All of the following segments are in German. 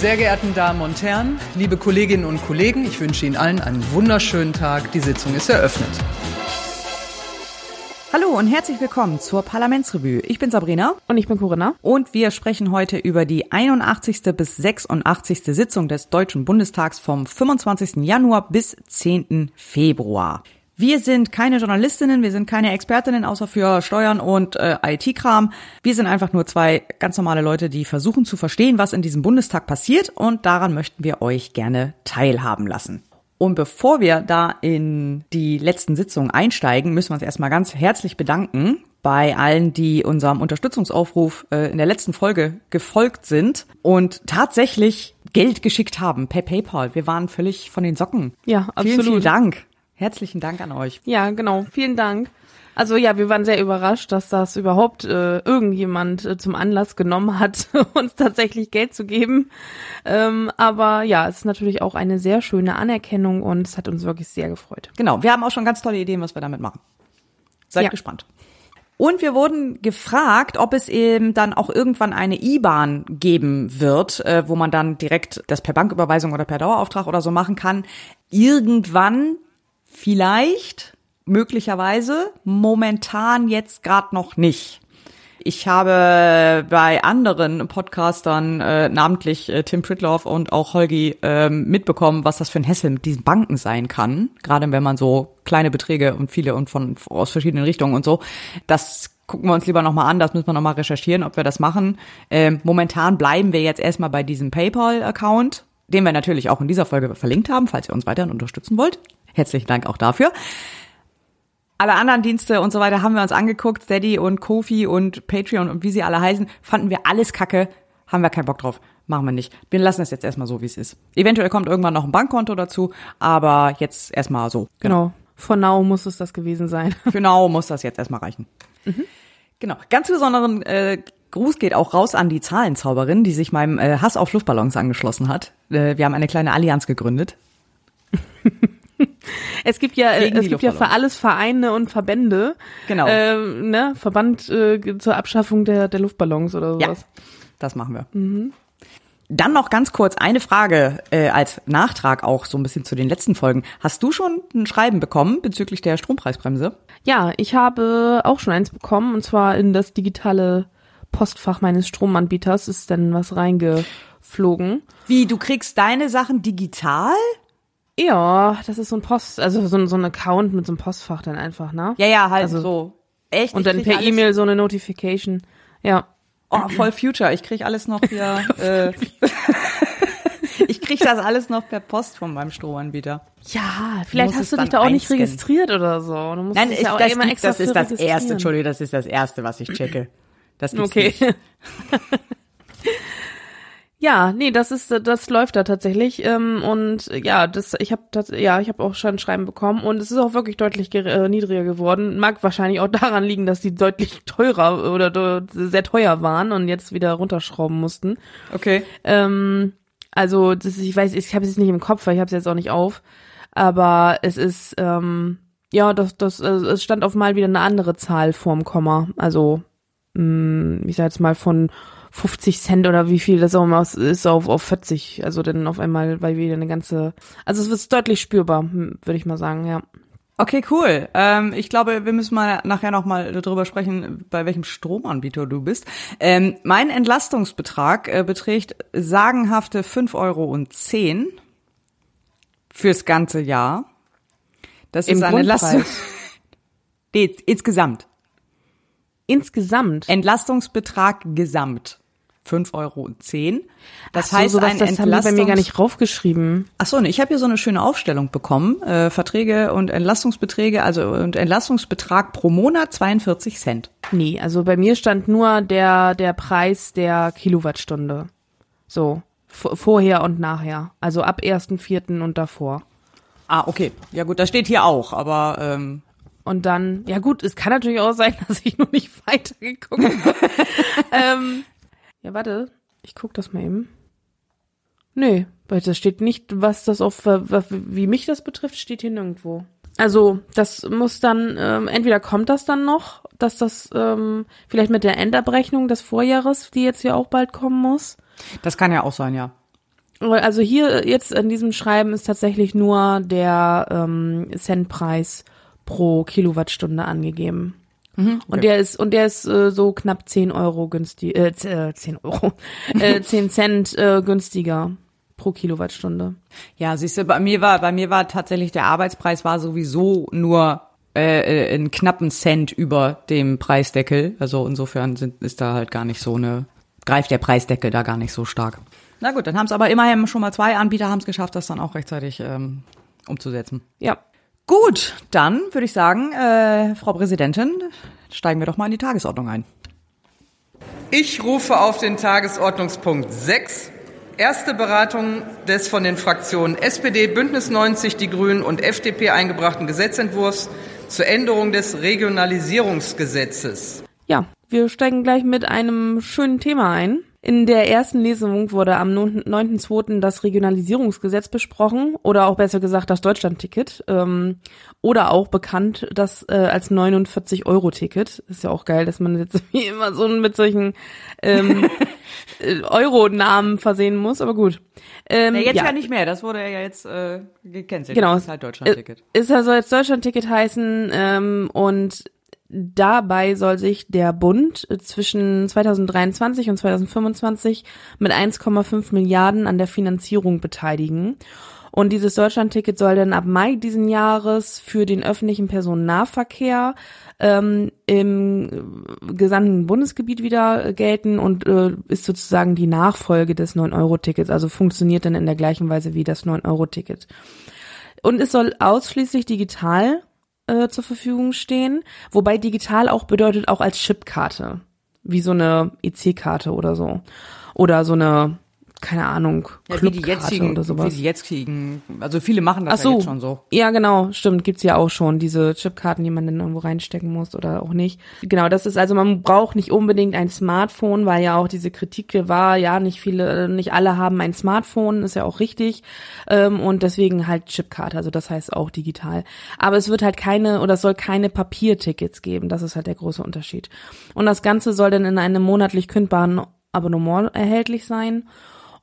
sehr geehrten Damen und Herren, liebe Kolleginnen und Kollegen, ich wünsche Ihnen allen einen wunderschönen Tag. Die Sitzung ist eröffnet. Hallo und herzlich willkommen zur Parlamentsrevue. Ich bin Sabrina. Und ich bin Corinna. Und wir sprechen heute über die 81. bis 86. Sitzung des Deutschen Bundestags vom 25. Januar bis 10. Februar. Wir sind keine Journalistinnen, wir sind keine Expertinnen, außer für Steuern und äh, IT-Kram. Wir sind einfach nur zwei ganz normale Leute, die versuchen zu verstehen, was in diesem Bundestag passiert und daran möchten wir euch gerne teilhaben lassen. Und bevor wir da in die letzten Sitzungen einsteigen, müssen wir uns erstmal ganz herzlich bedanken bei allen, die unserem Unterstützungsaufruf äh, in der letzten Folge gefolgt sind und tatsächlich Geld geschickt haben per PayPal. Wir waren völlig von den Socken. Ja, absolut. Vielen, vielen Dank. Herzlichen Dank an euch. Ja, genau. Vielen Dank. Also ja, wir waren sehr überrascht, dass das überhaupt äh, irgendjemand äh, zum Anlass genommen hat, uns tatsächlich Geld zu geben. Ähm, aber ja, es ist natürlich auch eine sehr schöne Anerkennung und es hat uns wirklich sehr gefreut. Genau, wir haben auch schon ganz tolle Ideen, was wir damit machen. Seid Ja. gespannt. Und wir wurden gefragt, ob es eben dann auch irgendwann eine IBAN geben wird, äh, wo man dann direkt das per Banküberweisung oder per Dauerauftrag oder so machen kann. Irgendwann vielleicht, möglicherweise, momentan jetzt gerade noch nicht. Ich habe bei anderen Podcastern, äh, namentlich äh, Tim Pritloff und auch Holgi, ähm, mitbekommen, was das für ein Hassel mit diesen Banken sein kann. Gerade wenn man so kleine Beträge und viele und von aus verschiedenen Richtungen und so. Das gucken wir uns lieber nochmal an, das müssen wir nochmal recherchieren, ob wir das machen. Ähm, momentan bleiben wir jetzt erstmal bei diesem PayPal-Account, den wir natürlich auch in dieser Folge verlinkt haben, falls ihr uns weiterhin unterstützen wollt. Herzlichen Dank auch dafür. Alle anderen Dienste und so weiter haben wir uns angeguckt, Steady und Kofi und Patreon und wie sie alle heißen, fanden wir alles kacke, haben wir keinen Bock drauf, machen wir nicht. Wir lassen es jetzt erstmal so, wie es ist. Eventuell kommt irgendwann noch ein Bankkonto dazu, aber jetzt erstmal so. Genau. For now muss es das gewesen sein. Genau, muss das jetzt erstmal reichen. Genau. Ganz besonderen äh, Gruß geht auch raus an die Zahlenzauberin, die sich meinem äh, Hass auf Luftballons angeschlossen hat. Äh, wir haben eine kleine Allianz gegründet. Es gibt ja, äh, Gegen es gibt ja für alles Vereine und Verbände. Genau. Ähm, ne? Verband äh, zur Abschaffung der, der Luftballons oder Ja, sowas. das machen wir. Dann noch ganz kurz eine Frage äh, als Nachtrag auch so ein bisschen zu den letzten Folgen. Hast du schon ein Schreiben bekommen bezüglich der Strompreisbremse? Ja, ich habe auch schon eins bekommen und zwar in das digitale Postfach meines Stromanbieters ist dann was reingeflogen. Wie, du kriegst deine Sachen digital? Ja, das ist so ein Post, also so ein, so ein Account mit so einem Postfach dann einfach, ne? Ja, ja, halt Also- so. Echt? Und dann per E-Mail so eine Notification. Ja. Oh, voll Future. Ich krieg alles noch hier. äh, ich krieg das alles noch per Post von meinem Stromanbieter. Ja, vielleicht hast du dich da auch nicht einscannen. registriert oder so. Nein, ich, ja das, gibt- extra das ist das erste. Entschuldigung, das ist das erste, was ich checke. Das gibt's Okay. nicht. Ja, nee, das ist das läuft da tatsächlich ähm, und ja, das ich habe ja, ich habe auch schon ein Schreiben bekommen und es ist auch wirklich deutlich äh, niedriger geworden. Mag wahrscheinlich auch daran liegen, dass die deutlich teurer oder sehr teuer waren und jetzt wieder runterschrauben mussten. Okay. Ähm, also das, ich weiß, ich habe es jetzt nicht im Kopf, weil ich habe es jetzt auch nicht auf, aber es ist ähm, ja, das das äh, es stand auf mal wieder eine andere Zahl vorm Komma. Also mh, ich sag jetzt mal von 50 Cent oder wie viel das auch immer ist auf auf 40. Also dann auf einmal weil wieder eine ganze also es wird deutlich spürbar, würde ich mal sagen, ja. Okay, cool. Ähm, ich glaube, wir müssen mal nachher noch mal darüber sprechen, bei welchem Stromanbieter du bist. Ähm, mein Entlastungsbetrag äh, beträgt sagenhafte 5,10 Euro fürs ganze Jahr. Das Im ist eine Entlastung. Nee, insgesamt. Insgesamt. Entlastungsbetrag gesamt. 5,10 Euro. Das so, heißt, sowas, ein das haben die bei mir gar Entlastungs- nicht raufgeschrieben. Ach so, ne, ich habe hier so eine schöne Aufstellung bekommen. Äh, Verträge und Entlastungsbeträge, also und Entlastungsbetrag pro Monat 42 Cent. Nee, also bei mir stand nur der, der Preis der Kilowattstunde. So. Vorher und nachher. Also ab 1.4. und davor. Ah, okay. Ja gut, das steht hier auch, aber ähm, Und dann, ja gut, es kann natürlich auch sein, dass ich noch nicht weitergeguckt habe. ähm, ja, warte, ich guck das mal eben. Nee, weil das steht nicht, was das auf, was- wie mich das betrifft, steht hier nirgendwo. Also, das muss dann, ähm, entweder kommt das dann noch, dass das ähm, vielleicht mit der Endabrechnung des Vorjahres, die jetzt ja auch bald kommen muss. das kann ja auch sein, ja. Also hier jetzt in diesem Schreiben ist tatsächlich nur der ähm, Centpreis pro Kilowattstunde angegeben. Mhm, Und der ist und der ist äh, so knapp 10 Euro günstig, äh, z- äh 10 Euro, äh, 10 Cent äh, günstiger pro Kilowattstunde. Ja, siehst du, bei mir war, bei mir war tatsächlich der Arbeitspreis war sowieso nur äh, äh, einen knappen Cent über dem Preisdeckel. Also insofern sind, ist da halt gar nicht so eine, greift der Preisdeckel da gar nicht so stark. Na gut, dann haben es aber immerhin schon mal zwei Anbieter haben es geschafft, das dann auch rechtzeitig ähm, umzusetzen. Ja. Gut, dann würde ich sagen, äh, Frau Präsidentin, steigen wir doch mal in die Tagesordnung ein. Ich rufe auf den Tagesordnungspunkt 6. Erste Beratung des von den Fraktionen SPD, Bündnis 90, die Grünen und FDP eingebrachten Gesetzentwurfs zur Änderung des Regionalisierungsgesetzes. Ja, wir steigen gleich mit einem schönen Thema ein. In der ersten Lesung wurde am 9.2. das Regionalisierungsgesetz besprochen oder auch besser gesagt das Deutschlandticket ähm, oder auch bekannt das äh, als 49-Euro-Ticket. Ist ja auch geil, dass man jetzt wie immer so mit solchen ähm, äh, Euro-Namen versehen muss, aber gut. Ähm, Nee, jetzt ja. nicht mehr, das wurde ja jetzt äh, gecancelt. Genau. Das ist halt Deutschlandticket. Ist soll jetzt Deutschlandticket heißen ähm, und dabei soll sich der Bund zwischen 2023 und 2025 mit 1,5 Milliarden an der Finanzierung beteiligen. Und dieses Deutschlandticket soll dann ab Mai diesen Jahres für den öffentlichen Personennahverkehr ähm, im gesamten Bundesgebiet wieder gelten und äh, ist sozusagen die Nachfolge des 9-Euro-Tickets, also funktioniert dann in der gleichen Weise wie das 9-Euro-Ticket. Und es soll ausschließlich digital äh, zur Verfügung stehen, wobei digital auch bedeutet auch als Chipkarte, wie so eine EC-Karte oder so. Oder so eine, keine Ahnung, Ja, wie die jetzigen, oder wie sowas. die jetzigen, also viele machen das Ach so. ja jetzt schon so. Ja, genau, stimmt, gibt's ja auch schon diese Chipkarten, die man dann irgendwo reinstecken muss oder auch nicht. Genau, das ist also man braucht nicht unbedingt ein Smartphone, weil ja auch diese Kritik war, ja, nicht viele, nicht alle haben ein Smartphone, ist ja auch richtig ähm, und deswegen halt Chipkarte, also das heißt auch digital. Aber es wird halt keine oder es soll keine Papiertickets geben, das ist halt der große Unterschied. Und das Ganze soll dann in einem monatlich kündbaren Abonnement erhältlich sein.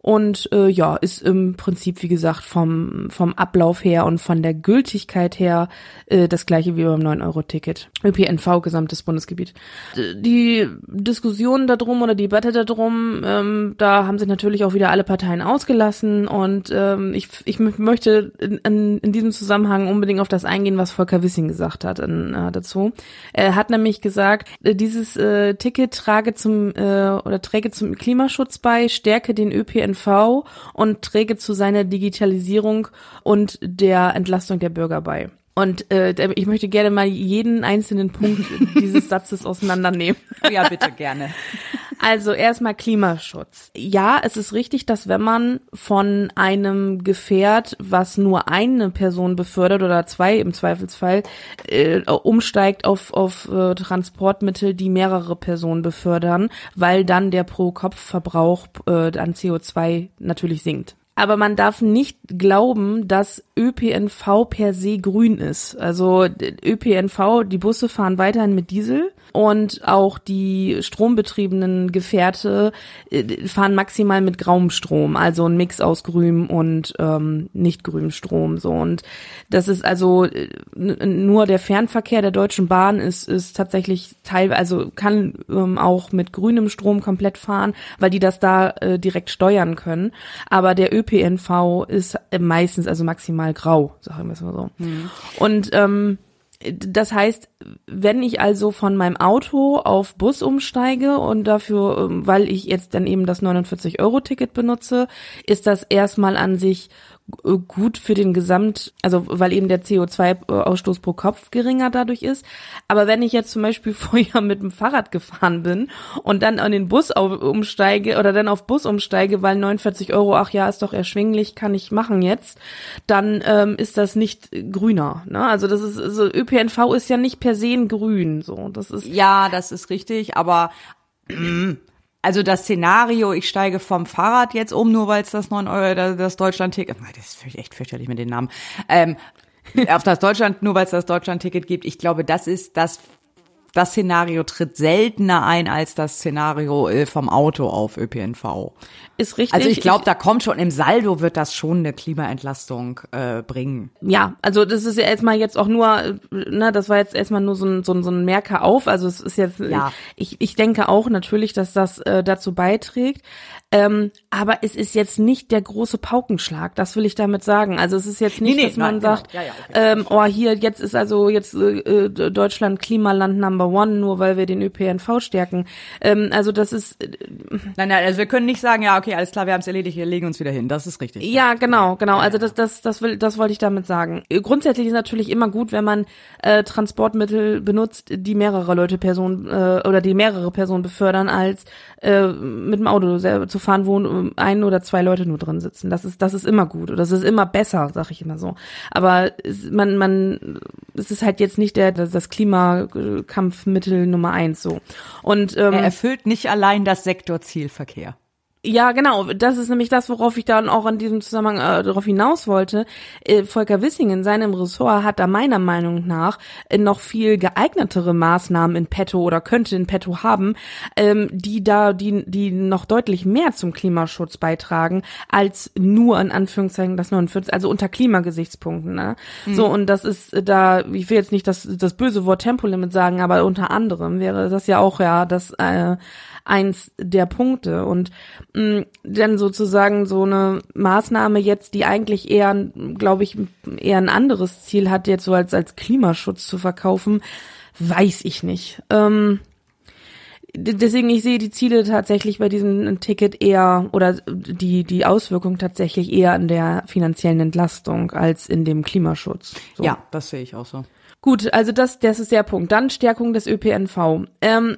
Und äh, ja, ist im Prinzip, wie gesagt, vom, vom Ablauf her und von der Gültigkeit her äh, das gleiche wie beim 9-Euro-Ticket. ÖPNV, gesamtes Bundesgebiet. Die Diskussion darum oder Debatte darum, ähm, da haben sich natürlich auch wieder alle Parteien ausgelassen und ähm, ich, ich mö- möchte in, in, in diesem Zusammenhang unbedingt auf das eingehen, was Volker Wissing gesagt hat in, äh, dazu. Er hat nämlich gesagt, äh, dieses äh, Ticket trage zum äh, oder träge zum Klimaschutz bei, stärke den ÖPNV und träge zu seiner Digitalisierung und der Entlastung der Bürger bei. Und äh, ich möchte gerne mal jeden einzelnen Punkt dieses Satzes auseinandernehmen. Ja, bitte, gerne. Also erstmal Klimaschutz. Ja, es ist richtig, dass wenn man von einem Gefährt, was nur eine Person befördert oder zwei im Zweifelsfall, äh, umsteigt auf, auf äh, Transportmittel, die mehrere Personen befördern, weil dann der Pro-Kopf-Verbrauch äh, an CO2 natürlich sinkt. Aber man darf nicht glauben, dass ÖPNV per se grün ist. Also d- ÖPNV, die Busse fahren weiterhin mit Diesel und auch die strombetriebenen Gefährte äh, fahren maximal mit grauem Strom, also ein Mix aus grünem und ähm, nicht grünem Strom. So und das ist also äh, nur der Fernverkehr der Deutschen Bahn ist ist tatsächlich teil, also kann ähm, auch mit grünem Strom komplett fahren, weil die das da äh, direkt steuern können. Aber der ÖPNV ist äh, meistens also maximal grau, sagen wir es mal so. Und ähm, das heißt, wenn ich also von meinem Auto auf Bus umsteige und dafür, ähm, weil ich jetzt dann eben das 49-Euro-Ticket benutze, ist das erstmal an sich gut für den Gesamt, also weil eben der CO2-Ausstoß pro Kopf geringer dadurch ist. Aber wenn ich jetzt zum Beispiel vorher mit dem Fahrrad gefahren bin und dann an den Bus umsteige oder dann auf Bus umsteige, weil 49 Euro, ach ja, ist doch erschwinglich, kann ich machen jetzt, dann ähm, ist das nicht grüner. Ne? Also das ist, also ÖPNV ist ja nicht per se grün. So, das ist Ja, das ist richtig, aber mm, also das Szenario, ich steige vom Fahrrad jetzt um, nur weil es das 9 Euro, das Deutschland-Ticket, das ist echt fürchterlich mit den Namen, ähm, auf das Deutschland, nur weil es das Deutschland-Ticket gibt, ich glaube, das ist das das Szenario tritt seltener ein als das Szenario äh, vom Auto auf ÖPNV. Ist richtig. Also ich glaube, da kommt schon im Saldo wird das schon eine Klimaentlastung äh, bringen. Ja, also das ist ja erstmal jetzt auch nur, äh, ne, das war jetzt erstmal nur so ein, so ein, so ein Merker auf. Also es ist jetzt, Ja. ich, ich denke auch natürlich, dass das äh, dazu beiträgt. Ähm, aber es ist jetzt nicht der große Paukenschlag, das will ich damit sagen. Also es ist jetzt nicht, Nee, nee, dass man nein, genau. sagt, Ja, ja, okay. ähm, oh hier, jetzt ist also jetzt äh, äh, Deutschland Klimaland Number One, nur weil wir den ÖPNV stärken. Ähm, also das ist, äh, Nein, nein, also wir können nicht sagen, ja, okay, alles klar, wir haben es erledigt, wir legen uns wieder hin. Das ist richtig. Ja, genau, genau. Also das, das, das will, das wollte ich damit sagen. Äh, Grundsätzlich ist natürlich immer gut, wenn man äh, Transportmittel benutzt, die mehrere Leute Personen äh, oder die mehrere Personen befördern, als äh, mit dem Auto selber zu fahren, wo äh, ein oder zwei Leute nur drin sitzen. Das ist, das ist immer gut. Das ist immer besser, sag ich immer so. Aber man, man, es ist halt jetzt nicht der das, Klimakampfmittel Nummer eins so. Und ähm, Er erfüllt nicht allein das Sektorziel Verkehr. Ja, genau. Das ist nämlich das, worauf ich dann auch in diesem Zusammenhang äh, darauf hinaus wollte. Äh, Volker Wissing in seinem Ressort hat da meiner Meinung nach äh, noch viel geeignetere Maßnahmen in petto oder könnte in petto haben, ähm, die da, die, die noch deutlich mehr zum Klimaschutz beitragen, als nur in Anführungszeichen das 49, also unter Klimagesichtspunkten. Ne? So, und das ist äh, da, ich will jetzt nicht das, das böse Wort Tempolimit sagen, aber unter anderem wäre das ja auch ja das äh, eins der Punkte und mh, dann sozusagen so eine Maßnahme jetzt, die eigentlich eher, glaube ich, eher ein anderes Ziel hat, jetzt so als als Klimaschutz zu verkaufen, weiß ich nicht. Ähm, deswegen ich sehe die Ziele tatsächlich bei diesem Ticket eher oder die die Auswirkung tatsächlich eher an der finanziellen Entlastung als in dem Klimaschutz. So. Ja, das sehe ich auch so. Gut, also das, das ist der Punkt. Dann Stärkung des ÖPNV. Ähm,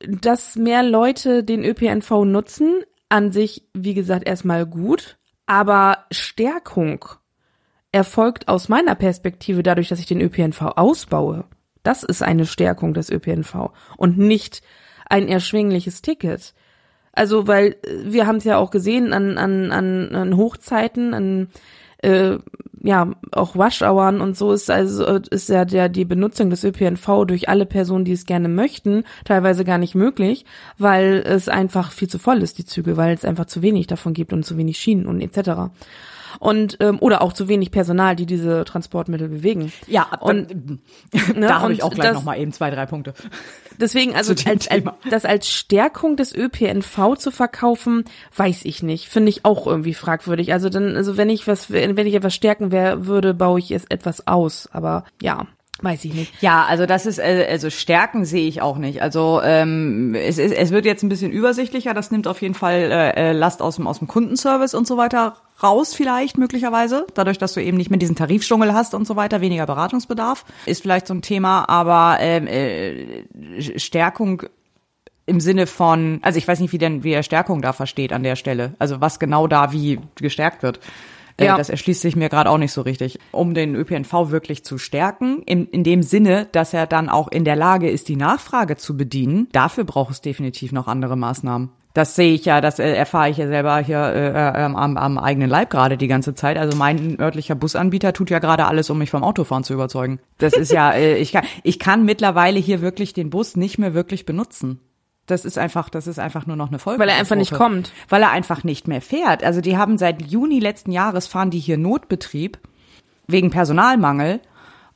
dass mehr Leute den ÖPNV nutzen, an sich, wie gesagt, erstmal gut, aber Stärkung erfolgt aus meiner Perspektive dadurch, dass ich den ÖPNV ausbaue. Das ist eine Stärkung des ÖPNV und nicht ein erschwingliches Ticket. Also, weil äh, wir haben es ja auch gesehen an, an, an, an Hochzeiten, an äh, ja auch Rush-Hours und so ist also ist ja der die Benutzung des ÖPNV durch alle Personen, die es gerne möchten, teilweise gar nicht möglich, weil es einfach viel zu voll ist die Züge, weil es einfach zu wenig davon gibt und zu wenig Schienen und etc. Und ähm, oder auch zu wenig Personal, die diese Transportmittel bewegen. Ja, und und ne, da habe ich auch gleich das- noch mal eben zwei, drei Punkte. Deswegen, also als, als, das als Stärkung des ÖPNV zu verkaufen, weiß ich nicht. Finde ich auch irgendwie fragwürdig. Also dann, also wenn ich was, wenn ich etwas stärken wär, würde, baue ich es etwas aus. Aber ja, weiß ich nicht. Ja, also das ist, äh, also Stärken sehe ich auch nicht. Also ähm, es, es, es wird jetzt ein bisschen übersichtlicher. Das nimmt auf jeden Fall äh, äh, Last aus dem, aus dem Kundenservice und so weiter raus vielleicht möglicherweise. Dadurch, dass du eben nicht mehr diesen Tarifdschungel hast und so weiter, weniger Beratungsbedarf. Ist vielleicht so ein Thema, aber ähm, äh, Stärkung im Sinne von, also ich weiß nicht, wie denn, wie er Stärkung da versteht an der Stelle. Also was genau da wie gestärkt wird. Äh, Ja. Das erschließt sich mir gerade auch nicht so richtig. Um den ÖPNV wirklich zu stärken, in, in dem Sinne, dass er dann auch in der Lage ist, die Nachfrage zu bedienen, dafür braucht es definitiv noch andere Maßnahmen. Das sehe ich ja, das äh, erfahre ich ja selber hier äh, äh, am, am eigenen Leib gerade die ganze Zeit. Also mein örtlicher Busanbieter tut ja gerade alles, um mich vom Autofahren zu überzeugen. Das ist ja, äh, ich kann, ich kann mittlerweile hier wirklich den Bus nicht mehr wirklich benutzen. Das ist einfach, das ist einfach nur noch eine Folge. Weil er einfach nicht kommt. Weil er einfach nicht mehr fährt. Also die haben seit Juni letzten Jahres fahren die hier Notbetrieb wegen Personalmangel.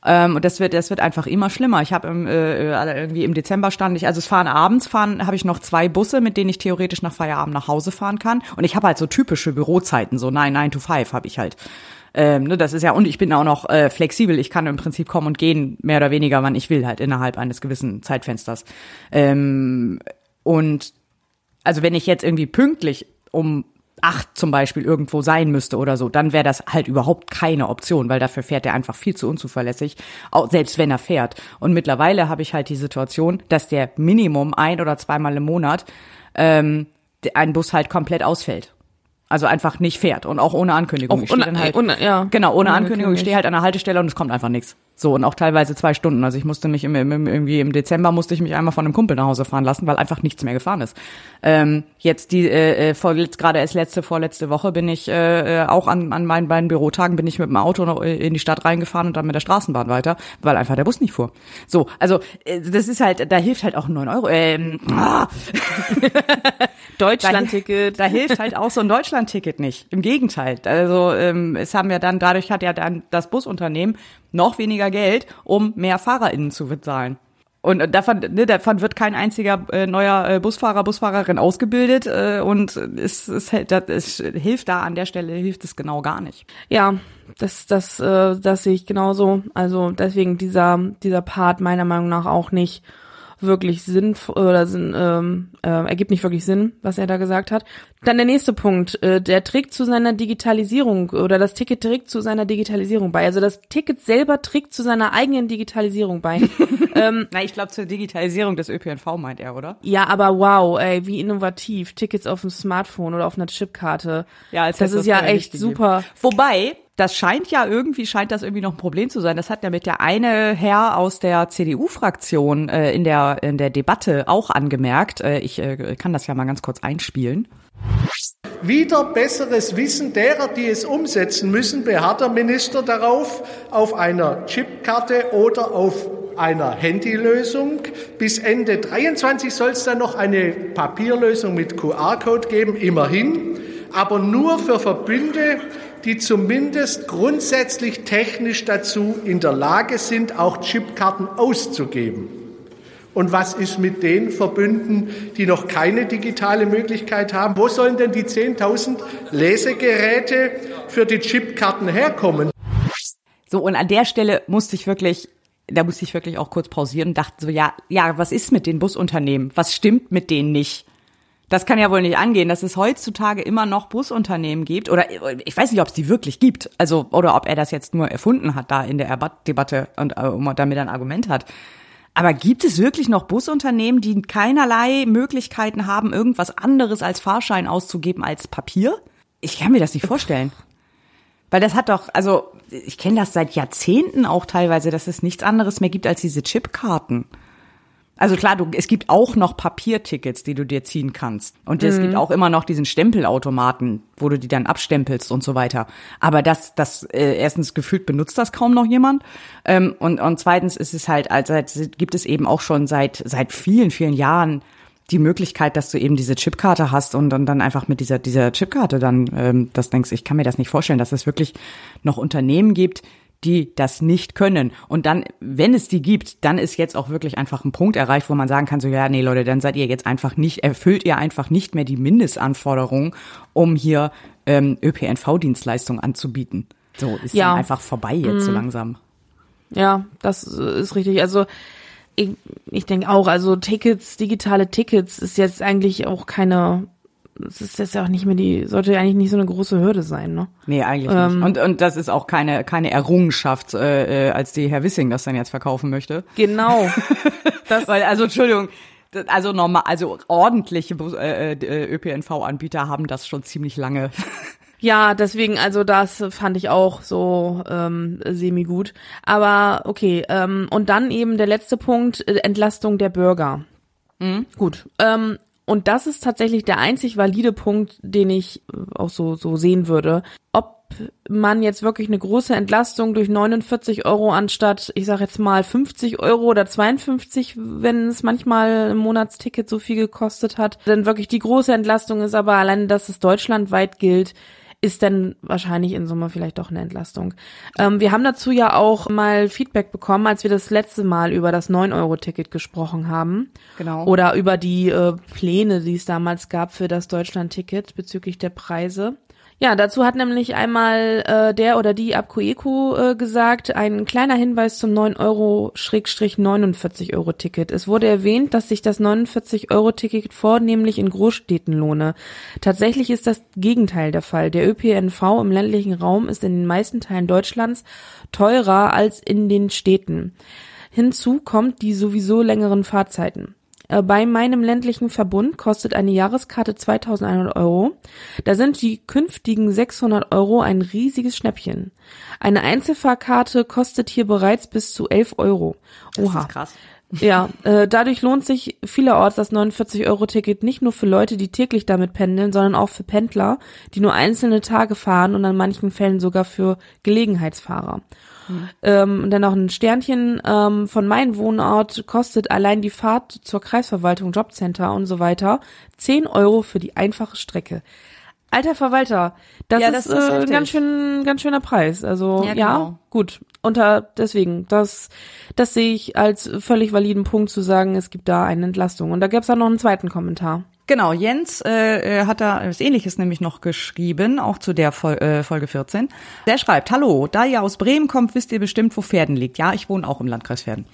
Ähm, und das wird, das wird einfach immer schlimmer. Ich habe im, äh, irgendwie im Dezember stand ich, also es fahren abends fahren, habe ich noch zwei Busse, mit denen ich theoretisch nach Feierabend nach Hause fahren kann. Und ich habe halt so typische Bürozeiten, so 9, 9 to 5 habe ich halt. Ähm, ne, das ist ja, und ich bin auch noch äh, flexibel. Ich kann im Prinzip kommen und gehen, mehr oder weniger, wann ich will, halt innerhalb eines gewissen Zeitfensters. Ähm, und also wenn ich jetzt irgendwie pünktlich um acht zum Beispiel irgendwo sein müsste oder so, dann wäre das halt überhaupt keine Option, weil dafür fährt er einfach viel zu unzuverlässig, auch selbst wenn er fährt. Und mittlerweile habe ich halt die Situation, dass der Minimum ein oder zweimal im Monat ähm, ein Bus halt komplett ausfällt. Also einfach nicht fährt und auch ohne Ankündigung. Auch Ich ohne- dann halt, ohne- ja. Genau, ohne Ohne Ankündigung. Ich stehe halt an der Haltestelle und es kommt einfach nichts. So, und auch teilweise zwei Stunden. Also ich musste mich im, im, irgendwie im Dezember musste ich mich einmal von einem Kumpel nach Hause fahren lassen, weil einfach nichts mehr gefahren ist. Ähm, jetzt die äh, äh vorletzt, gerade erst letzte, vorletzte Woche bin ich äh, äh, auch an, an meinen beiden Bürotagen bin ich mit dem Auto noch in die Stadt reingefahren und dann mit der Straßenbahn weiter, weil einfach der Bus nicht fuhr. So, also äh, das ist halt, da hilft halt auch ein 9 Euro. Ähm, ah. Deutschlandticket. Da, da hilft halt auch so ein Deutschlandticket nicht. Im Gegenteil. Also ähm, es haben ja dann, dadurch hat ja dann das Busunternehmen noch weniger Geld, um mehr FahrerInnen zu bezahlen. Und davon, ne, davon wird kein einziger äh, neuer äh, Busfahrer, Busfahrerin ausgebildet äh, und es, es, das, es hilft da an der Stelle, hilft es genau gar nicht. Ja, das, das, äh, das sehe ich genauso. Also deswegen dieser, dieser Part meiner Meinung nach auch nicht wirklich Sinn oder Sinn, ähm, äh, ergibt nicht wirklich Sinn, was er da gesagt hat. Dann der nächste Punkt, äh, der trägt zu seiner Digitalisierung oder das Ticket trägt zu seiner Digitalisierung bei. Also das Ticket selber trägt zu seiner eigenen Digitalisierung bei. ähm, Na, ich glaube zur Digitalisierung des ÖPNV meint er, oder? Ja, aber wow, ey, wie innovativ. Tickets auf dem Smartphone oder auf einer Chipkarte. Ja, als das ist ja echt super. Wobei, das scheint ja irgendwie, scheint das irgendwie noch ein Problem zu sein. Das hat ja mit der eine Herr aus der CDU-Fraktion äh, in, der, in der Debatte auch angemerkt. Äh, ich äh, kann das ja mal ganz kurz einspielen. Wieder besseres Wissen derer, die es umsetzen müssen, beharrt der Minister darauf, auf einer Chipkarte oder auf einer Handylösung. Bis Ende 23 soll es dann noch eine Papierlösung mit QR-Code geben, immerhin, aber nur für Verbünde, die zumindest grundsätzlich technisch dazu in der Lage sind, auch Chipkarten auszugeben. Und was ist mit den Verbünden, die noch keine digitale Möglichkeit haben? Wo sollen denn die 10.000 Lesegeräte für die Chipkarten herkommen? So, und an der Stelle musste ich wirklich, da musste ich wirklich auch kurz pausieren und dachte so, ja, ja, was ist mit den Busunternehmen? Was stimmt mit denen nicht? Das kann ja wohl nicht angehen, dass es heutzutage immer noch Busunternehmen gibt oder ich weiß nicht, ob es die wirklich gibt, also oder ob er das jetzt nur erfunden hat da in der Debatte und äh, damit ein Argument hat. Aber gibt es wirklich noch Busunternehmen, die keinerlei Möglichkeiten haben, irgendwas anderes als Fahrschein auszugeben als Papier? Ich kann mir das nicht vorstellen. Weil das hat doch, also ich kenne das seit Jahrzehnten auch teilweise, dass es nichts anderes mehr gibt als diese Chipkarten. Also klar, du, es gibt auch noch Papiertickets, die du dir ziehen kannst. Und es gibt mhm. auch immer noch diesen Stempelautomaten, wo du die dann abstempelst und so weiter. Aber das, das äh, erstens gefühlt benutzt das kaum noch jemand. Ähm, und, und zweitens ist es halt, also gibt es eben auch schon seit, seit vielen, vielen Jahren die Möglichkeit, dass du eben diese Chipkarte hast und, und dann einfach mit dieser, dieser Chipkarte dann ähm, das denkst, ich kann mir das nicht vorstellen, dass es wirklich noch Unternehmen gibt, die das nicht können. Und dann, wenn es die gibt, dann ist jetzt auch wirklich einfach ein Punkt erreicht, wo man sagen kann, so ja, nee Leute, dann seid ihr jetzt einfach nicht, erfüllt ihr einfach nicht mehr die Mindestanforderungen, um hier ähm, ÖPNV-Dienstleistungen anzubieten. So ist ja. einfach vorbei jetzt mhm. so langsam. Ja, das ist richtig. Also ich, ich denke auch, also Tickets, digitale Tickets ist jetzt eigentlich auch keine es ist jetzt auch nicht mehr die, sollte eigentlich nicht so eine große Hürde sein, ne? Nee, eigentlich ähm, nicht. Und, und das ist auch keine, keine Errungenschaft, äh, äh, als die Herr Wissing das dann jetzt verkaufen möchte. Genau. das, Weil, also Entschuldigung, also normal, also ordentliche äh, äh ÖPNV-Anbieter haben das schon ziemlich lange. Ja, deswegen, also das fand ich auch so ähm, semi gut. Aber okay, ähm, und dann eben der letzte Punkt, äh, Entlastung der Bürger. Mhm. Gut. Ähm, und das ist tatsächlich der einzig valide Punkt, den ich äh, auch so, so sehen würde. Ob man jetzt wirklich eine große Entlastung durch 49 Euro anstatt, ich sag jetzt mal 50 Euro oder 52, wenn es manchmal ein Monatsticket so viel gekostet hat, denn wirklich die große Entlastung ist aber allein, dass es deutschlandweit gilt, ist dann wahrscheinlich in Summe vielleicht doch eine Entlastung. Ähm, wir haben dazu ja auch mal Feedback bekommen, als wir das letzte Mal über das 9-Euro-Ticket gesprochen haben. Genau. Oder über die äh, Pläne, die es damals gab für das Deutschland-Ticket bezüglich der Preise. Ja, dazu hat nämlich einmal äh, der oder die Abkoeku äh, gesagt, ein kleiner Hinweis zum 9 Euro 49 Euro Ticket. Es wurde erwähnt, dass sich das 49 Euro Ticket vornehmlich in Großstädten lohne. Tatsächlich ist das Gegenteil der Fall. Der ÖPNV im ländlichen Raum ist in den meisten Teilen Deutschlands teurer als in den Städten. Hinzu kommt die sowieso längeren Fahrzeiten. Äh, bei meinem ländlichen Verbund kostet eine Jahreskarte 2100 Euro. Da sind die künftigen 600 Euro ein riesiges Schnäppchen. Eine Einzelfahrkarte kostet hier bereits bis zu 11 Euro. Oha. Das ist krass. Ja, äh, dadurch lohnt sich vielerorts das 49-Euro-Ticket nicht nur für Leute, die täglich damit pendeln, sondern auch für Pendler, die nur einzelne Tage fahren und an manchen Fällen sogar für Gelegenheitsfahrer. Mhm. Ähm, und dann noch ein Sternchen ähm, von meinem Wohnort kostet allein die Fahrt zur Kreisverwaltung, Jobcenter und so weiter 10 Euro für die einfache Strecke. Alter Verwalter, das, Ja, ist, das ist äh, heftig. ganz schön, ganz schöner Preis. Also Ja, ja, genau. gut. Unter deswegen, das, das sehe ich als völlig validen Punkt zu sagen, es gibt da eine Entlastung. Und da gab es auch noch einen zweiten Kommentar. Genau, Jens äh, äh, hat da was ähnliches nämlich noch geschrieben, auch zu der Fol äh, Folge 14. Der schreibt, hallo, da ihr aus Bremen kommt, wisst ihr bestimmt, wo Pferden liegt. Ja, ich wohne auch im Landkreis Pferden.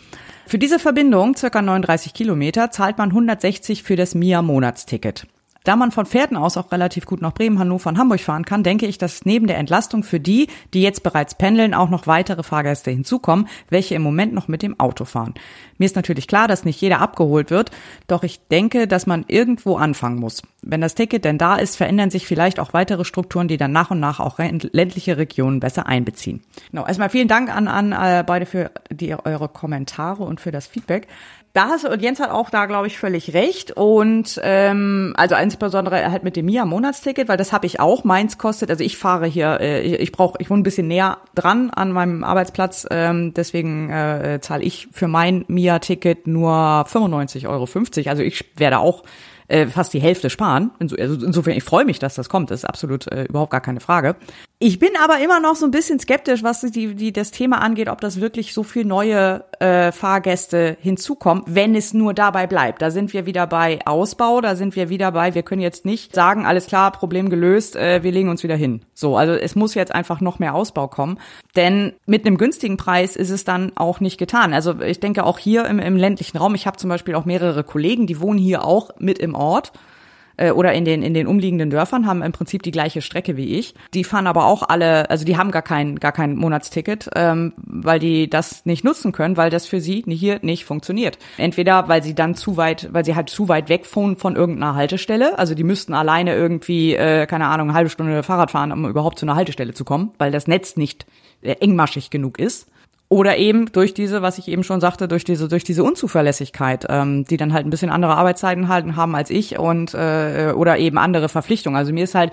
Für diese Verbindung, circa 39 Kilometer, zahlt man 160 für das MIA-Monatsticket. Da man von Pferden aus auch relativ gut nach Bremen, Hannover und Hamburg fahren kann, denke ich, dass neben der Entlastung für die, die jetzt bereits pendeln, auch noch weitere Fahrgäste hinzukommen, welche im Moment noch mit dem Auto fahren. Mir ist natürlich klar, dass nicht jeder abgeholt wird, doch ich denke, dass man irgendwo anfangen muss. Wenn das Ticket denn da ist, verändern sich vielleicht auch weitere Strukturen, die dann nach und nach auch ländliche Regionen besser einbeziehen. Genau, erstmal vielen Dank an, an äh, beide für die, eure Kommentare und für das Feedback. Da hast und Jens hat auch da, glaube ich, völlig recht. Und ähm, also insbesondere halt mit dem Mia-Monatsticket, weil das habe ich auch. Meins kostet, also ich fahre hier, äh, ich, ich brauche, ich wohne ein bisschen näher dran an meinem Arbeitsplatz, ähm, deswegen äh, zahle ich für mein Mia-Ticket nur 95,50 Euro. Also ich werde auch äh, fast die Hälfte sparen. Inso, also insofern, ich freue mich, dass das kommt. Das ist absolut äh, überhaupt gar keine Frage. Ich bin aber immer noch so ein bisschen skeptisch, was die, die das Thema angeht, ob das wirklich so viel neue äh, Fahrgäste hinzukommen, wenn es nur dabei bleibt. Da sind wir wieder bei Ausbau, da sind wir wieder bei, wir können jetzt nicht sagen, alles klar, Problem gelöst, äh, wir legen uns wieder hin. So, also es muss jetzt einfach noch mehr Ausbau kommen, denn mit einem günstigen Preis ist es dann auch nicht getan. Also ich denke auch hier im, im ländlichen Raum, ich habe zum Beispiel auch mehrere Kollegen, die wohnen hier auch mit im Ort äh, oder in den in den umliegenden Dörfern haben im Prinzip die gleiche Strecke wie ich. Die fahren aber auch alle, also die haben gar kein gar kein Monatsticket, ähm, weil die das nicht nutzen können, weil das für sie hier nicht funktioniert. Entweder weil sie dann zu weit, weil sie halt zu weit weg von von irgendeiner Haltestelle, also die müssten alleine irgendwie äh, keine Ahnung eine halbe Stunde Fahrrad fahren, um überhaupt zu einer Haltestelle zu kommen, weil das Netz nicht äh, engmaschig genug ist. Oder eben durch diese, was ich eben schon sagte, durch diese, durch diese Unzuverlässigkeit, ähm, die dann halt ein bisschen andere Arbeitszeiten halten haben als ich und äh, oder eben andere Verpflichtungen. Also mir ist halt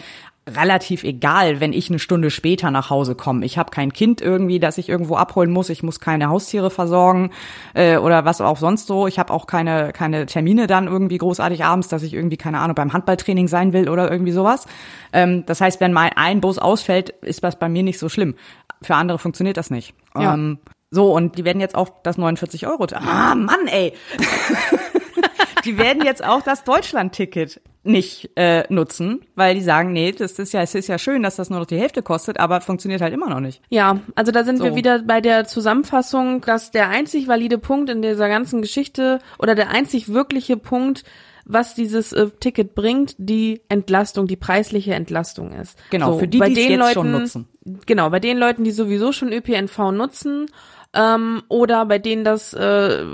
relativ egal, wenn ich eine Stunde später nach Hause komme. Ich habe kein Kind irgendwie, das ich irgendwo abholen muss. Ich muss keine Haustiere versorgen äh, oder was auch sonst so. Ich habe auch keine keine Termine dann irgendwie großartig abends, dass ich irgendwie keine Ahnung beim Handballtraining sein will oder irgendwie sowas. Ähm, das heißt, wenn mal ein Bus ausfällt, ist das bei mir nicht so schlimm. Für andere funktioniert das nicht. Ja. Ähm, so, und die werden jetzt auch das 49 Euro. Ah, Mann, ey. die werden jetzt auch das Deutschland-Ticket nicht äh, nutzen, weil die sagen, nee, das ist ja, es ist ja schön, dass das nur noch die Hälfte kostet, aber funktioniert halt immer noch nicht. Ja, also da sind wir So. wieder bei der Zusammenfassung, dass der einzig valide Punkt in dieser ganzen Geschichte oder der einzig wirkliche Punkt, was dieses äh, Ticket bringt, die Entlastung, die preisliche Entlastung ist. Genau, so, für die, die es jetzt Leuten, schon nutzen. Genau, bei den Leuten, die sowieso schon ÖPNV nutzen ähm, oder bei denen das äh,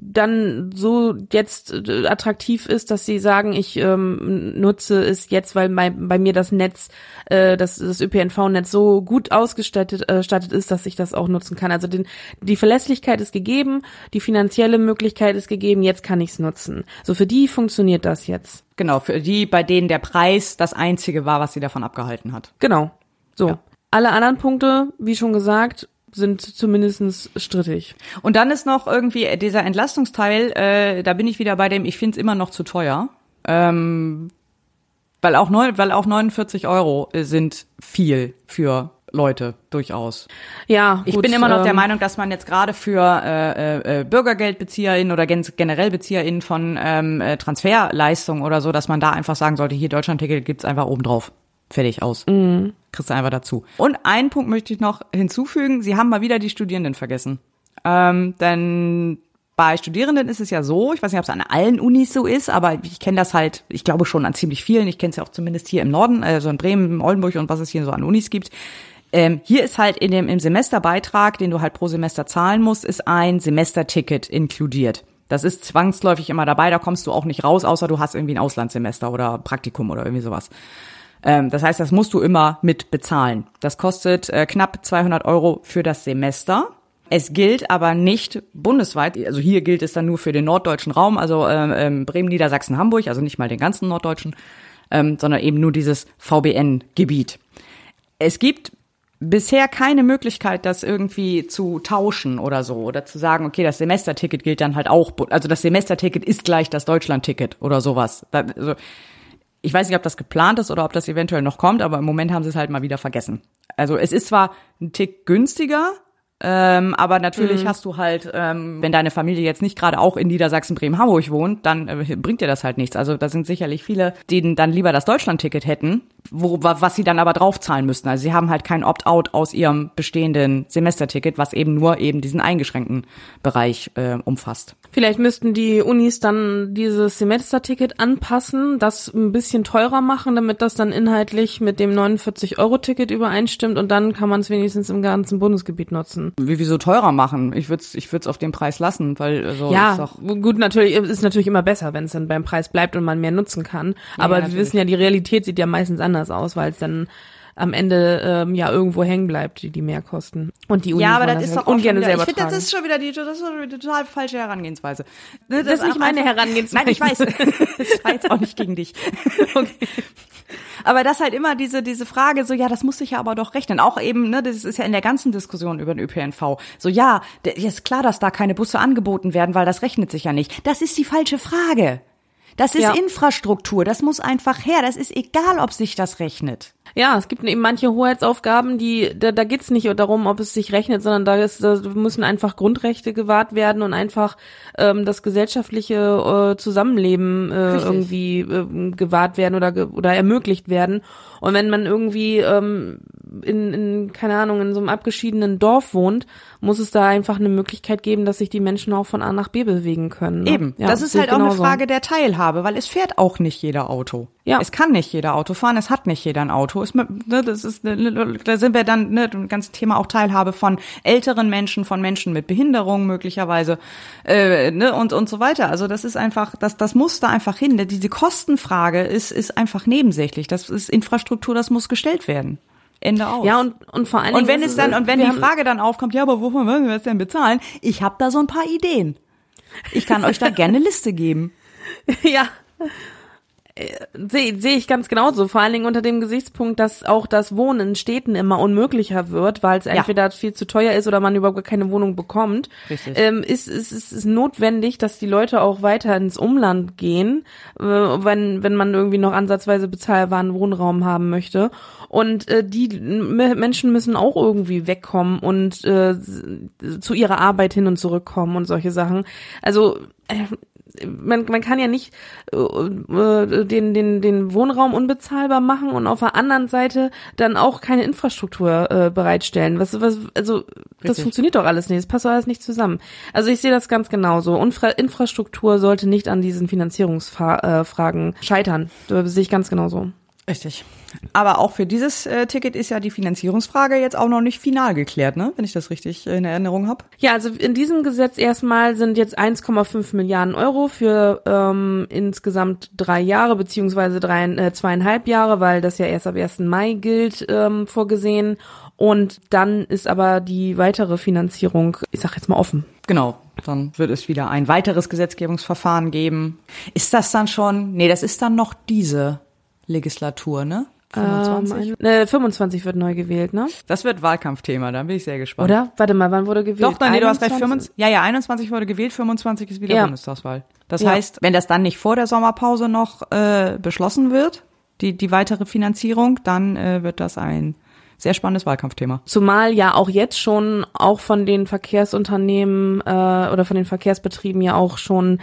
dann so jetzt äh, attraktiv ist, dass sie sagen, ich ähm, nutze es jetzt, weil bei, bei mir das Netz, äh, das, das ÖPNV-Netz so gut ausgestattet äh, ist, dass ich das auch nutzen kann. Also den, die Verlässlichkeit ist gegeben, die finanzielle Möglichkeit ist gegeben, jetzt kann ich es nutzen. So für die funktioniert das jetzt. Genau, für die, bei denen der Preis das einzige war, was sie davon abgehalten hat. Genau. So. Ja. Alle anderen Punkte, wie schon gesagt, sind zumindestens strittig. Und dann ist noch irgendwie dieser Entlastungsteil, äh, da bin ich wieder bei dem, ich finde es immer noch zu teuer. Ähm, weil auch neun, weil auch 49 Euro sind viel für Leute durchaus. Ja, Ich gut, bin immer noch der ähm, Meinung, dass man jetzt gerade für äh, äh, BürgergeldbezieherInnen oder gen generell BezieherInnen von ähm, äh, Transferleistungen oder so, dass man da einfach sagen sollte, hier Deutschlandticket gibt's einfach oben drauf. Fertig aus. Mhm. Kriegst du einfach dazu. Und einen Punkt möchte ich noch hinzufügen. Sie haben mal wieder die Studierenden vergessen. Ähm, denn bei Studierenden ist es ja so, ich weiß nicht, ob es an allen Unis so ist, aber ich kenne das halt, ich glaube schon an ziemlich vielen. Ich kenne es ja auch zumindest hier im Norden, also in Bremen, Oldenburg und was es hier so an Unis gibt. Ähm, hier ist halt in dem im Semesterbeitrag, den du halt pro Semester zahlen musst, ist ein Semesterticket inkludiert. Das ist zwangsläufig immer dabei, da kommst du auch nicht raus, außer du hast irgendwie ein Auslandssemester oder Praktikum oder irgendwie sowas. Ähm, das heißt, das musst du immer mit bezahlen. Das kostet äh, knapp 200 Euro für das Semester. Es gilt aber nicht bundesweit, also hier gilt es dann nur für den norddeutschen Raum, also ähm, Bremen, Niedersachsen, Hamburg, also nicht mal den ganzen norddeutschen, ähm, sondern eben nur dieses VBN-Gebiet. Es gibt bisher keine Möglichkeit, das irgendwie zu tauschen oder so oder zu sagen, okay, das Semesterticket gilt dann halt auch, also das Semesterticket ist gleich das Deutschlandticket oder sowas. Also, ich weiß nicht, ob das geplant ist oder ob das eventuell noch kommt, aber im Moment haben sie es halt mal wieder vergessen. Also es ist zwar ein Tick günstiger, ähm, aber natürlich mhm. hast du halt, ähm, wenn deine Familie jetzt nicht gerade auch in Niedersachsen, Bremen, Hamburg wohnt, dann äh, bringt dir das halt nichts. Also da sind sicherlich viele, die dann lieber das Deutschlandticket hätten, wo, was sie dann aber draufzahlen müssten. Also sie haben halt kein Opt-out aus ihrem bestehenden Semesterticket, was eben nur eben diesen eingeschränkten Bereich äh, umfasst. Vielleicht müssten die Unis dann dieses Semesterticket anpassen, das ein bisschen teurer machen, damit das dann inhaltlich mit dem 49-Euro-Ticket übereinstimmt und dann kann man es wenigstens im ganzen Bundesgebiet nutzen. Wie wieso teurer machen? Ich würde es ich würd's auf den Preis lassen, weil also ja, ist doch gut natürlich ist natürlich immer besser, wenn es dann beim Preis bleibt und man mehr nutzen kann. Aber ja, wir wissen ja, die Realität sieht ja meistens anders aus, weil es dann am Ende ähm, ja irgendwo hängen bleibt, die, die Mehrkosten. Und die Uni Ja, aber das, ist halt doch auch ungern selber Ich finde, das ist schon wieder die, das ist eine total falsche Herangehensweise. Das, das ist nicht meine Herangehensweise. Nein, ich weiß. das war jetzt auch nicht gegen dich. Okay. Aber das halt immer diese, diese Frage, so, ja, das muss sich ja aber doch rechnen. Auch eben, ne, das ist ja in der ganzen Diskussion über den ÖPNV. So, ja, ist klar, dass da keine Busse angeboten werden, weil das rechnet sich ja nicht. Das ist die falsche Frage. Das ist ja. Infrastruktur, das muss einfach her. Das ist egal, ob sich das rechnet. Ja, es gibt eben manche Hoheitsaufgaben, die da, da geht's nicht darum, ob es sich rechnet, sondern da, ist, da müssen einfach Grundrechte gewahrt werden und einfach ähm, das gesellschaftliche äh, Zusammenleben äh, irgendwie äh, gewahrt werden oder oder ermöglicht werden. Und wenn man irgendwie ähm, in, in keine Ahnung in so einem abgeschiedenen Dorf wohnt, muss es da einfach eine Möglichkeit geben, dass sich die Menschen auch von A nach B bewegen können. Ne? Eben, ja, das ist halt auch genauso. eine Frage der Teilhabe, weil es fährt auch nicht jeder Auto. Ja. Es kann nicht jeder Auto fahren, es hat nicht jeder ein Auto. Es, ne, das ist, ne, da sind wir dann, ne, ein ganzes Thema auch Teilhabe von älteren Menschen, von Menschen mit Behinderung möglicherweise äh, ne, und, und so weiter. Also das ist einfach, das, das muss da einfach hin. Diese Kostenfrage ist, ist einfach nebensächlich. Das ist Infrastruktur, das muss gestellt werden. Ende aus. Ja, und, und vor allen Dingen. Und wenn es dann, und wenn die Frage dann aufkommt, ja, aber wovon wollen wir das denn bezahlen? Ich habe da so ein paar Ideen. Ich kann euch da gerne eine Liste geben. Ja. Sehe seh ich ganz genauso, vor allen Dingen unter dem Gesichtspunkt, dass auch das Wohnen in Städten immer unmöglicher wird, weil es ja. entweder viel zu teuer ist oder man überhaupt keine Wohnung bekommt. Richtig. Ähm, ist, ist, ist, ist notwendig, dass die Leute auch weiter ins Umland gehen, äh, wenn, wenn man irgendwie noch ansatzweise bezahlbaren Wohnraum haben möchte. Und äh, die Menschen müssen auch irgendwie wegkommen und äh, zu ihrer Arbeit hin und zurückkommen und solche Sachen. Also äh, man, man kann ja nicht äh, äh, den, den, den Wohnraum unbezahlbar machen und auf der anderen Seite dann auch keine Infrastruktur äh, bereitstellen. Was, was, also das Richtig. funktioniert doch alles nicht, das passt doch alles nicht zusammen. Also ich sehe das ganz genauso. Infra Infrastruktur sollte nicht an diesen Finanzierungsfragen äh, scheitern. Das sehe ich ganz genauso. Richtig. Aber auch für dieses äh, Ticket ist ja die Finanzierungsfrage jetzt auch noch nicht final geklärt, ne? Wenn ich das richtig in Erinnerung habe. Ja, also in diesem Gesetz erstmal sind jetzt 1,5 Milliarden Euro für ähm, insgesamt drei Jahre beziehungsweise drei, äh, zweieinhalb Jahre, weil das ja erst ab 1. Mai gilt, ähm, vorgesehen. Und dann ist aber die weitere Finanzierung, ich sag jetzt mal offen. Genau, dann wird es wieder ein weiteres Gesetzgebungsverfahren geben. Ist das dann schon? Nee, das ist dann noch diese Legislatur, ne? 25? Ähm, äh, 25 wird neu gewählt, ne? Das wird Wahlkampfthema, da bin ich sehr gespannt. Oder? Warte mal, wann wurde gewählt? Doch, nein, nee, du hast recht, 25, ja, ja, 21 wurde gewählt, 25 ist wieder ja. Bundestagswahl. Das ja. heißt, wenn das dann nicht vor der Sommerpause noch äh, beschlossen wird, die, die weitere Finanzierung, dann äh, wird das ein sehr spannendes Wahlkampfthema. Zumal ja auch jetzt schon auch von den Verkehrsunternehmen äh, oder von den Verkehrsbetrieben ja auch schon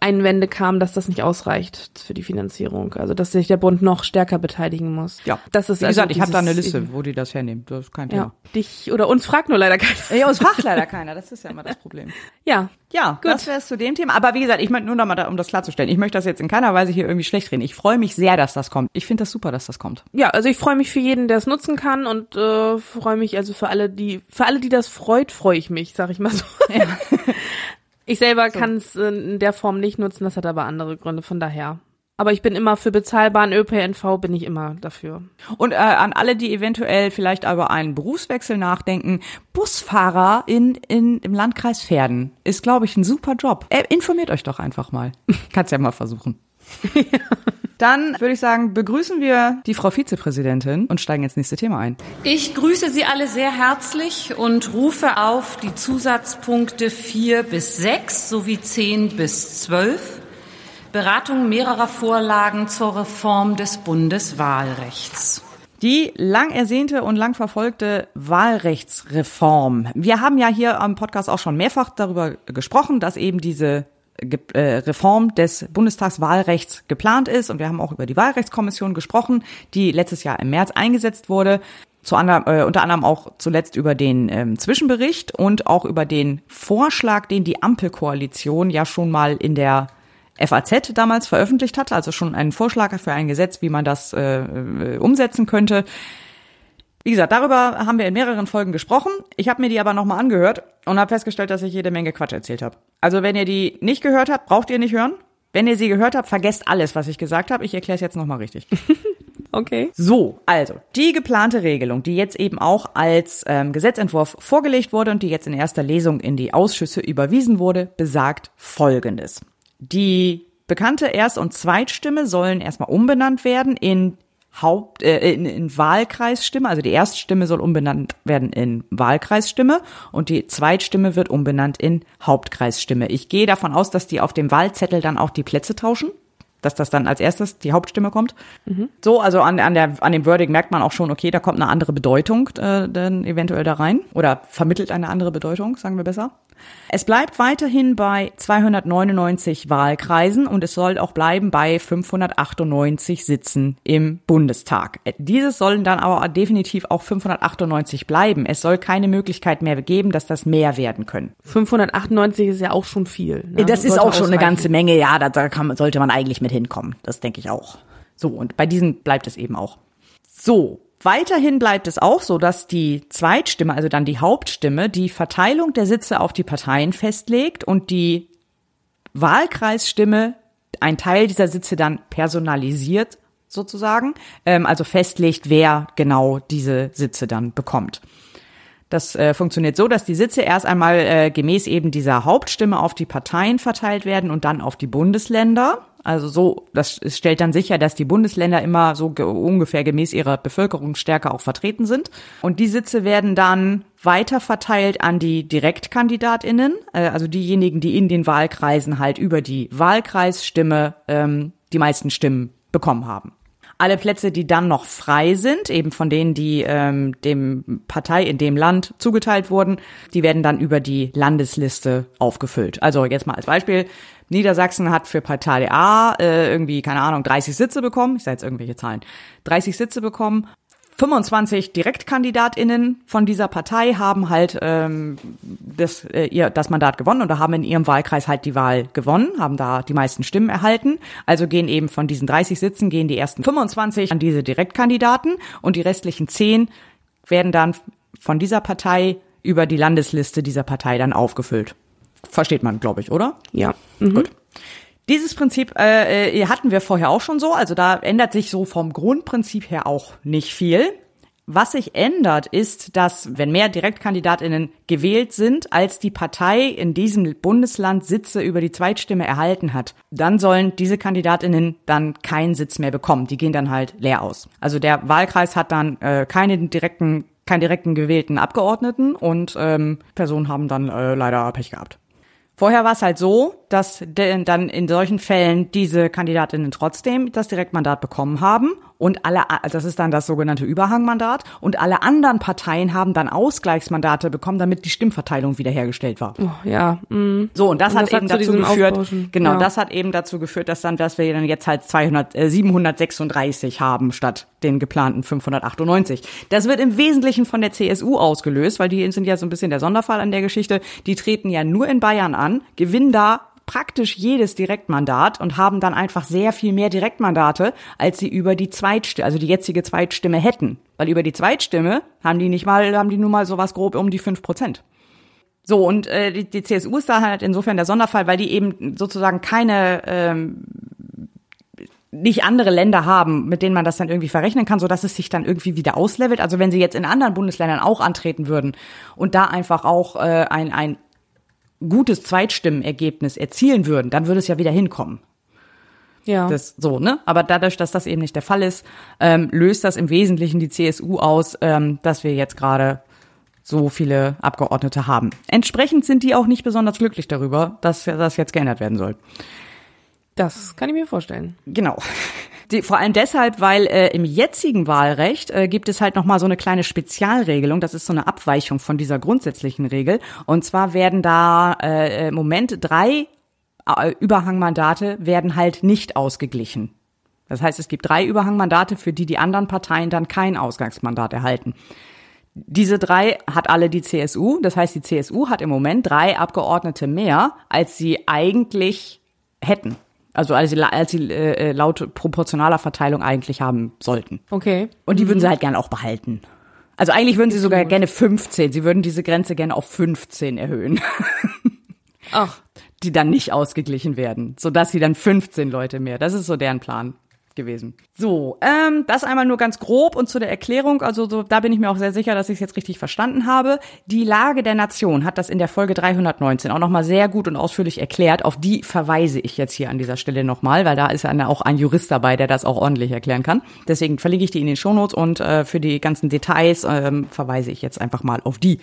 Einwände kamen, dass das nicht ausreicht für die Finanzierung. Also dass sich der Bund noch stärker beteiligen muss. Ja, das ist wie also gesagt, ich habe da eine Liste, wo die das hernehmen. Das ist kein Thema. Ja, dich oder uns fragt nur leider keiner. Ja, uns fragt leider keiner. Das ist ja immer das Problem. Ja, ja, gut. Das wäre es zu dem Thema. Aber wie gesagt, ich möchte nur noch mal, da, um das klarzustellen, ich möchte das jetzt in keiner Weise hier irgendwie schlecht reden. Ich freue mich sehr, dass das kommt. Ich finde das super, dass das kommt. Ja, also ich freue mich für jeden, der es nutzen kann und äh, freue mich also für alle, die für alle, die das freut, freue ich mich, sag ich mal so. Ja. Ich selber kann es in der Form nicht nutzen, das hat aber andere Gründe, von daher. Aber ich bin immer für bezahlbaren ÖPNV, bin ich immer dafür. Und äh, an alle, die eventuell vielleicht über einen Berufswechsel nachdenken, Busfahrer in, in, im Landkreis Pferden ist, glaube ich, ein super Job. Äh, informiert euch doch einfach mal. Kannst ja mal versuchen. Dann würde ich sagen, begrüßen wir die Frau Vizepräsidentin und steigen ins nächste Thema ein. Ich grüße Sie alle sehr herzlich und rufe auf die Zusatzpunkte 4 bis 6 sowie 10 bis 12. Beratung mehrerer Vorlagen zur Reform des Bundeswahlrechts. Die lang ersehnte und lang verfolgte Wahlrechtsreform. Wir haben ja hier am Podcast auch schon mehrfach darüber gesprochen, dass eben diese äh, Reform des Bundestagswahlrechts geplant ist. Und wir haben auch über die Wahlrechtskommission gesprochen, die letztes Jahr im März eingesetzt wurde. Zu anderem, äh, unter anderem auch zuletzt über den ähm, Zwischenbericht und auch über den Vorschlag, den die Ampelkoalition ja schon mal in der FAZ damals veröffentlicht hatte, also schon einen Vorschlag für ein Gesetz, wie man das äh, äh umsetzen könnte. Wie gesagt, darüber haben wir in mehreren Folgen gesprochen. Ich habe mir die aber nochmal angehört und habe festgestellt, dass ich jede Menge Quatsch erzählt habe. Also wenn ihr die nicht gehört habt, braucht ihr nicht hören. Wenn ihr sie gehört habt, vergesst alles, was ich gesagt habe. Ich erkläre es jetzt nochmal richtig. okay. So, also die geplante Regelung, die jetzt eben auch als ähm, Gesetzentwurf vorgelegt wurde und die jetzt in erster Lesung in die Ausschüsse überwiesen wurde, besagt Folgendes. Die bekannte Erst- und Zweitstimme sollen erstmal umbenannt werden in Haupt, äh, in, in Wahlkreisstimme, also die Erststimme soll umbenannt werden in Wahlkreisstimme und die Zweitstimme wird umbenannt in Hauptkreisstimme. Ich gehe davon aus, dass die auf dem Wahlzettel dann auch die Plätze tauschen, dass das dann als erstes die Hauptstimme kommt. Mhm. So, also an, an, der, an dem Wording merkt man auch schon, okay, da kommt eine andere Bedeutung äh, dann eventuell da rein oder vermittelt eine andere Bedeutung, sagen wir besser. Es bleibt weiterhin bei 299 Wahlkreisen und es soll auch bleiben bei 598 Sitzen im Bundestag. Dieses sollen dann aber definitiv auch 598 bleiben. Es soll keine Möglichkeit mehr geben, dass das mehr werden können. 598 ist ja auch schon viel. Ne? Das ist auch schon eine ganze Menge. Ja, da, da kann, sollte man eigentlich mit hinkommen. Das denke ich auch. So, und bei diesen bleibt es eben auch. So, Weiterhin bleibt es auch so, dass die Zweitstimme, also dann die Hauptstimme, die Verteilung der Sitze auf die Parteien festlegt und die Wahlkreisstimme ein Teil dieser Sitze dann personalisiert sozusagen, ähm, also festlegt, wer genau diese Sitze dann bekommt. Das äh, funktioniert so, dass die Sitze erst einmal äh, gemäß eben dieser Hauptstimme auf die Parteien verteilt werden und dann auf die Bundesländer. Also so, das stellt dann sicher, dass die Bundesländer immer so ungefähr gemäß ihrer Bevölkerungsstärke auch vertreten sind. Und die Sitze werden dann weiter verteilt an die Direktkandidatinnen, äh, also diejenigen, die in den Wahlkreisen halt über die Wahlkreisstimme ähm, die meisten Stimmen bekommen haben. Alle Plätze, die dann noch frei sind, eben von denen, die ähm, dem Partei in dem Land zugeteilt wurden, die werden dann über die Landesliste aufgefüllt. Also jetzt mal als Beispiel, Niedersachsen hat für Partei A äh, irgendwie, keine Ahnung, 30 Sitze bekommen. Ich sage jetzt irgendwelche Zahlen. 30 Sitze bekommen. 25 DirektkandidatInnen von dieser Partei haben halt ähm, das, äh, ihr, das Mandat gewonnen oder haben in ihrem Wahlkreis halt die Wahl gewonnen, haben da die meisten Stimmen erhalten. Also gehen eben von diesen 30 Sitzen, gehen die ersten 25 an diese Direktkandidaten und die restlichen 10 werden dann von dieser Partei über die Landesliste dieser Partei dann aufgefüllt. Versteht man, glaube ich, oder? Ja. Mhm. Gut. Dieses Prinzip äh, äh, hatten wir vorher auch schon so, also da ändert sich so vom Grundprinzip her auch nicht viel. Was sich ändert, ist, dass wenn mehr Direktkandidatinnen gewählt sind, als die Partei in diesem Bundesland Sitze über die Zweitstimme erhalten hat, dann sollen diese Kandidatinnen dann keinen Sitz mehr bekommen. Die gehen dann halt leer aus. Also der Wahlkreis hat dann äh, keinen direkten, keinen direkten gewählten Abgeordneten und ähm, Personen haben dann äh, leider Pech gehabt. Vorher war es halt so, dass dann in solchen Fällen diese Kandidatinnen trotzdem das Direktmandat bekommen haben und alle, das ist dann das sogenannte Überhangmandat und alle anderen Parteien haben dann Ausgleichsmandate bekommen, damit die Stimmverteilung wiederhergestellt war. Oh, ja. Mm. So und das und hat das eben hat dazu geführt, genau, ja. das hat eben dazu geführt, dass dann, dass wir dann jetzt halt 200, äh, 736 haben statt den geplanten 598. Das wird im Wesentlichen von der CSU ausgelöst, weil die sind ja so ein bisschen der Sonderfall an der Geschichte. Die treten ja nur in Bayern an, gewinnen da praktisch jedes Direktmandat und haben dann einfach sehr viel mehr Direktmandate, als sie über die Zweitstimme, also die jetzige Zweitstimme hätten. Weil über die Zweitstimme haben die nicht mal, haben die nur mal sowas grob um die fünf Prozent. So, und äh, die, die CSU ist da halt insofern der Sonderfall, weil die eben sozusagen keine ähm, nicht andere Länder haben, mit denen man das dann irgendwie verrechnen kann, so dass es sich dann irgendwie wieder auslevelt. Also wenn sie jetzt in anderen Bundesländern auch antreten würden und da einfach auch äh, ein, ein gutes Zweitstimmenergebnis erzielen würden, dann würde es ja wieder hinkommen. Ja. Das so, ne? Aber dadurch, dass das eben nicht der Fall ist, ähm, löst das im Wesentlichen die CSU aus, ähm, dass wir jetzt gerade so viele Abgeordnete haben. Entsprechend sind die auch nicht besonders glücklich darüber, dass das jetzt geändert werden soll. Das kann ich mir vorstellen. Genau. Die, vor allem deshalb, weil äh, im jetzigen Wahlrecht äh, gibt es halt noch mal so eine kleine Spezialregelung. Das ist so eine Abweichung von dieser grundsätzlichen Regel. Und zwar werden da äh, im Moment drei äh, Überhangmandate werden halt nicht ausgeglichen. Das heißt, es gibt drei Überhangmandate, für die die anderen Parteien dann kein Ausgangsmandat erhalten. Diese drei hat alle die CSU. Das heißt, die CSU hat im Moment drei Abgeordnete mehr, als sie eigentlich hätten. Also als sie, als sie äh, laut proportionaler Verteilung eigentlich haben sollten. Okay. Und die würden sie halt gerne auch behalten. Also eigentlich würden sie sogar gerne 15. Sie würden diese Grenze gerne auf 15 erhöhen. Ach, die dann nicht ausgeglichen werden, sodass sie dann 15 Leute mehr. Das ist so deren Plan gewesen. So, ähm, das einmal nur ganz grob und zu der Erklärung, also so, da bin ich mir auch sehr sicher, dass ich es jetzt richtig verstanden habe. Die Lage der Nation hat das in der Folge 319 auch nochmal sehr gut und ausführlich erklärt. Auf die verweise ich jetzt hier an dieser Stelle nochmal, weil da ist ja auch ein Jurist dabei, der das auch ordentlich erklären kann. Deswegen verlinke ich die in den Shownotes und äh, für die ganzen Details ähm, verweise ich jetzt einfach mal auf die.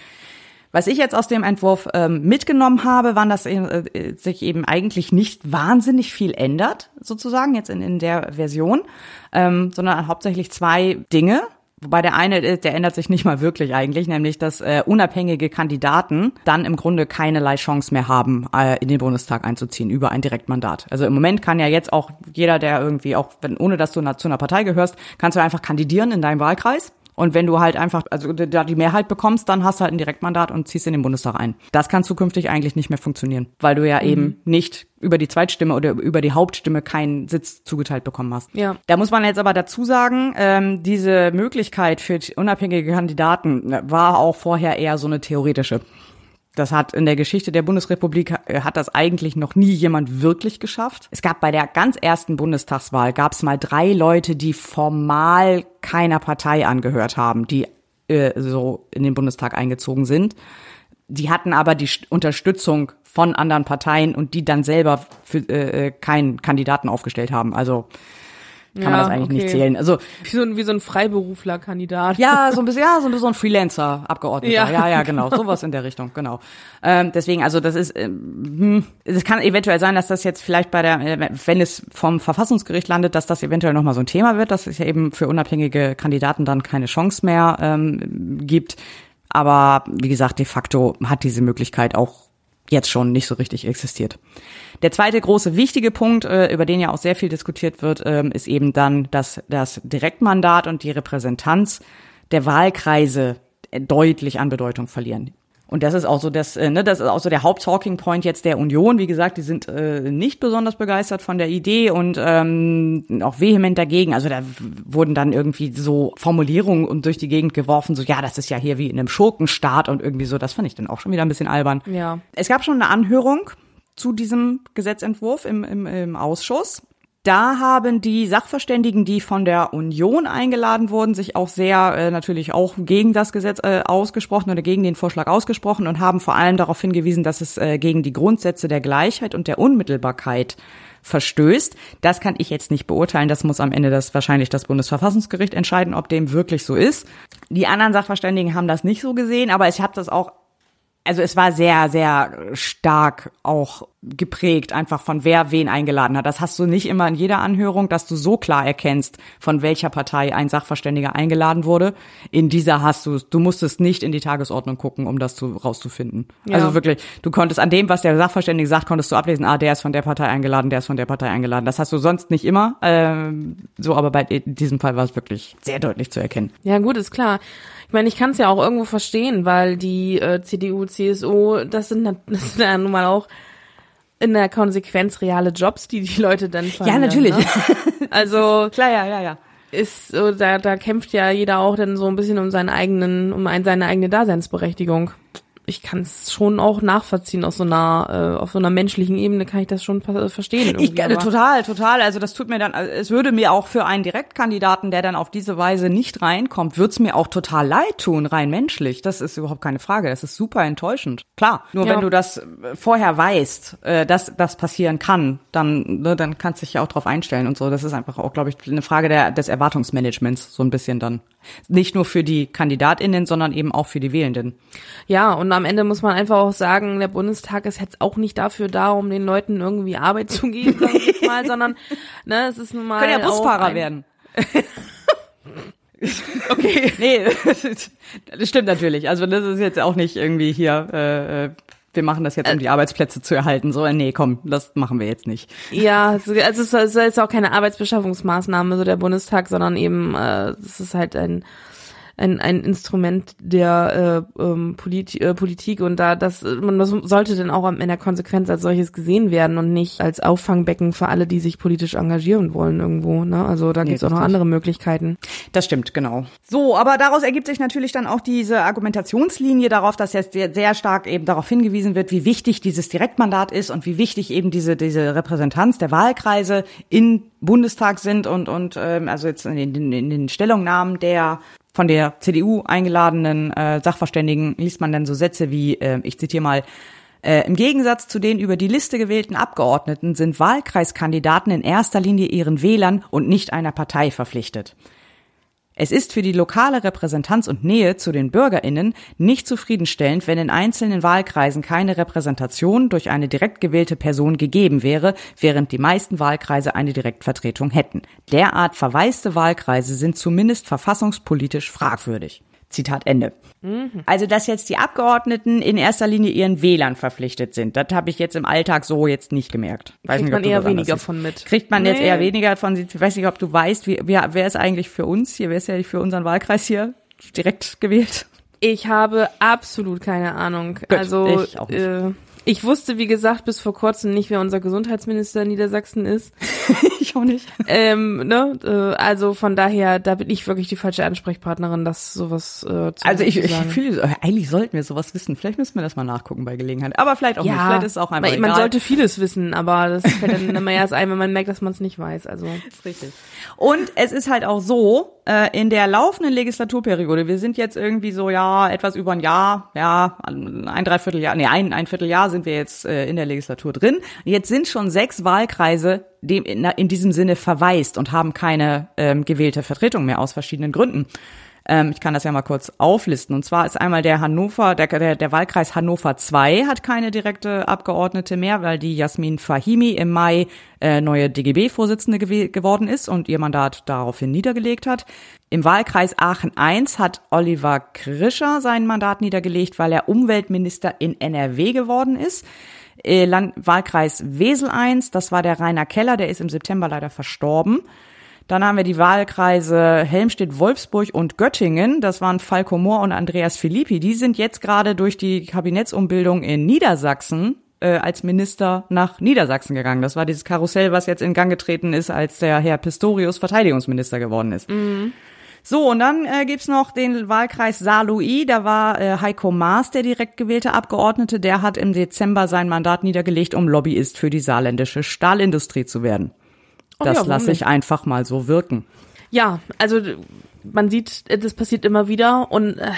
Was ich jetzt aus dem Entwurf ähm, mitgenommen habe, waren, dass äh, sich eben eigentlich nicht wahnsinnig viel ändert, sozusagen, jetzt in, in der Version, ähm, sondern hauptsächlich zwei Dinge. Wobei der eine, äh, der ändert sich nicht mal wirklich eigentlich, nämlich dass äh, unabhängige Kandidaten dann im Grunde keinerlei Chance mehr haben, äh, in den Bundestag einzuziehen über ein Direktmandat. Also im Moment kann ja jetzt auch jeder, der irgendwie, auch wenn, ohne dass du zu einer Partei gehörst, kannst du einfach kandidieren in deinem Wahlkreis und wenn du halt einfach, also da die Mehrheit bekommst, dann hast du halt ein Direktmandat und ziehst in den Bundestag ein. Das kann zukünftig eigentlich nicht mehr funktionieren, weil du ja mhm. eben nicht über die Zweitstimme oder über die Hauptstimme keinen Sitz zugeteilt bekommen hast. Ja. Da muss man jetzt aber dazu sagen, ähm, diese Möglichkeit für unabhängige Kandidaten äh, war auch vorher eher so eine theoretische. Das hat in der Geschichte der Bundesrepublik äh, hat das eigentlich noch nie jemand wirklich geschafft. Es gab bei der ganz ersten Bundestagswahl gab es mal drei Leute, die formal keiner Partei angehört haben, die äh, so in den Bundestag eingezogen sind. Die hatten aber die Unterstützung von anderen Parteien und die dann selber für äh, äh keinen Kandidaten aufgestellt haben. Also kann ja, man das eigentlich okay. nicht zählen. Also wie so, ein, wie so ein Freiberufler-Kandidat. Ja, so ein bisschen, ja, so ein bisschen ein Freelancer-Abgeordneter. Ja. ja, ja, genau, sowas in der Richtung, genau. Ähm, deswegen, also das ist, ähm, es kann eventuell sein, dass das jetzt vielleicht bei der, äh, wenn es vom Verfassungsgericht landet, dass das eventuell nochmal so ein Thema wird, dass es ja eben für unabhängige Kandidaten dann keine Chance mehr ähm, gibt. Aber wie gesagt, de facto hat diese Möglichkeit auch jetzt schon nicht so richtig existiert. Der zweite große wichtige Punkt, äh, über den ja auch sehr viel diskutiert wird, ähm, ist eben dann, dass das Direktmandat und die Repräsentanz der Wahlkreise deutlich an Bedeutung verlieren. Und das ist auch so das, äh, ne, das ist auch so der Haupttalking Point jetzt der Union. Wie gesagt, die sind äh, nicht besonders begeistert von der Idee und ähm, auch vehement dagegen. Also da wurden dann irgendwie so Formulierungen und durch die Gegend geworfen, so ja, das ist ja hier wie in einem Schurkenstaat und irgendwie so. Das fand ich dann auch schon wieder ein bisschen albern. Ja. Es gab schon eine Anhörung zu diesem Gesetzentwurf im, im, im Ausschuss. Da haben die Sachverständigen, die von der Union eingeladen wurden, sich auch sehr äh, natürlich auch gegen das Gesetz äh, ausgesprochen oder gegen den Vorschlag ausgesprochen und haben vor allem darauf hingewiesen, dass es äh, gegen die Grundsätze der Gleichheit und der Unmittelbarkeit verstößt. Das kann ich jetzt nicht beurteilen. Das muss am Ende das wahrscheinlich das Bundesverfassungsgericht entscheiden, ob dem wirklich so ist. Die anderen Sachverständigen haben das nicht so gesehen, aber ich habe das auch also es war sehr, sehr stark auch geprägt, einfach von wer wen eingeladen hat. Das hast du nicht immer in jeder Anhörung, dass du so klar erkennst, von welcher Partei ein Sachverständiger eingeladen wurde. In dieser hast du, du musstest nicht in die Tagesordnung gucken, um das zu, rauszufinden. Ja. Also wirklich, du konntest an dem, was der Sachverständige sagt, konntest du ablesen, ah, der ist von der Partei eingeladen, der ist von der Partei eingeladen. Das hast du sonst nicht immer, ähm, so, aber bei diesem Fall war es wirklich sehr deutlich zu erkennen. Ja, gut, ist klar. Ich meine, ich kann es ja auch irgendwo verstehen, weil die äh, CDU, CSU, das sind, das sind ja nun mal auch in der Konsequenz reale Jobs, die die Leute dann verlieren. Ja, natürlich. Ne? Also klar, ja, ja, ja. Ist so, da, da kämpft ja jeder auch dann so ein bisschen um seinen eigenen, um ein, seine eigene Daseinsberechtigung. Ich kann es schon auch nachvollziehen aus so einer, äh, auf so einer menschlichen Ebene kann ich das schon verstehen. Ich, äh, total, total. Also das tut mir dann, also es würde mir auch für einen Direktkandidaten, der dann auf diese Weise nicht reinkommt, würde es mir auch total leid tun, rein menschlich. Das ist überhaupt keine Frage. Das ist super enttäuschend. Klar, nur ja. wenn du das äh, vorher weißt, äh, dass das passieren kann, dann, ne, dann kannst du dich ja auch drauf einstellen und so. Das ist einfach auch, glaube ich, eine Frage der, des Erwartungsmanagements, so ein bisschen dann. Nicht nur für die KandidatInnen, sondern eben auch für die Wählenden. Ja, und am Ende muss man einfach auch sagen, der Bundestag ist jetzt auch nicht dafür da, um den Leuten irgendwie Arbeit zu geben, sag ich mal, sondern ne, es ist nun mal. Können ja Busfahrer werden. okay. nee, das stimmt natürlich. Also das ist jetzt auch nicht irgendwie hier, äh, äh wir machen das jetzt, um die Arbeitsplätze zu erhalten. So, nee, komm, das machen wir jetzt nicht. Ja, also es ist auch keine Arbeitsbeschaffungsmaßnahme, so der Bundestag, sondern eben, äh, es ist halt ein ein, ein Instrument der äh, ähm, Polit äh, Politik und da das man das sollte dann auch in der Konsequenz als solches gesehen werden und nicht als Auffangbecken für alle, die sich politisch engagieren wollen irgendwo. Ne? Also da nee, gibt's auch noch andere Möglichkeiten. Das stimmt, genau. So, aber daraus ergibt sich natürlich dann auch diese Argumentationslinie darauf, dass jetzt sehr, sehr stark eben darauf hingewiesen wird, wie wichtig dieses Direktmandat ist und wie wichtig eben diese diese Repräsentanz der Wahlkreise in Bundestag sind und und ähm, also jetzt in den, in den Stellungnahmen der von der CDU eingeladenen äh, Sachverständigen liest man dann so Sätze wie, äh, ich zitiere mal, äh, Im Gegensatz zu den über die Liste gewählten Abgeordneten sind Wahlkreiskandidaten in erster Linie ihren Wählern und nicht einer Partei verpflichtet. Es ist für die lokale Repräsentanz und Nähe zu den Bürgerinnen nicht zufriedenstellend, wenn in einzelnen Wahlkreisen keine Repräsentation durch eine direkt gewählte Person gegeben wäre, während die meisten Wahlkreise eine Direktvertretung hätten. Derart verwaiste Wahlkreise sind zumindest verfassungspolitisch fragwürdig. Zitat Ende. Mhm. Also, dass jetzt die Abgeordneten in erster Linie ihren Wählern verpflichtet sind, das habe ich jetzt im Alltag so jetzt nicht gemerkt. Weiß Kriegt nicht, man eher weniger von mit. Kriegt man nee. jetzt eher weniger von, ich weiß nicht, ob du weißt, wie, wer, wer ist eigentlich für uns hier, wer ist ja für unseren Wahlkreis hier direkt gewählt? Ich habe absolut keine Ahnung. Gut, also, ich auch nicht. Äh, ich wusste, wie gesagt, bis vor kurzem nicht, wer unser Gesundheitsminister in Niedersachsen ist. ich auch nicht. Ähm, ne? Äh, also von daher, da bin ich wirklich die falsche Ansprechpartnerin, das sowas äh, zu Also ich, ich fühle, eigentlich sollten wir sowas wissen. Vielleicht müssen wir das mal nachgucken bei Gelegenheit. Aber vielleicht auch ja, nicht. Vielleicht ist es auch einfach man, man sollte vieles wissen, aber das fällt dann immer erst ein, wenn man merkt, dass man es nicht weiß. Also das ist richtig. Und es ist halt auch so, äh, in der laufenden Legislaturperiode, wir sind jetzt irgendwie so, ja, etwas über ein Jahr, ja, ein Dreivierteljahr, nee, ein, ein Vierteljahr sind wir jetzt äh, in der Legislatur drin. Jetzt sind schon sechs Wahlkreise in diesem Sinne verwaist und haben keine ähm, gewählte Vertretung mehr aus verschiedenen Gründen. Ähm, ich kann das ja mal kurz auflisten. Und zwar ist einmal der Hannover, der, der, der Wahlkreis Hannover 2 hat keine direkte Abgeordnete mehr, weil die Jasmin Fahimi im Mai äh, neue DGB-Vorsitzende gew geworden ist und ihr Mandat daraufhin niedergelegt hat. Im Wahlkreis Aachen 1 hat Oliver Krischer sein Mandat niedergelegt, weil er Umweltminister in NRW geworden ist. Äh, Land Wahlkreis Wesel 1, das war der Rainer Keller, der ist im September leider verstorben. Dann haben wir die Wahlkreise Helmstedt, Wolfsburg und Göttingen. Das waren Falco Mohr und Andreas Filippi. Die sind jetzt gerade durch die Kabinettsumbildung in Niedersachsen äh, als Minister nach Niedersachsen gegangen. Das war dieses Karussell, was jetzt in Gang getreten ist, als der Herr Pistorius Verteidigungsminister geworden ist. Mhm. So, und dann äh, gibt's noch den Wahlkreis Saarlouis. Da war äh, Heiko Maas der direkt gewählte Abgeordnete. Der hat im Dezember sein Mandat niedergelegt, um Lobbyist für die saarländische Stahlindustrie zu werden. Das ja, lasse ich einfach mal so wirken. Ja, also man sieht, das passiert immer wieder und äh,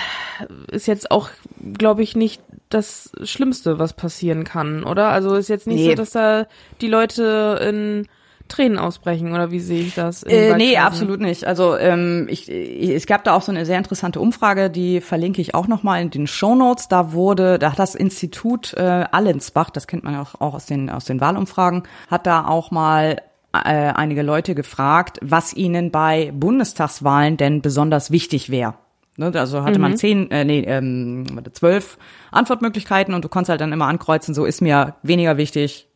ist jetzt auch, glaube ich, nicht das Schlimmste, was passieren kann, oder? Also ist jetzt nicht nee. so, dass da die Leute in Tränen ausbrechen oder wie sehe ich das? Äh, nee, absolut nicht. Also ähm, ich, ich, es gab da auch so eine sehr interessante Umfrage, die verlinke ich auch nochmal in den Show Notes. Da wurde, da hat das Institut äh, Allensbach, das kennt man ja auch, auch aus den aus den Wahlumfragen, hat da auch mal äh, einige Leute gefragt, was ihnen bei Bundestagswahlen denn besonders wichtig wäre. Ne, also hatte mhm. man zehn, äh, nee, ähm, zwölf Antwortmöglichkeiten und du konntest halt dann immer ankreuzen, so ist mir weniger wichtig,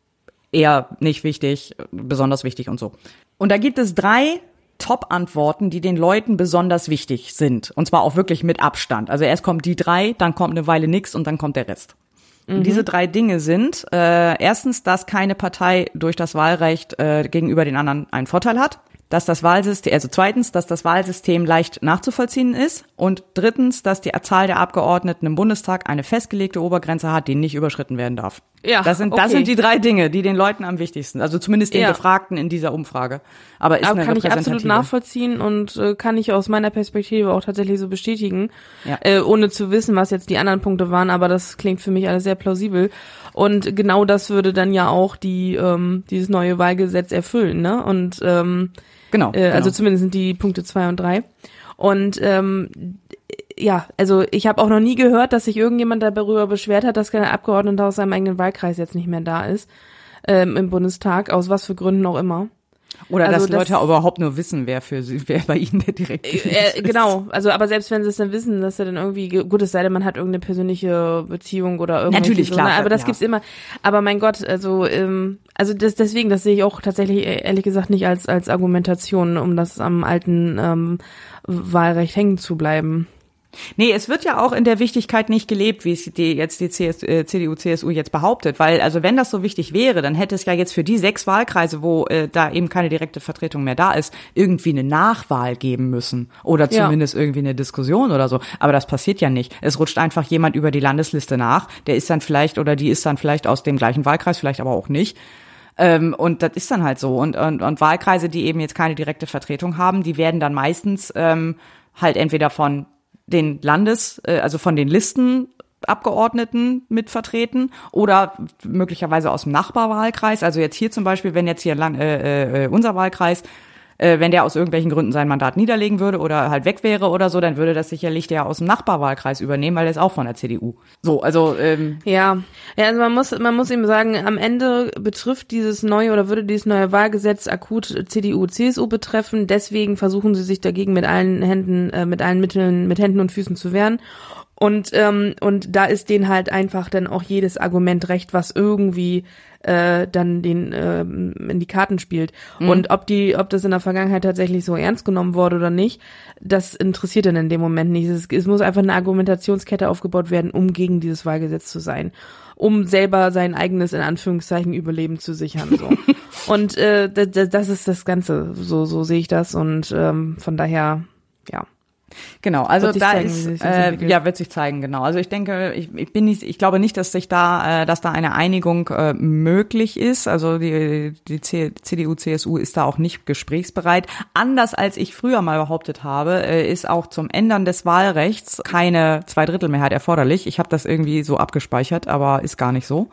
eher nicht wichtig, besonders wichtig und so. Und da gibt es drei Top-Antworten, die den Leuten besonders wichtig sind. Und zwar auch wirklich mit Abstand. Also erst kommt die drei, dann kommt eine Weile nix und dann kommt der Rest. Mhm. Diese drei Dinge sind äh, erstens, dass keine Partei durch das Wahlrecht äh, gegenüber den anderen einen Vorteil hat. dass das Wahlsystem, also zweitens, dass das Wahlsystem leicht nachzuvollziehen ist und drittens, dass die Zahl der Abgeordneten im Bundestag eine festgelegte Obergrenze hat, die nicht überschritten werden darf. Ja, das sind, das okay. sind die drei Dinge, die den Leuten am wichtigsten, also zumindest den Ja. Befragten in dieser Umfrage. Aber ist Aber kann ich absolut nachvollziehen und äh, kann ich aus meiner Perspektive auch tatsächlich so bestätigen, Ja. äh, ohne zu wissen, was jetzt die anderen Punkte waren, aber das klingt für mich alles sehr plausibel. Und genau das würde dann ja auch die ähm, dieses neue Wahlgesetz erfüllen, ne? Und ähm, Genau. äh, also genau. zumindest sind die Punkte zwei und drei. Und ähm, ja, also ich habe auch noch nie gehört, dass sich irgendjemand darüber beschwert hat, dass kein Abgeordneter aus seinem eigenen Wahlkreis jetzt nicht mehr da ist ähm, im Bundestag, aus was für Gründen auch immer. Oder also dass die das- Leute überhaupt nur wissen, wer für sie, wer bei ihnen der direkte Äh, genau, also aber selbst wenn sie es dann wissen, dass er dann irgendwie, ge- gut, es sei denn, man hat irgendeine persönliche Beziehung oder irgendwas. Natürlich, so, klar, ne? aber das ja. gibt's immer. Aber mein Gott, also, ähm, also das, deswegen, das sehe ich auch tatsächlich äh, ehrlich gesagt nicht als, als Argumentation, um das am alten ähm, Wahlrecht hängen zu bleiben. Nee, es wird ja auch in der Wichtigkeit nicht gelebt, wie es die, jetzt die CS, äh, CDU, CSU jetzt behauptet. Weil, also wenn das so wichtig wäre, dann hätte es ja jetzt für die sechs Wahlkreise, wo äh, da eben keine direkte Vertretung mehr da ist, irgendwie eine Nachwahl geben müssen. Oder Ja. zumindest irgendwie eine Diskussion oder so. Aber das passiert ja nicht. Es rutscht einfach jemand über die Landesliste nach. Der ist dann vielleicht oder die ist dann vielleicht aus dem gleichen Wahlkreis, vielleicht aber auch nicht. Ähm, und das ist dann halt so. Und, und, und Wahlkreise, die eben jetzt keine direkte Vertretung haben, die werden dann meistens ähm, halt entweder von den Landes, äh, also von den Listenabgeordneten mit vertreten oder möglicherweise aus dem Nachbarwahlkreis. Also jetzt hier zum Beispiel, wenn jetzt hier Land, äh, äh, unser Wahlkreis äh, wenn der aus irgendwelchen Gründen sein Mandat niederlegen würde oder halt weg wäre oder so, dann würde das sicherlich der aus dem Nachbarwahlkreis übernehmen, weil der ist auch von der CDU. So, also ähm, Ja, ja, also man muss, man muss eben sagen, am Ende betrifft dieses neue oder würde dieses neue Wahlgesetz akut CDU, CSU betreffen. Deswegen versuchen sie sich dagegen mit allen Händen, äh, mit allen Mitteln, mit Händen und Füßen zu wehren. Und ähm, und da ist denen halt einfach dann auch jedes Argument recht, was irgendwie äh, dann den ähm, in die Karten spielt. Und ob die, ob das in der Vergangenheit tatsächlich so ernst genommen wurde oder nicht, das interessiert dann in dem Moment nicht. Es, es muss einfach eine Argumentationskette aufgebaut werden, um gegen dieses Wahlgesetz zu sein, um selber sein eigenes in Anführungszeichen Überleben zu sichern. So. und äh, das, das ist das Ganze. So so sehe ich das und ähm, von daher ja. Genau, also Wird sich da zeigen, ist, äh, ja, wird sich zeigen, genau. Also ich denke, ich, ich bin nicht, ich glaube nicht, dass sich da, äh, dass da eine Einigung äh, möglich ist. Also die, die C- CDU, CSU ist da auch nicht gesprächsbereit. Anders als ich früher mal behauptet habe, äh, ist auch zum Ändern des Wahlrechts keine Zweidrittelmehrheit erforderlich. Ich habe das irgendwie so abgespeichert, aber ist gar nicht so.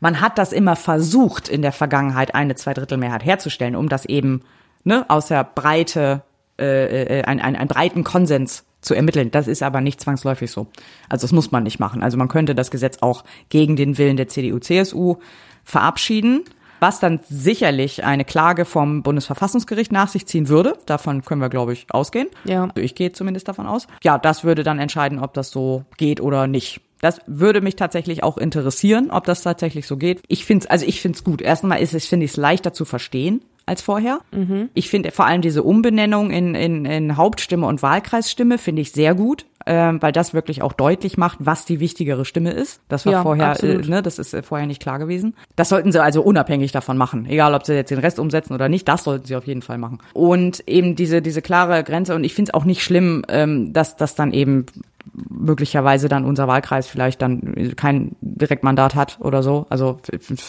Man hat das immer versucht, in der Vergangenheit eine Zweidrittelmehrheit herzustellen, um das eben ne, aus der Breite äh, äh, ein, ein, einen breiten Konsens zu ermitteln. Das ist aber nicht zwangsläufig so. Also das muss man nicht machen. Also man könnte das Gesetz auch gegen den Willen der CDU, CSU verabschieden, was dann sicherlich eine Klage vom Bundesverfassungsgericht nach sich ziehen würde. Davon können wir, glaube ich, ausgehen. Ja. Also ich gehe zumindest davon aus. Ja, das würde dann entscheiden, ob das so geht oder nicht. Das würde mich tatsächlich auch interessieren, ob das tatsächlich so geht. Ich finde es, also ich finde es gut. Erstmal ist es, finde ich es leichter zu verstehen als vorher. Ich finde vor allem diese Umbenennung in, in, in Hauptstimme und Wahlkreisstimme finde ich sehr gut, ähm, weil das wirklich auch deutlich macht, was die wichtigere Stimme ist. Das war Ja, vorher, äh, ne, das ist äh, vorher nicht klar gewesen. Das sollten sie also unabhängig davon machen, egal ob sie jetzt den Rest umsetzen oder nicht. Das sollten sie auf jeden Fall machen. Und eben diese diese klare Grenze. Und ich finde es auch nicht schlimm, ähm, dass das dann eben möglicherweise dann unser Wahlkreis vielleicht dann kein Direktmandat hat oder so. Also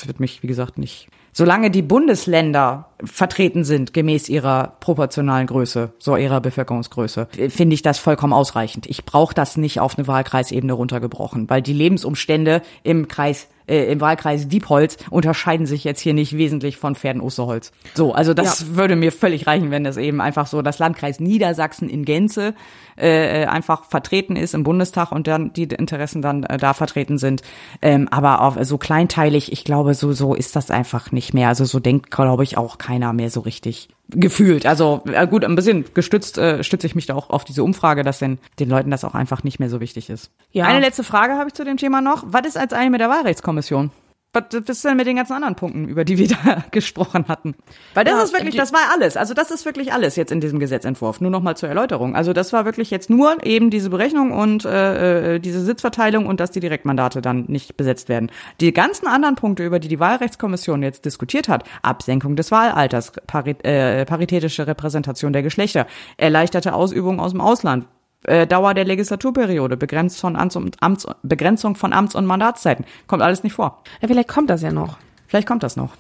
wird mich, wie gesagt, nicht. Solange die Bundesländer vertreten sind, gemäß ihrer proportionalen Größe, so ihrer Bevölkerungsgröße, finde ich das vollkommen ausreichend. Ich brauche das nicht auf eine Wahlkreisebene runtergebrochen, weil die Lebensumstände im Kreis äh, im Wahlkreis Diepholz unterscheiden sich jetzt hier nicht wesentlich von Pferden Osterholz. So, also das würde mir völlig reichen, wenn das eben einfach so das Landkreis Niedersachsen in Gänze äh, einfach vertreten ist im Bundestag und dann die Interessen dann äh, da vertreten sind. Ähm, aber auch so kleinteilig, ich glaube, so so ist das einfach nicht mehr. Also so denkt, glaube ich, auch keiner mehr so richtig gefühlt. Also äh, gut, ein bisschen gestützt äh, stütze ich mich da auch auf diese Umfrage, dass den, den Leuten das auch einfach nicht mehr so wichtig ist. Ja. Eine letzte Frage habe ich zu dem Thema noch. Was ist als eine mit der Wahlrechtskommission? Was, ist denn mit den ganzen anderen Punkten, über die wir da gesprochen hatten? Weil das Ja, ist wirklich, das war alles. Also das ist wirklich alles jetzt in diesem Gesetzentwurf. Nur noch mal zur Erläuterung. Also das war wirklich jetzt nur eben diese Berechnung und äh, äh, diese Sitzverteilung und dass die Direktmandate dann nicht besetzt werden. Die ganzen anderen Punkte, über die die Wahlrechtskommission jetzt diskutiert hat, Absenkung des Wahlalters, pari äh, paritätische Repräsentation der Geschlechter, erleichterte Ausübung aus dem Ausland, äh, Dauer der Legislaturperiode, begrenzt von Amts und Amts, Begrenzung von Amts- und Mandatszeiten. Kommt alles nicht vor. Ja, vielleicht kommt das ja noch. Vielleicht kommt das noch.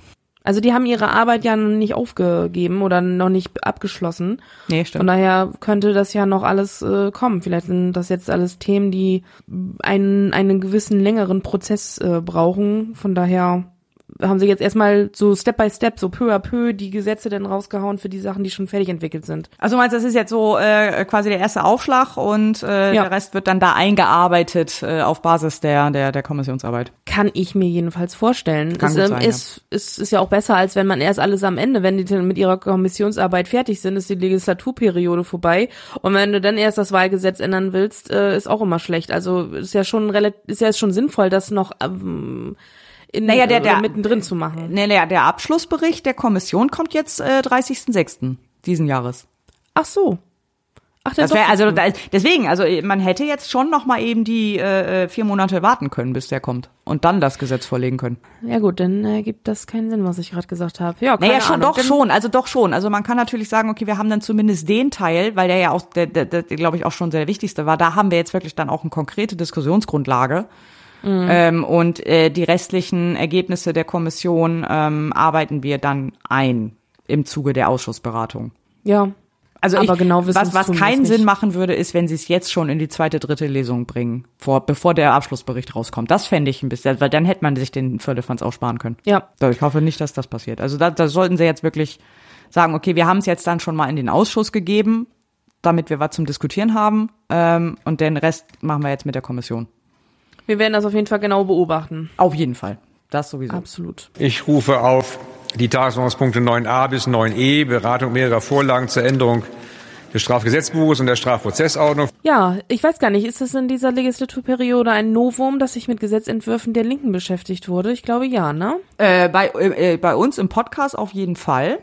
Also die haben ihre Arbeit ja noch nicht aufgegeben oder noch nicht abgeschlossen. Nee, Von stimmt. daher könnte das ja noch alles äh, kommen. Vielleicht sind das jetzt alles Themen, die einen, einen gewissen längeren Prozess äh, brauchen. Von daher haben sie jetzt erstmal so Step by Step, so peu à peu die Gesetze dann rausgehauen für die Sachen, die schon fertig entwickelt sind. Also du meinst, das ist jetzt so äh, quasi der erste Aufschlag und äh, Ja. der Rest wird dann da eingearbeitet äh, auf Basis der, der, der Kommissionsarbeit. Kann ich mir jedenfalls vorstellen. Kann es ähm, sein, ja. ist, ist, ist ja auch besser, als wenn man erst alles am Ende, wenn die dann mit ihrer Kommissionsarbeit fertig sind, ist die Legislaturperiode vorbei. Und wenn du dann erst das Wahlgesetz ändern willst, äh, ist auch immer schlecht. Also ist ja schon relativ, ist ja schon sinnvoll, das noch ähm, in, Naja, der- äh, der- mittendrin zu machen. Nee, der Abschlussbericht der Kommission kommt jetzt äh, 30.06. diesen Jahres. Ach so. Ach, Das wäre also da, deswegen, also man hätte jetzt schon noch mal eben die äh, äh, vier Monate warten können, bis der kommt und dann das Gesetz vorlegen können. Ja gut, dann äh, gibt das keinen Sinn, was ich gerade gesagt habe. Ja, keine Naja, schon, Ahnung. doch schon, also doch schon. Also man kann natürlich sagen, okay, wir haben dann zumindest den Teil, weil der ja auch, der, der, der glaube ich, auch schon der wichtigste war. Da haben wir jetzt wirklich dann auch eine konkrete Diskussionsgrundlage. Ähm, und äh, die restlichen Ergebnisse der Kommission ähm, arbeiten wir dann ein im Zuge der Ausschussberatung. Ja. Also Aber ich, genau was, was keinen Sinn machen würde, ist, wenn sie es jetzt schon in die zweite, dritte Lesung bringen, vor, bevor der Abschlussbericht rauskommt. Das fände ich ein bisschen, weil dann hätte man sich den Viertelfanz auch sparen können. Ja. Ich hoffe nicht, dass das passiert. Also da, da sollten sie jetzt wirklich sagen, okay, wir haben es jetzt dann schon mal in den Ausschuss gegeben, damit wir was zum Diskutieren haben. Ähm, und den Rest machen wir jetzt mit der Kommission. Wir werden das auf jeden Fall genau beobachten. Auf jeden Fall. Das sowieso. Absolut. Ich rufe auf die Tagesordnungspunkte 9a bis 9e, Beratung mehrerer Vorlagen zur Änderung des Strafgesetzbuches und der Strafprozessordnung. Ja, ich weiß gar nicht, ist es in dieser Legislaturperiode ein Novum, dass sich mit Gesetzentwürfen der Linken beschäftigt wurde? Ich glaube ja, ne? Äh, bei, äh, bei uns im Podcast auf jeden Fall.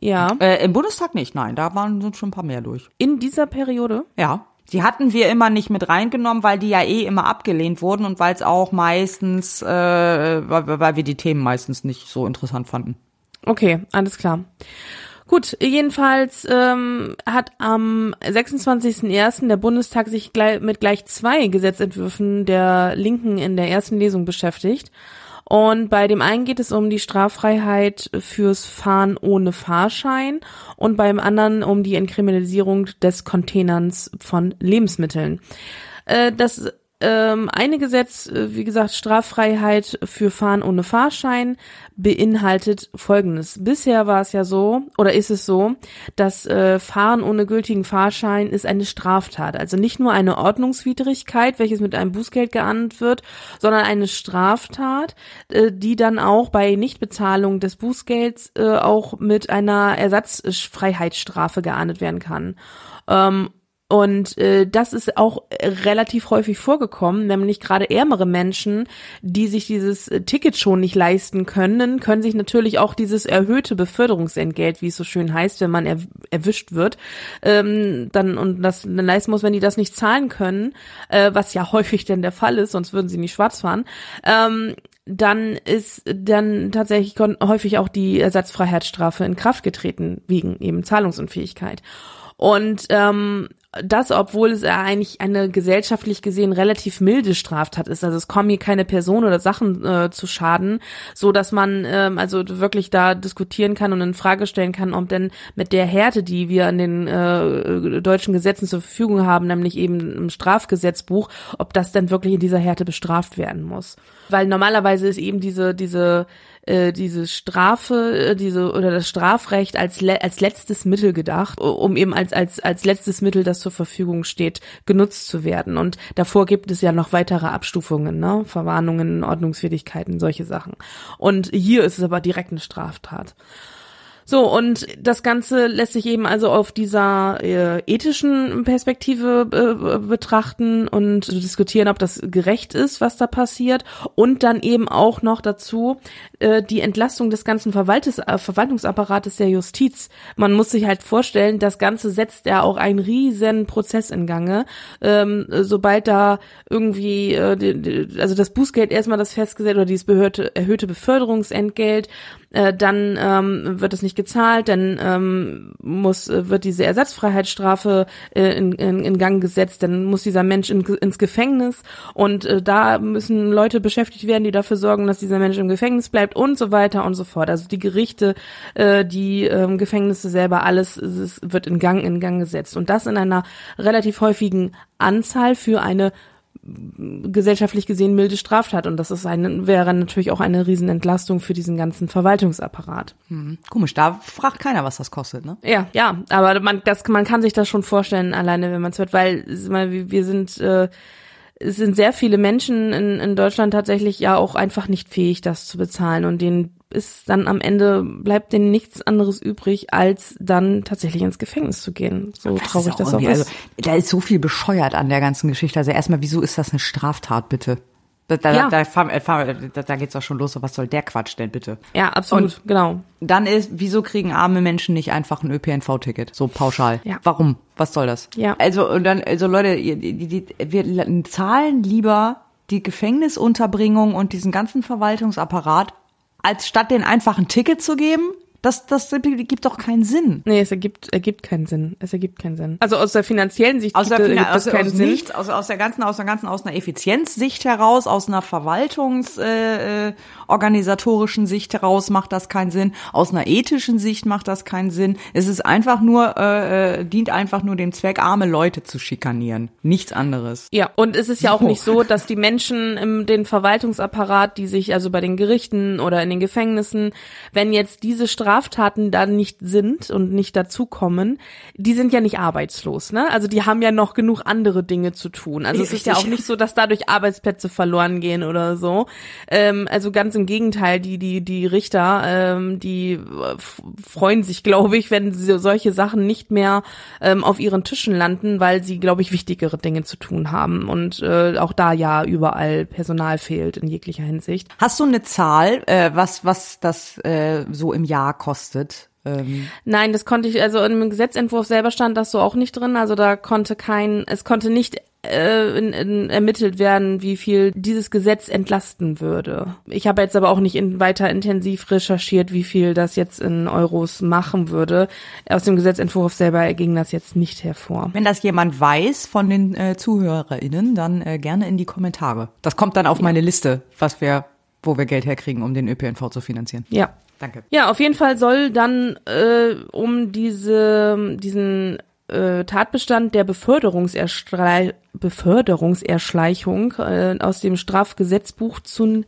Ja. Äh, Im Bundestag nicht, nein. Da waren sind schon ein paar mehr durch. In dieser Periode? Ja. Die hatten wir immer nicht mit reingenommen, weil die ja eh immer abgelehnt wurden und weil es auch meistens, äh, weil, weil wir die Themen meistens nicht so interessant fanden. Okay, alles klar. Gut, jedenfalls ähm, hat am 26.01. der Bundestag sich gleich, mit gleich zwei Gesetzentwürfen der Linken in der ersten Lesung beschäftigt. Und bei dem einen geht es um die Straffreiheit fürs Fahren ohne Fahrschein und beim anderen um die Entkriminalisierung des Containerns von Lebensmitteln. Äh, das ähm, eine Gesetz, äh, wie gesagt, Straffreiheit für Fahren ohne Fahrschein beinhaltet Folgendes. Bisher war es ja so, oder ist es so, dass äh, Fahren ohne gültigen Fahrschein ist eine Straftat. Also nicht nur eine Ordnungswidrigkeit, welches mit einem Bußgeld geahndet wird, sondern eine Straftat, äh, die dann auch bei Nichtbezahlung des Bußgelds äh, auch mit einer Ersatzfreiheitsstrafe geahndet werden kann. Ähm, und äh, das ist auch äh, relativ häufig vorgekommen, nämlich gerade ärmere Menschen, die sich dieses äh, Ticket schon nicht leisten können, können sich natürlich auch dieses erhöhte Beförderungsentgelt, wie es so schön heißt, wenn man er, erwischt wird, ähm, dann und das dann leisten muss, wenn die das nicht zahlen können, äh, was ja häufig denn der Fall ist, sonst würden sie nicht schwarz fahren. Ähm, dann ist dann tatsächlich häufig auch die Ersatzfreiheitsstrafe in Kraft getreten wegen eben Zahlungsunfähigkeit. Und ähm, das, obwohl es ja eigentlich eine gesellschaftlich gesehen relativ milde Straftat ist. Also es kommen hier keine Personen oder Sachen äh, zu Schaden, so dass man ähm, also wirklich da diskutieren kann und in Frage stellen kann, ob denn mit der Härte, die wir in den äh, deutschen Gesetzen zur Verfügung haben, nämlich eben im Strafgesetzbuch, ob das denn wirklich in dieser Härte bestraft werden muss. Weil normalerweise ist eben diese diese äh, diese Strafe, äh, diese oder das Strafrecht als le als letztes Mittel gedacht, um eben als als als letztes Mittel, das zur Verfügung steht, genutzt zu werden. Und davor gibt es ja noch weitere Abstufungen, ne, Verwarnungen, Ordnungswidrigkeiten, solche Sachen. Und hier ist es aber direkt eine Straftat. So, und das Ganze lässt sich eben also auf dieser äh, ethischen Perspektive äh, betrachten und diskutieren, ob das gerecht ist, was da passiert. Und dann eben auch noch dazu äh, die Entlastung des ganzen Verwaltes, äh, Verwaltungsapparates der Justiz. Man muss sich halt vorstellen, das Ganze setzt ja auch einen riesen Prozess in Gange. Ähm, sobald da irgendwie, äh, die, also das Bußgeld erstmal das festgesetzt oder dieses behörte, erhöhte Beförderungsentgelt, äh, dann ähm, wird es nicht gezahlt, dann ähm, muss äh, wird diese Ersatzfreiheitsstrafe äh, in, in, in Gang gesetzt, dann muss dieser Mensch in, ins Gefängnis und äh, da müssen Leute beschäftigt werden, die dafür sorgen, dass dieser Mensch im Gefängnis bleibt und so weiter und so fort. Also die Gerichte, äh, die ähm, Gefängnisse selber, alles es wird in Gang in Gang gesetzt und das in einer relativ häufigen Anzahl für eine gesellschaftlich gesehen milde Straftat und das ist eine, wäre natürlich auch eine Riesenentlastung für diesen ganzen Verwaltungsapparat. Hm. Komisch, da fragt keiner, was das kostet, ne? Ja, ja, aber man, das, man kann sich das schon vorstellen, alleine wenn man es hört, weil wir sind äh, sind sehr viele Menschen in, in Deutschland tatsächlich ja auch einfach nicht fähig, das zu bezahlen und denen ist dann am Ende bleibt denen nichts anderes übrig, als dann tatsächlich ins Gefängnis zu gehen. So das traurig das auch ist. Also, da ist so viel bescheuert an der ganzen Geschichte. Also erstmal, wieso ist das eine Straftat, bitte? Da, da, ja. da, da, da, da geht's auch schon los. Was soll der Quatsch denn bitte? Ja, absolut, Und genau. Dann ist, wieso kriegen arme Menschen nicht einfach ein ÖPNV-Ticket? So pauschal. Ja. Warum? Was soll das? Ja. Also, und dann, also Leute, die, die, wir zahlen lieber die Gefängnisunterbringung und diesen ganzen Verwaltungsapparat, als statt den einfach ein Ticket zu geben, das, das gibt doch keinen Sinn. Nee, es ergibt, ergibt keinen Sinn. Es ergibt keinen Sinn. Also aus der finanziellen Sicht aus der, gibt, Finan aus, keinen aus Sinn. Nichts, aus, aus der ganzen, aus der ganzen, aus einer Effizienzsicht heraus, aus einer verwaltungsorganisatorischen äh, Sicht heraus macht das keinen Sinn. Aus einer ethischen Sicht macht das keinen Sinn. Es ist einfach nur, äh, äh, dient einfach nur dem Zweck, arme Leute zu schikanieren. Nichts anderes. Ja, und es ist ja auch so. nicht so, dass die Menschen im den Verwaltungsapparat, die sich also bei den Gerichten oder in den Gefängnissen, wenn jetzt diese Strafe Straftaten dann nicht sind und nicht dazukommen, die sind ja nicht arbeitslos, ne? Also die haben ja noch genug andere Dinge zu tun. Also es ist ja auch nicht so, dass dadurch Arbeitsplätze verloren gehen oder so. Ähm, also ganz im Gegenteil, die die die Richter, ähm, die freuen sich, glaube ich, wenn solche Sachen nicht mehr ähm, auf ihren Tischen landen, weil sie, glaube ich, wichtigere Dinge zu tun haben und äh, auch da ja überall Personal fehlt in jeglicher Hinsicht. Hast du eine Zahl, äh, was was das äh, so im Jahr kostet. Ähm. Nein, das konnte ich, also im Gesetzentwurf selber stand das so auch nicht drin. Also da konnte kein, es konnte nicht äh, in, in, ermittelt werden, wie viel dieses Gesetz entlasten würde. Ich habe jetzt aber auch nicht in, weiter intensiv recherchiert, wie viel das jetzt in Euros machen würde. Aus dem Gesetzentwurf selber ging das jetzt nicht hervor. Wenn das jemand weiß von den äh, ZuhörerInnen, dann äh, gerne in die Kommentare. Das kommt dann auf ja. meine Liste, was wir, wo wir Geld herkriegen, um den ÖPNV zu finanzieren. Ja, Danke. Ja, auf jeden Fall soll dann äh, um diese, diesen äh, Tatbestand der Beförderungserschlei Beförderungserschleichung äh, aus dem Strafgesetzbuch zu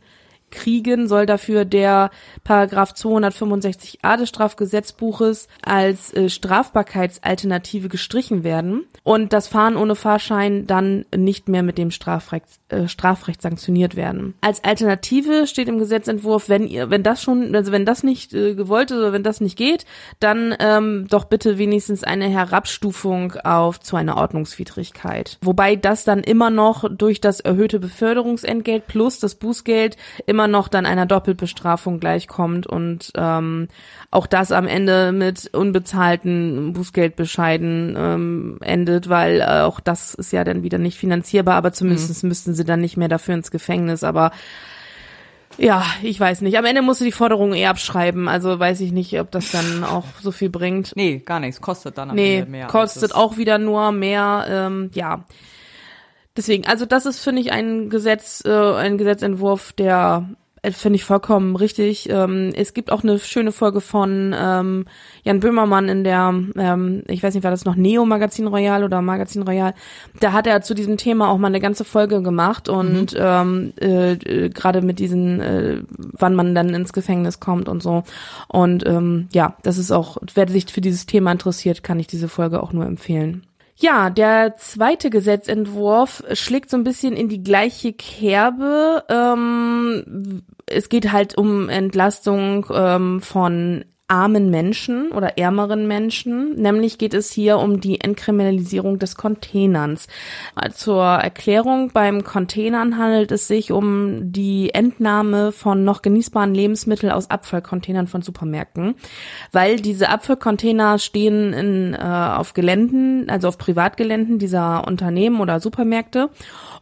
kriegen, soll dafür der Paragraph 265a des Strafgesetzbuches als äh, Strafbarkeitsalternative gestrichen werden und das Fahren ohne Fahrschein dann nicht mehr mit dem Strafrecht, äh, Strafrecht sanktioniert werden. Als Alternative steht im Gesetzentwurf, wenn ihr, wenn das schon, also wenn das nicht äh, gewollt ist oder wenn das nicht geht, dann ähm, doch bitte wenigstens eine Herabstufung auf zu einer Ordnungswidrigkeit. Wobei das dann immer noch durch das erhöhte Beförderungsentgelt plus das Bußgeld immer noch dann einer Doppelbestrafung gleichkommt und ähm, auch das am Ende mit unbezahlten Bußgeldbescheiden ähm, endet, weil äh, auch das ist ja dann wieder nicht finanzierbar, aber zumindest mhm. müssten sie dann nicht mehr dafür ins Gefängnis, aber ja, ich weiß nicht. Am Ende musst du die Forderung eh abschreiben. Also weiß ich nicht, ob das dann auch so viel bringt. Nee, gar nichts. Kostet dann am nee, Ende mehr. Kostet auch wieder nur mehr. Ähm, ja. Deswegen, also das ist, finde ich, ein Gesetz, äh, ein Gesetzentwurf, der finde ich vollkommen richtig. Ähm, es gibt auch eine schöne Folge von ähm, Jan Böhmermann in der, ähm, ich weiß nicht, war das noch Neo Magazin Royal oder Magazin Royal. Da hat er zu diesem Thema auch mal eine ganze Folge gemacht und mhm. ähm, äh, äh, gerade mit diesen, äh, wann man dann ins Gefängnis kommt und so. Und ähm, ja, das ist auch, wer sich für dieses Thema interessiert, kann ich diese Folge auch nur empfehlen. Ja, der zweite Gesetzentwurf schlägt so ein bisschen in die gleiche Kerbe. Ähm, es geht halt um Entlastung ähm, von armen Menschen oder ärmeren Menschen. Nämlich geht es hier um die Entkriminalisierung des Containerns. Zur Erklärung, beim Containern handelt es sich um die Entnahme von noch genießbaren Lebensmitteln aus Abfallcontainern von Supermärkten, weil diese Abfallcontainer stehen in, äh, auf Geländen, also auf Privatgeländen dieser Unternehmen oder Supermärkte.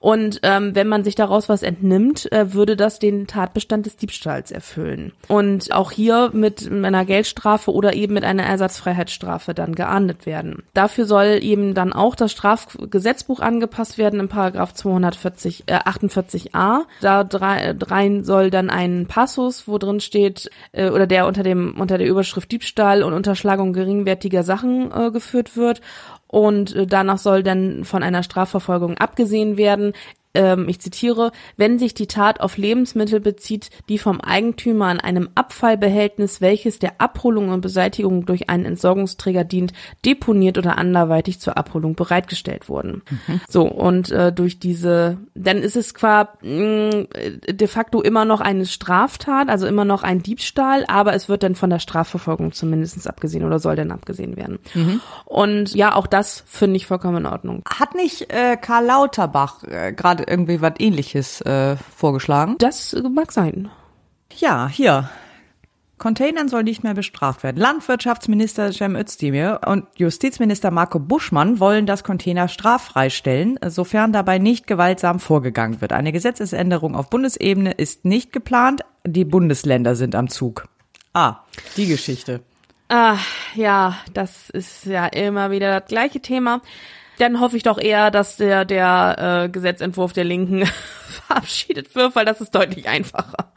Und ähm, wenn man sich daraus was entnimmt, äh, würde das den Tatbestand des Diebstahls erfüllen. Und auch hier mit einer Geldstrafe oder eben mit einer Ersatzfreiheitsstrafe dann geahndet werden. Dafür soll eben dann auch das Strafgesetzbuch angepasst werden im Paragraph 240, äh, 48a. Da rein soll dann ein Passus, wo drin steht, äh, oder der unter dem, unter der Überschrift Diebstahl und Unterschlagung geringwertiger Sachen äh, geführt wird und äh, danach soll dann von einer Strafverfolgung abgesehen werden ähm, ich zitiere, wenn sich die Tat auf Lebensmittel bezieht, die vom Eigentümer an einem Abfallbehältnis, welches der Abholung und Beseitigung durch einen Entsorgungsträger dient, deponiert oder anderweitig zur Abholung bereitgestellt wurden. Mhm. So, und äh, durch diese, dann ist es qua mh, de facto immer noch eine Straftat, also immer noch ein Diebstahl, aber es wird dann von der Strafverfolgung zumindest abgesehen oder soll dann abgesehen werden. Mhm. Und ja, auch das finde ich vollkommen in Ordnung. Hat nicht äh, Karl Lauterbach äh, gerade irgendwie was ähnliches äh, vorgeschlagen. Das mag sein. Ja, hier. Containern soll nicht mehr bestraft werden. Landwirtschaftsminister Cem Özdemir und Justizminister Marco Buschmann wollen das Container straffrei stellen, sofern dabei nicht gewaltsam vorgegangen wird. Eine Gesetzesänderung auf Bundesebene ist nicht geplant. Die Bundesländer sind am Zug. Ah, die Geschichte. Ah, ja, das ist ja immer wieder das gleiche Thema dann hoffe ich doch eher, dass der, der äh, Gesetzentwurf der Linken verabschiedet wird, weil das ist deutlich einfacher.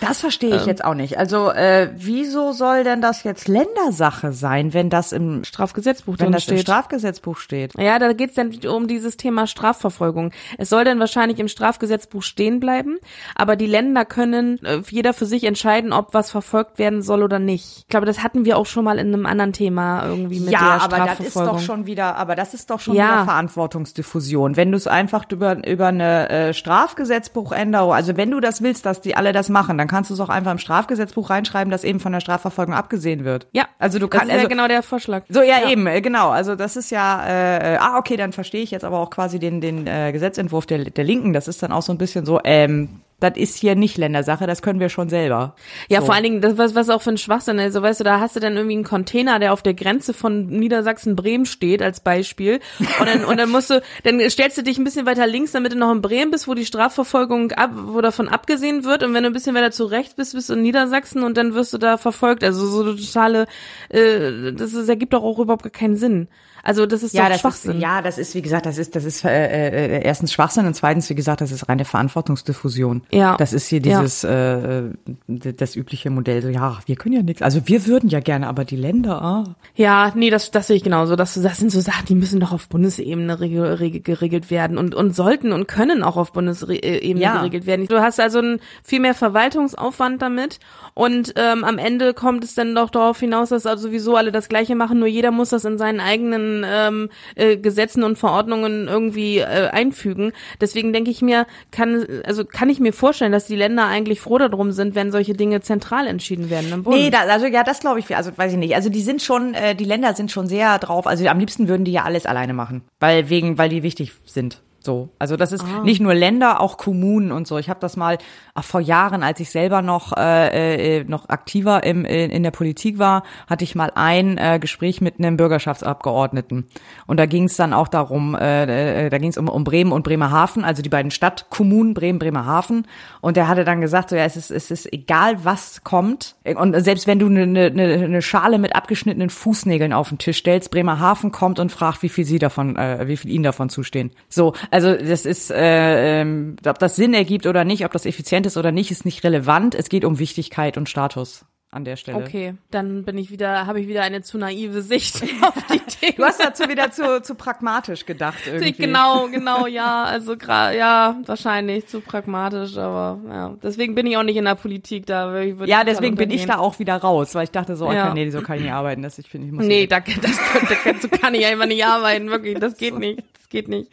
Das verstehe ich ähm. jetzt auch nicht. Also äh, wieso soll denn das jetzt Ländersache sein, wenn das im Strafgesetzbuch wenn das steht? im Strafgesetzbuch steht? Ja, da geht's dann um dieses Thema Strafverfolgung. Es soll dann wahrscheinlich im Strafgesetzbuch stehen bleiben, aber die Länder können äh, jeder für sich entscheiden, ob was verfolgt werden soll oder nicht. Ich glaube, das hatten wir auch schon mal in einem anderen Thema irgendwie mit ja, der Strafverfolgung. Ja, aber das ist doch schon wieder, aber das ist doch schon ja. wieder Verantwortungsdiffusion. Wenn du es einfach über über eine äh, Strafgesetzbuchänderung, also wenn du das willst, dass die alle das machen, dann dann kannst du es auch einfach im Strafgesetzbuch reinschreiben, dass eben von der Strafverfolgung abgesehen wird. Ja, also du kannst. Das ist also, ja genau der Vorschlag. So, ja, ja, eben, äh, genau. Also das ist ja, äh, äh, ah, okay, dann verstehe ich jetzt aber auch quasi den, den äh, Gesetzentwurf der, der Linken. Das ist dann auch so ein bisschen so, ähm, das ist hier nicht Ländersache, das können wir schon selber. Ja, so. vor allen Dingen, das was, was auch für ein Schwachsinn ist. So, weißt du, da hast du dann irgendwie einen Container, der auf der Grenze von Niedersachsen-Bremen steht, als Beispiel. Und dann, und dann musst du, dann stellst du dich ein bisschen weiter links, damit du noch in Bremen bist, wo die Strafverfolgung ab, wo davon abgesehen wird. Und wenn du ein bisschen weiter zu rechts bist, bist du in Niedersachsen und dann wirst du da verfolgt. Also so totale, äh, das, das ergibt doch auch überhaupt gar keinen Sinn. Also das ist ja, das Schwachsinn. Ist, ja, das ist, wie gesagt, das ist, das ist äh, äh, erstens Schwachsinn und zweitens, wie gesagt, das ist reine Verantwortungsdiffusion. Ja. Das ist hier dieses ja. äh, das übliche Modell. So, ja, wir können ja nichts. Also wir würden ja gerne, aber die Länder. Ah. Ja, nee, das, das sehe ich genauso. Das, das sind so Sachen, die müssen doch auf Bundesebene geregelt werden und, und sollten und können auch auf Bundesebene ja. geregelt werden. Du hast also einen viel mehr Verwaltungsaufwand damit und ähm, am Ende kommt es dann doch darauf hinaus, dass also sowieso alle das Gleiche machen, nur jeder muss das in seinen eigenen ähm, äh, Gesetzen und Verordnungen irgendwie äh, einfügen. Deswegen denke ich mir, kann also kann ich mir vorstellen, dass die Länder eigentlich froh darum sind, wenn solche Dinge zentral entschieden werden im Bund. Nee, da, also ja, das glaube ich, also weiß ich nicht. Also die sind schon, äh, die Länder sind schon sehr drauf. Also am liebsten würden die ja alles alleine machen, weil wegen, weil die wichtig sind. So, also das ist ah. nicht nur Länder, auch Kommunen und so. Ich habe das mal ach, vor Jahren, als ich selber noch äh, äh, noch aktiver im, in, in der Politik war, hatte ich mal ein äh, Gespräch mit einem Bürgerschaftsabgeordneten und da ging es dann auch darum, äh, äh da ging es um, um Bremen und Bremerhaven, also die beiden Stadtkommunen Bremen, Bremerhaven und der hatte dann gesagt, so ja, es ist es ist egal was kommt und selbst wenn du eine ne, ne, ne Schale mit abgeschnittenen Fußnägeln auf den Tisch stellst, Bremerhaven kommt und fragt, wie viel sie davon, äh, wie viel ihnen davon zustehen. So, also das ist, äh, ähm, ob das Sinn ergibt oder nicht, ob das effizient ist oder nicht, ist nicht relevant. Es geht um Wichtigkeit und Status an der Stelle. Okay, dann bin ich wieder, habe ich wieder eine zu naive Sicht auf die Dinge. Du hast dazu wieder zu, zu pragmatisch gedacht irgendwie. Genau, genau, ja, also gerade, ja, wahrscheinlich zu pragmatisch, aber ja, deswegen bin ich auch nicht in der Politik da. Ja, deswegen bin ich da auch wieder raus, weil ich dachte so, ja. okay, nee, so kann ich nicht arbeiten, das ich finde, ich muss. Nee, da, das, das, so kann ich einfach nicht arbeiten, wirklich, das geht nicht, das geht nicht.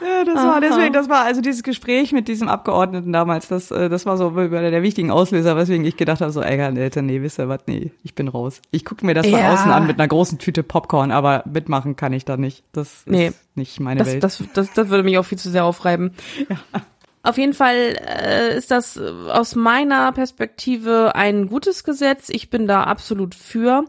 Ja, das war deswegen, das war also dieses Gespräch mit diesem Abgeordneten damals, das, äh, das war so einer der wichtigen Auslöser, weswegen ich gedacht habe, so, ey, Alter, nee, wisst ihr was, nee, ich bin raus. Ich gucke mir das von Ja. außen an mit einer großen Tüte Popcorn, aber mitmachen kann ich da nicht. Das Nee. ist nicht meine Das, Welt. das, das, das würde mich auch viel zu sehr aufreiben. Auf jeden Fall äh, ist das äh, aus meiner Perspektive ein gutes Gesetz. Ich bin da absolut für.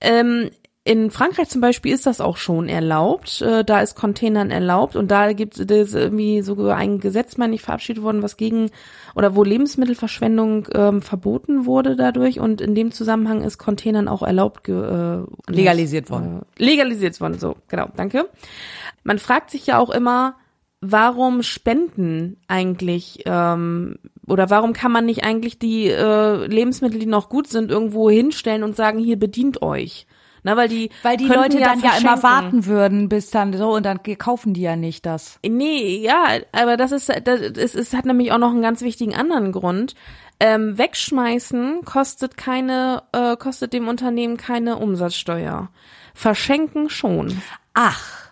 Ähm, in Frankreich zum Beispiel ist das auch schon erlaubt. Äh, da ist Containern erlaubt und da gibt es irgendwie sogar ein Gesetz, meine ich, verabschiedet worden, was gegen oder wo Lebensmittelverschwendung ähm, verboten wurde dadurch und in dem Zusammenhang ist Containern auch erlaubt äh, Legalisiert worden. Äh, legalisiert worden, so genau, danke. Man fragt sich ja auch immer, warum spenden eigentlich ähm, oder warum kann man nicht eigentlich die äh, Lebensmittel, die noch gut sind, irgendwo hinstellen und sagen, hier bedient euch. Na, weil die, Weil die Leute dann ja immer warten würden, bis dann so und dann kaufen die ja nicht das. Nee, ja, aber das ist, das ist, es hat nämlich auch noch einen ganz wichtigen anderen Grund. Ähm, wegschmeißen kostet keine, äh, kostet dem Unternehmen keine Umsatzsteuer. Verschenken schon. Ach.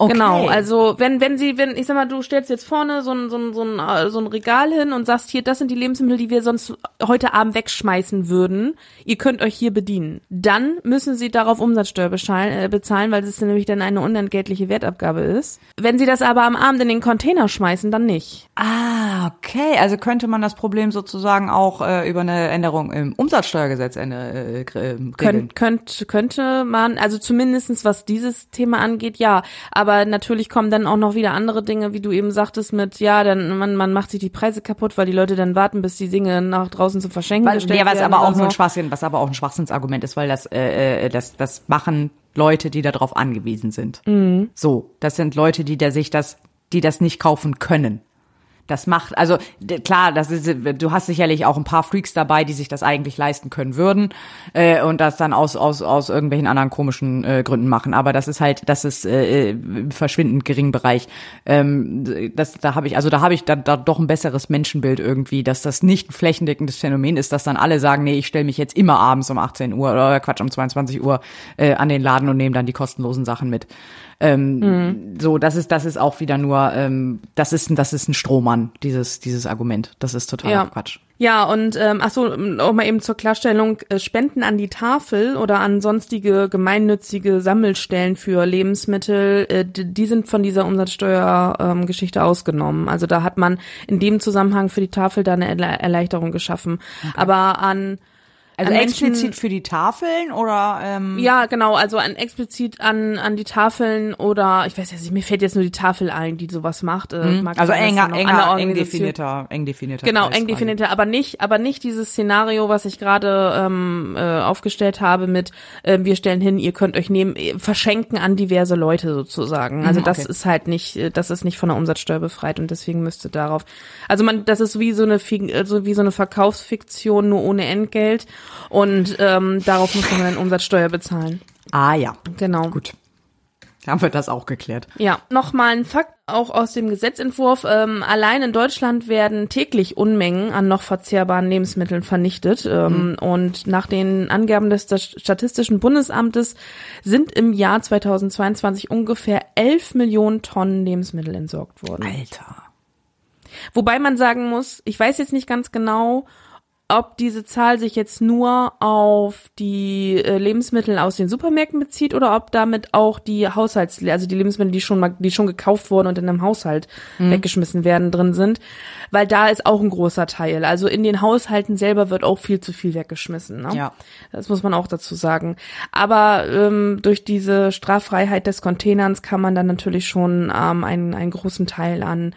Okay. Genau, also wenn wenn sie wenn ich sag mal, du stellst jetzt vorne so ein so ein so ein, äh, so ein Regal hin und sagst hier, das sind die Lebensmittel, die wir sonst heute Abend wegschmeißen würden. Ihr könnt euch hier bedienen. Dann müssen sie darauf Umsatzsteuer bezahlen, äh, bezahlen weil es nämlich dann eine unentgeltliche Wertabgabe ist. Wenn sie das aber am Abend in den Container schmeißen, dann nicht. Ah, okay. Also könnte man das Problem sozusagen auch äh, über eine Änderung im Umsatzsteuergesetz äh, äh, regeln. Könnt, könnt, könnte man, also zumindestens was dieses Thema angeht, ja. Aber natürlich kommen dann auch noch wieder andere Dinge, wie du eben sagtest, mit, ja, dann man, man macht sich die Preise kaputt, weil die Leute dann warten, bis die Dinge nach draußen zum Verschenken Weil, gestellt ja, was werden. aber auch nur ein so. Schwachsinn, was aber auch ein Schwachsinnsargument ist, weil das, äh, äh, das, das machen Leute, die darauf angewiesen sind. Mhm. So, das sind Leute, die der sich das, die das nicht kaufen können. Das macht, also klar, das ist, du hast sicherlich auch ein paar Freaks dabei, die sich das eigentlich leisten können würden äh, und das dann aus aus aus irgendwelchen anderen komischen äh, Gründen machen. Aber das ist halt, das ist äh, im verschwindend geringen Bereich. Ähm, das, da habe ich, also da habe ich da, da doch ein besseres Menschenbild irgendwie, dass das nicht ein flächendeckendes Phänomen ist, dass dann alle sagen, nee, ich stelle mich jetzt immer abends um 18 Uhr oder Quatsch um 22 Uhr äh, an den Laden und nehme dann die kostenlosen Sachen mit. Ähm, So, das ist, das ist auch wieder nur, ähm, das ist, ein- das ist ein Strohmann, dieses, dieses Argument. Das ist total Ja. Quatsch. Ja, und ähm, ach so, auch mal eben zur Klarstellung, äh, Spenden an die Tafel oder an sonstige gemeinnützige Sammelstellen für Lebensmittel, äh, die, die sind von dieser Umsatzsteuergeschichte ähm, Geschichte ausgenommen. Also da hat man in dem Zusammenhang für die Tafel da eine Erle- Erleichterung geschaffen. Aber an Also an Menschen- explizit für die Tafeln oder ähm, Ja, genau, also an explizit an an die Tafeln oder ich weiß jetzt nicht, mir fällt jetzt nur die Tafel ein, die sowas macht. Äh, mag also enger, enger, eng definierter, eng definierter. Genau, Kreis eng definierter, aber nicht, aber nicht dieses Szenario, was ich gerade ähm, äh, aufgestellt habe mit äh, wir stellen hin, ihr könnt euch nehmen, äh, verschenken an diverse Leute sozusagen. Also Mhm, das okay. ist halt nicht, äh, das ist nicht von der Umsatzsteuer befreit und deswegen müsste darauf. Also man, das ist wie so eine Fig- also wie so eine Verkaufsfiktion nur ohne Entgelt und ähm, darauf muss man dann Umsatzsteuer bezahlen. Ah ja, Genau. gut. Haben wir das auch geklärt. Ja, nochmal ein Fakt auch aus dem Gesetzentwurf. Ähm, allein in Deutschland werden täglich Unmengen an noch verzehrbaren Lebensmitteln vernichtet. Ähm, Und nach den Angaben des Statistischen Bundesamtes sind im Jahr 2022 ungefähr 11 Millionen Tonnen Lebensmittel entsorgt worden. Alter. Wobei man sagen muss, ich weiß jetzt nicht ganz genau, ob diese Zahl sich jetzt nur auf die äh, Lebensmittel aus den Supermärkten bezieht oder ob damit auch die Haushalts, also die Lebensmittel, die schon mal, die schon gekauft wurden und in einem Haushalt weggeschmissen werden, drin sind, weil da ist auch ein großer Teil. Also in den Haushalten selber wird auch viel zu viel weggeschmissen. Ne? Ja. Das muss man auch dazu sagen. Aber ähm, durch diese Straffreiheit des Containers kann man dann natürlich schon ähm, einen, einen großen Teil an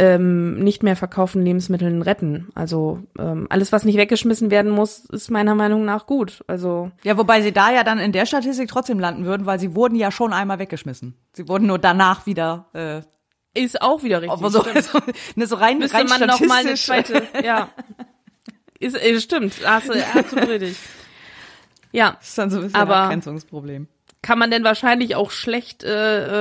ähm, nicht mehr verkauften Lebensmitteln retten. Also ähm, alles, was nicht weggeschmissen werden muss, ist meiner Meinung nach gut. Also Ja, wobei sie da ja dann in der Statistik trotzdem landen würden, weil sie wurden ja schon einmal weggeschmissen. Sie wurden nur danach wieder äh, ist auch wieder richtig. aber so, so, ne, so rein, Müsste rein man noch mal eine zweite, ja. Ist, äh, stimmt, hast du absolut richtig. Ja, Das ist dann so ein bisschen Aber- ein Abgrenzungsproblem. kann man denn wahrscheinlich auch schlecht äh,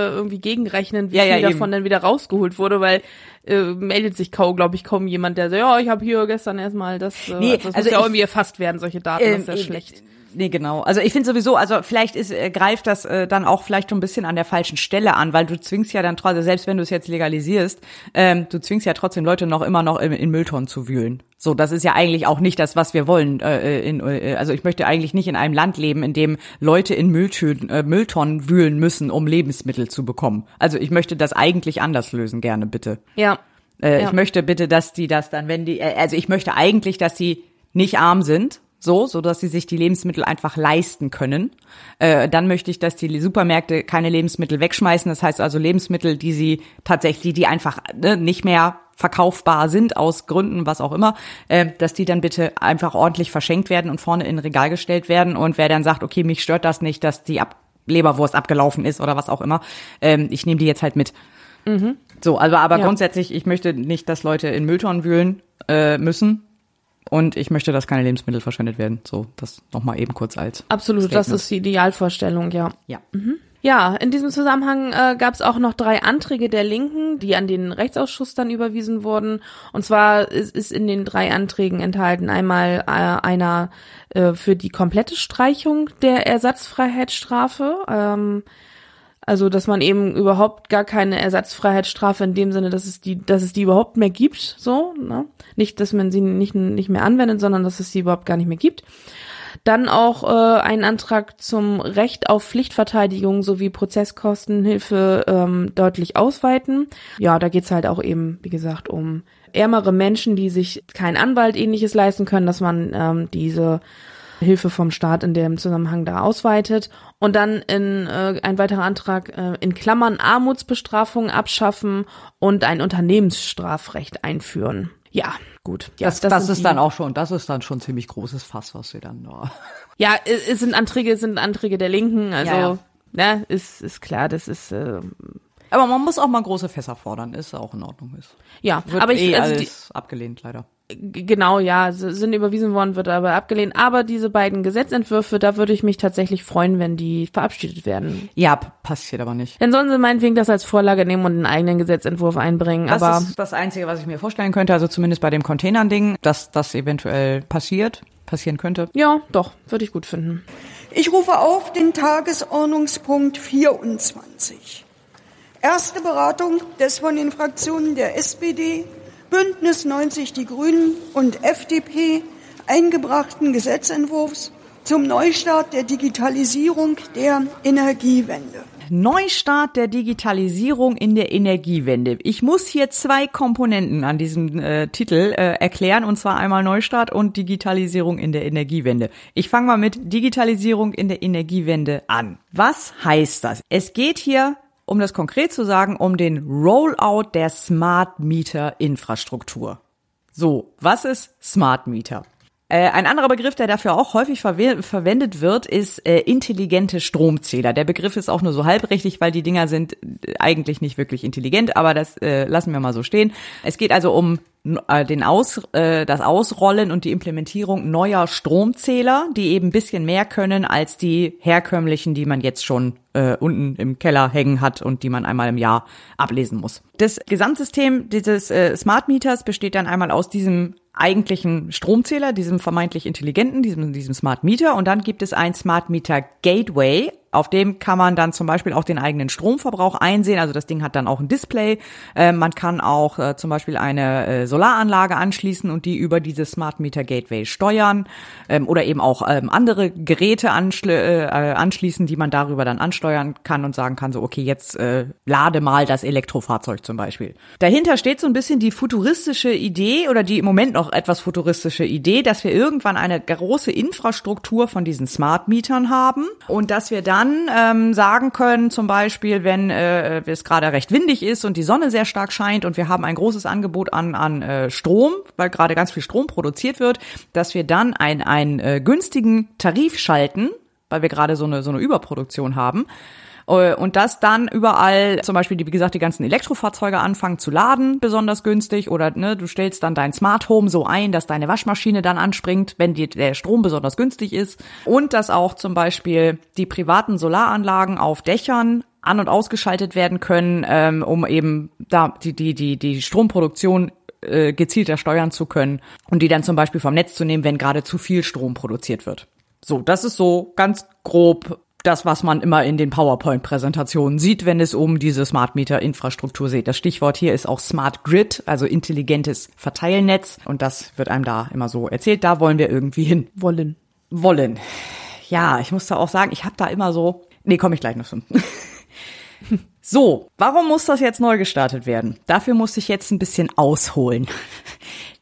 äh, irgendwie gegenrechnen, wie Ja, viel ja, eben. davon dann wieder rausgeholt wurde, weil äh, meldet sich kaum, glaube ich, kaum jemand, der so, ja, ich habe hier gestern erstmal das, äh, Nee, das muss also ja auch ich- irgendwie erfasst werden, solche Daten, das ist ja Ähm, schlecht. Nee, genau. Also ich finde sowieso, also vielleicht ist, äh, greift das äh, dann auch vielleicht so ein bisschen an der falschen Stelle an, weil du zwingst ja dann trotzdem, selbst wenn du es jetzt legalisierst, ähm, du zwingst ja trotzdem Leute noch immer noch in, in Mülltonnen zu wühlen. So, das ist ja eigentlich auch nicht das, was wir wollen. Äh, in, äh, also ich möchte eigentlich nicht in einem Land leben, in dem Leute in Mülltüten, äh, Mülltonnen wühlen müssen, um Lebensmittel zu bekommen. Also ich möchte das eigentlich anders lösen, gerne bitte. Ja. Äh, Ja. Ich möchte bitte, dass die das dann, wenn die, äh, also ich möchte eigentlich, dass sie nicht arm sind, so, so dass sie sich die Lebensmittel einfach leisten können. Äh, dann möchte ich, dass die Supermärkte keine Lebensmittel wegschmeißen. Das heißt also Lebensmittel, die sie tatsächlich, die einfach ne, nicht mehr verkaufbar sind aus Gründen, was auch immer, äh, dass die dann bitte einfach ordentlich verschenkt werden und vorne in Regal gestellt werden. Und wer dann sagt, okay, mich stört das nicht, dass die Ab Leberwurst abgelaufen ist oder was auch immer, ähm, ich nehme die jetzt halt mit. So, also aber Ja. grundsätzlich, ich möchte nicht, dass Leute in Mülltonnen wühlen äh, müssen. Und ich möchte, dass keine Lebensmittel verschwendet werden. So, das nochmal eben kurz als. Absolut, das Statement. ist die Idealvorstellung, ja. Ja. Ja, in diesem Zusammenhang äh, gab es auch noch drei Anträge der Linken, die an den Rechtsausschuss dann überwiesen wurden. Und zwar ist, ist in den drei Anträgen enthalten einmal äh, einer äh, für die komplette Streichung der Ersatzfreiheitsstrafe. Ähm, also, dass man eben überhaupt gar keine Ersatzfreiheitsstrafe in dem Sinne, dass es die, dass es die überhaupt mehr gibt, so, ne? Nicht, dass man sie nicht, nicht mehr anwendet, sondern dass es sie überhaupt gar nicht mehr gibt. Dann auch äh, ein Antrag zum Recht auf Pflichtverteidigung sowie Prozesskostenhilfe ähm, deutlich ausweiten. Ja, da geht's halt auch eben, wie gesagt, um ärmere Menschen, die sich keinen Anwalt ähnliches leisten können, dass man ähm, diese Hilfe vom Staat in dem Zusammenhang da ausweitet. Und dann in äh, ein weiterer Antrag äh, in Klammern Armutsbestrafung abschaffen und ein Unternehmensstrafrecht einführen. Ja, gut. Ja, Das, das, sind ist die- dann auch schon, das ist dann schon ziemlich großes Fass, was wir dann da. Ja, es sind Anträge, es sind Anträge der Linken, also Ja, ne, ist ist klar, das ist äh, Aber man muss auch mal große Fässer fordern, ist auch in Ordnung. Ist. ja, Wird aber ich eh also alles abgelehnt, leider. Genau, ja, sind überwiesen worden, wird aber abgelehnt, aber diese beiden Gesetzentwürfe, da würde ich mich tatsächlich freuen, wenn die verabschiedet werden. Ja, passiert aber nicht. Dann sollen sie meinetwegen das als Vorlage nehmen und einen eigenen Gesetzentwurf einbringen, Das aber ist das Einzige, was ich mir vorstellen könnte, also zumindest bei dem Containern-Ding, dass das eventuell passiert, passieren könnte. ja, doch, würde ich gut finden. Ich rufe auf den Tagesordnungspunkt 24. Erste Beratung des von den Fraktionen der SPD, Bündnis 90 Die Grünen und FDP eingebrachten Gesetzentwurfs zum Neustart der Digitalisierung der Energiewende. Neustart der Digitalisierung in der Energiewende. Ich muss hier zwei Komponenten an diesem äh, Titel äh, erklären, und zwar einmal Neustart und Digitalisierung in der Energiewende. Ich fange mal mit Digitalisierung in der Energiewende an. Was heißt das? Es geht hier, um das konkret zu sagen, um den Rollout der Smart Meter Infrastruktur. So, was ist Smart Meter? Äh, ein anderer Begriff, der dafür auch häufig verwe verwendet wird, ist äh, intelligente Stromzähler. Der Begriff ist auch nur so halbrichtig, weil die Dinger sind äh, eigentlich nicht wirklich intelligent, aber das lassen wir mal so stehen. Es geht also um den Aus, das Ausrollen und die Implementierung neuer Stromzähler, die eben ein bisschen mehr können als die herkömmlichen, die man jetzt schon äh, unten im Keller hängen hat und die man einmal im Jahr ablesen muss. Das Gesamtsystem dieses äh, Smart Meters besteht dann einmal aus diesem eigentlichen Stromzähler, diesem vermeintlich intelligenten, diesem, diesem Smart Meter. Und dann gibt es ein Smart Meter Gateway. Auf dem kann man dann zum Beispiel auch den eigenen Stromverbrauch einsehen. Also das Ding hat dann auch ein Display. Äh, man kann auch äh, zum Beispiel eine äh, Solaranlage anschließen und die über dieses Smart Meter Gateway steuern. Ähm, oder eben auch ähm, andere Geräte anschl äh, anschließen, die man darüber dann ansteuern kann und sagen kann, so okay, jetzt äh, lade mal das Elektrofahrzeug zum Beispiel. Dahinter steht so ein bisschen die futuristische Idee oder die im Moment noch etwas futuristische Idee, dass wir irgendwann eine große Infrastruktur von diesen Smart Mietern haben und dass wir dann ähm, sagen können, zum Beispiel, wenn äh, es gerade recht windig ist und die Sonne sehr stark scheint und wir haben ein großes Angebot an, an äh, Strom, weil gerade ganz viel Strom produziert wird, dass wir dann ein, einen äh, günstigen Tarif schalten, weil wir gerade so eine, so eine Überproduktion haben. Äh, Und dass dann überall zum Beispiel, wie gesagt, die ganzen Elektrofahrzeuge anfangen zu laden, besonders günstig. Oder ne, du stellst dann dein Smart Home so ein, dass deine Waschmaschine dann anspringt, wenn die, der Strom besonders günstig ist. Und dass auch zum Beispiel die privaten Solaranlagen auf Dächern an- und ausgeschaltet werden können, ähm, um eben da die, die, die, die Stromproduktion äh, gezielter steuern zu können und die dann zum Beispiel vom Netz zu nehmen, wenn gerade zu viel Strom produziert wird. So, das ist so ganz grob das, was man immer in den PowerPoint-Präsentationen sieht, wenn es um diese Smart Meter-Infrastruktur geht. Das Stichwort hier ist auch Smart Grid, also intelligentes Verteilnetz. Und das wird einem da immer so erzählt. Da wollen wir irgendwie hin. Wollen. Wollen. Ja, ich muss da auch sagen, ich habe da immer so. Nee, komme ich gleich noch zu. So, warum muss das jetzt neu gestartet werden? Dafür muss ich jetzt ein bisschen ausholen.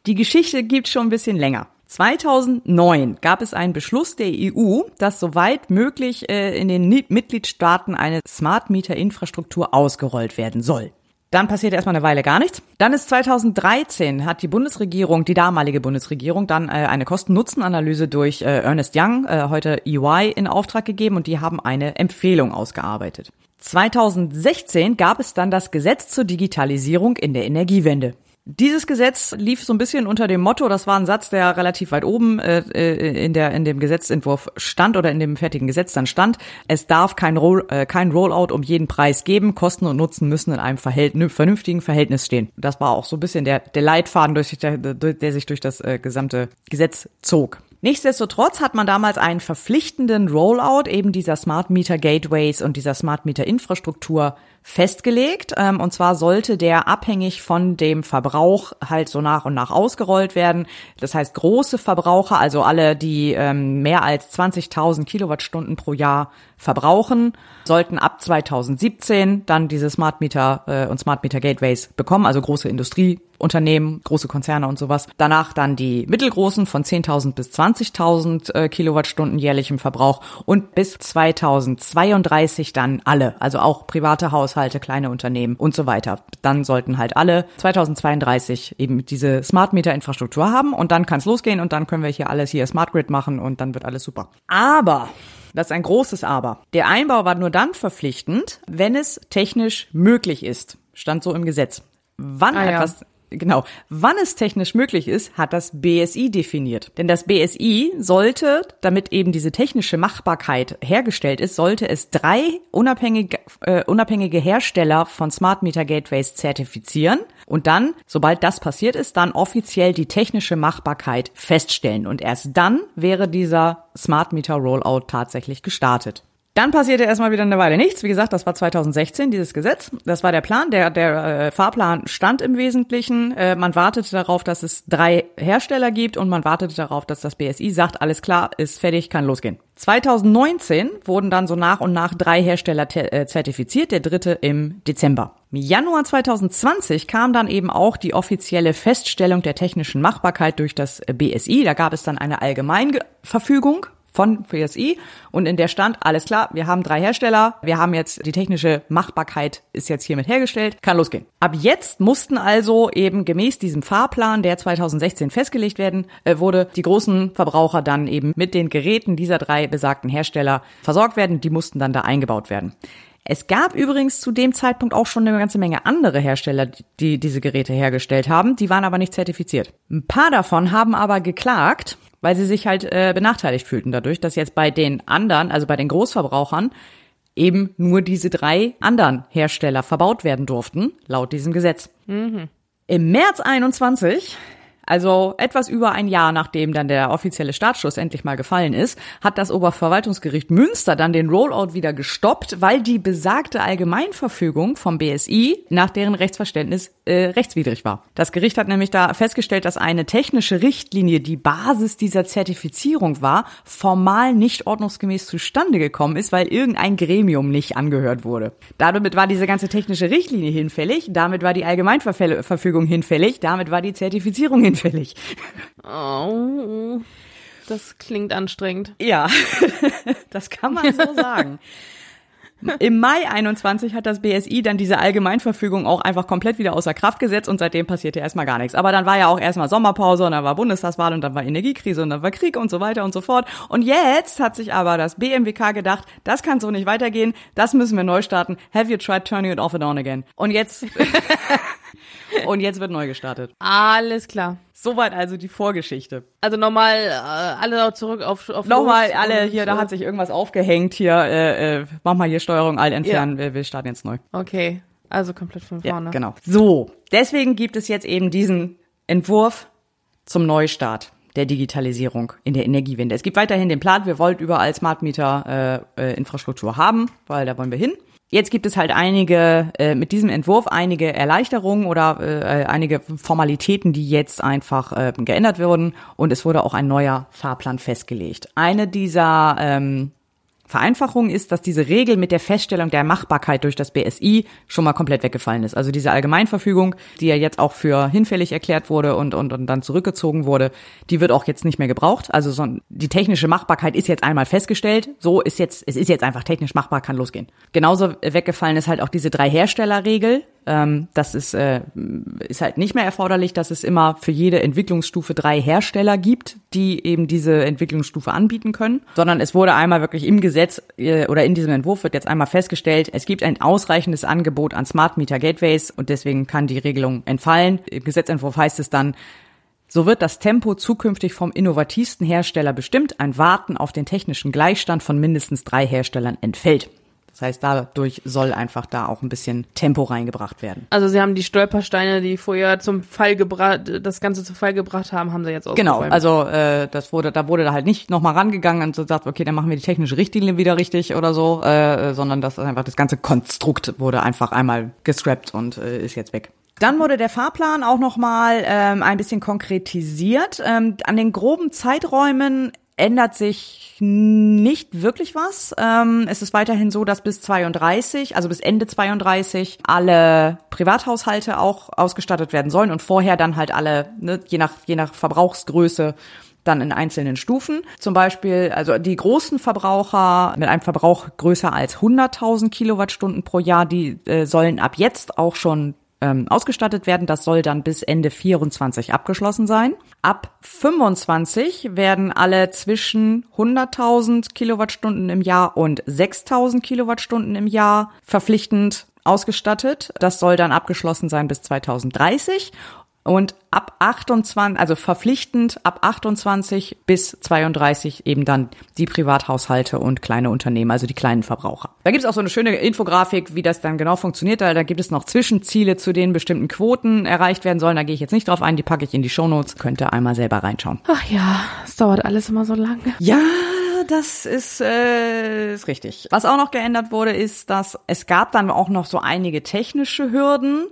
Die Geschichte gibt schon ein bisschen länger. 2009 gab es einen Beschluss der EU, dass soweit möglich äh, in den Mitgliedstaaten eine Smart Meter Infrastruktur ausgerollt werden soll. Dann passiert erstmal eine Weile gar nichts. Dann ist 2013 hat die Bundesregierung, die damalige Bundesregierung, dann äh, eine Kosten-Nutzen-Analyse durch äh, Ernest Young, heute EY, in Auftrag gegeben und die haben eine Empfehlung ausgearbeitet. 2016 gab es dann das Gesetz zur Digitalisierung in der Energiewende. Dieses Gesetz lief so ein bisschen unter dem Motto, das war ein Satz, der relativ weit oben äh, äh, in, der, in dem Gesetzentwurf stand oder in dem fertigen Gesetz dann stand. Es darf kein, Roll, äh, kein Rollout um jeden Preis geben. Kosten und Nutzen müssen in einem Verhältnis, vernünftigen Verhältnis stehen. Das war auch so ein bisschen der, der Leitfaden, durch, der, der sich durch das äh, gesamte Gesetz zog. Nichtsdestotrotz hat man damals einen verpflichtenden Rollout eben dieser Smart Meter Gateways und dieser Smart Meter Infrastruktur festgelegt. Ähm, und zwar sollte der abhängig von dem Verbrauch halt so nach und nach ausgerollt werden. Das heißt, große Verbraucher, also alle, die ähm, mehr als 20.000 Kilowattstunden pro Jahr verbrauchen, sollten ab 2017 dann diese Smart Meter äh, und Smart Meter Gateways bekommen, also große Industrieunternehmen, große Konzerne und sowas. Danach dann die mittelgroßen von 10.000 bis 20.000 äh, Kilowattstunden jährlichem Verbrauch und bis 2032 dann alle, also auch private Haushalte, kleine Unternehmen und so weiter. Dann sollten halt alle 2032 eben diese Smart Meter Infrastruktur haben und dann kann es losgehen und dann können wir hier alles hier Smart Grid machen und dann wird alles super. Aber das ist ein großes Aber. Der Einbau war nur dann verpflichtend, wenn es technisch möglich ist. Stand so im Gesetz. Wann Ah, ja. Genau. Wann es technisch möglich ist, hat das BSI definiert. Denn das BSI sollte, damit eben diese technische Machbarkeit hergestellt ist, sollte es drei unabhängige, äh, unabhängige Hersteller von Smart Meter Gateways zertifizieren und dann, sobald das passiert ist, dann offiziell die technische Machbarkeit feststellen. Und erst dann wäre dieser Smart Meter Rollout tatsächlich gestartet. Dann passierte erstmal wieder eine Weile nichts. Wie gesagt, das war 2016, dieses Gesetz. Das war der Plan. Der, der äh, Fahrplan stand im Wesentlichen. Äh, man wartete darauf, dass es drei Hersteller gibt und man wartete darauf, dass das BSI sagt, alles klar, ist fertig, kann losgehen. 2019 wurden dann so nach und nach drei Hersteller te- äh, zertifiziert, der dritte im Dezember. Im Januar 2020 kam dann eben auch die offizielle Feststellung der technischen Machbarkeit durch das BSI. Da gab es dann eine Allgemeinverfügung von PSI und in der stand, alles klar, wir haben drei Hersteller, wir haben jetzt die technische Machbarkeit ist jetzt hiermit hergestellt, kann losgehen. Ab jetzt mussten also eben gemäß diesem Fahrplan, der 2016 festgelegt werden äh, wurde, die großen Verbraucher dann eben mit den Geräten dieser drei besagten Hersteller versorgt werden, die mussten dann da eingebaut werden. Es gab übrigens zu dem Zeitpunkt auch schon eine ganze Menge andere Hersteller, die diese Geräte hergestellt haben, die waren aber nicht zertifiziert. Ein paar davon haben aber geklagt, weil sie sich halt äh, benachteiligt fühlten dadurch, dass jetzt bei den anderen, also bei den Großverbrauchern, eben nur diese drei anderen Hersteller verbaut werden durften, laut diesem Gesetz. Im März 21, also etwas über ein Jahr nachdem dann der offizielle Startschuss endlich mal gefallen ist, hat das Oberverwaltungsgericht Münster dann den Rollout wieder gestoppt, weil die besagte Allgemeinverfügung vom BSI nach deren Rechtsverständnis äh, rechtswidrig war. Das Gericht hat nämlich da festgestellt, dass eine technische Richtlinie, die Basis dieser Zertifizierung war, formal nicht ordnungsgemäß zustande gekommen ist, weil irgendein Gremium nicht angehört wurde. Damit war diese ganze technische Richtlinie hinfällig, damit war die Allgemeinverfügung hinfällig, damit war die Zertifizierung hinfällig. Oh, das klingt anstrengend. Ja, das kann man so sagen. Im Mai 21 hat das BSI dann diese Allgemeinverfügung auch einfach komplett wieder außer Kraft gesetzt und seitdem passierte erstmal gar nichts. Aber dann war ja auch erstmal Sommerpause und dann war Bundestagswahl und dann war Energiekrise und dann war Krieg und so weiter und so fort. Und jetzt hat sich aber das BMWK gedacht, das kann so nicht weitergehen, das müssen wir neu starten. Have you tried turning it off and on again? Und jetzt Und jetzt wird neu gestartet. Alles klar. Soweit also die Vorgeschichte. Also nochmal äh, alle zurück auf, auf Nochmal alle hier, da hat sich irgendwas aufgehängt hier. Äh, äh, mach mal hier Steuerung alt entfernen. Wir, wir starten jetzt neu. Okay, also komplett von Ja, vorne. genau. So, deswegen gibt es jetzt eben diesen Entwurf zum Neustart der Digitalisierung in der Energiewende. Es gibt weiterhin den Plan, wir wollen überall Smart Meter äh, äh, Infrastruktur haben, weil da wollen wir hin. Jetzt gibt es halt einige, äh, mit diesem Entwurf einige Erleichterungen oder äh, einige Formalitäten, die jetzt einfach äh, geändert wurden und es wurde auch ein neuer Fahrplan festgelegt. Eine dieser ähm, Vereinfachung ist, dass diese Regel mit der Feststellung der Machbarkeit durch das BSI schon mal komplett weggefallen ist. Also diese Allgemeinverfügung, die ja jetzt auch für hinfällig erklärt wurde und, und, und dann zurückgezogen wurde, die wird auch jetzt nicht mehr gebraucht. Also so, die technische Machbarkeit ist jetzt einmal festgestellt. So ist jetzt, es ist jetzt einfach technisch machbar, kann losgehen. Genauso weggefallen ist halt auch diese drei Herstellerregel. Ähm, das ist, äh, ist halt nicht mehr erforderlich, dass es immer für jede Entwicklungsstufe drei Hersteller gibt, die eben diese Entwicklungsstufe anbieten können, sondern es wurde einmal wirklich im Gesetz äh, oder in diesem Entwurf wird jetzt einmal festgestellt, es gibt ein ausreichendes Angebot an Smart Meter Gateways und deswegen kann die Regelung entfallen. Im Gesetzentwurf heißt es dann, so wird das Tempo zukünftig vom innovativsten Hersteller bestimmt. Ein Warten auf den technischen Gleichstand von mindestens drei Herstellern entfällt. Das heißt, dadurch soll einfach da auch ein bisschen Tempo reingebracht werden. Also sie haben die Stolpersteine, die vorher zum Fall gebracht, das Ganze zu Fall gebracht haben, haben sie jetzt Genau, ausgeräumt. also äh, das wurde, da wurde da halt nicht nochmal rangegangen und so sagt, okay, dann machen wir die technische Richtlinie wieder richtig oder so, äh, sondern das ist einfach das ganze Konstrukt wurde einfach einmal gescrapped und äh, ist jetzt weg. Dann wurde der Fahrplan auch nochmal ähm, ein bisschen konkretisiert. Ähm, an den groben Zeiträumen ändert sich nicht wirklich was. Ähm, es ist weiterhin so, dass bis 32, also bis Ende 32, alle Privathaushalte auch ausgestattet werden sollen und vorher dann halt alle, ne, je nach je nach Verbrauchsgröße dann in einzelnen Stufen. Zum Beispiel, also die großen Verbraucher mit einem Verbrauch größer als 100.000 Kilowattstunden pro Jahr, die äh, sollen ab jetzt auch schon ähm, ausgestattet werden. Das soll dann bis Ende 24 abgeschlossen sein. Ab 25 werden alle zwischen 100.000 Kilowattstunden im Jahr und 6.000 Kilowattstunden im Jahr verpflichtend ausgestattet. Das soll dann abgeschlossen sein bis 2030. Und ab 28, also verpflichtend ab 28 bis 32 eben dann die Privathaushalte und kleine Unternehmen, also die kleinen Verbraucher. Da gibt es auch so eine schöne Infografik, wie das dann genau funktioniert. Da, da gibt es noch Zwischenziele, zu denen bestimmten Quoten erreicht werden sollen. Da gehe ich jetzt nicht drauf ein, die packe ich in die Shownotes. Könnt ihr einmal selber reinschauen. Ach ja, es dauert alles immer so lange. Ja, das ist, äh, ist richtig. Was auch noch geändert wurde, ist, dass es gab dann auch noch so einige technische Hürden.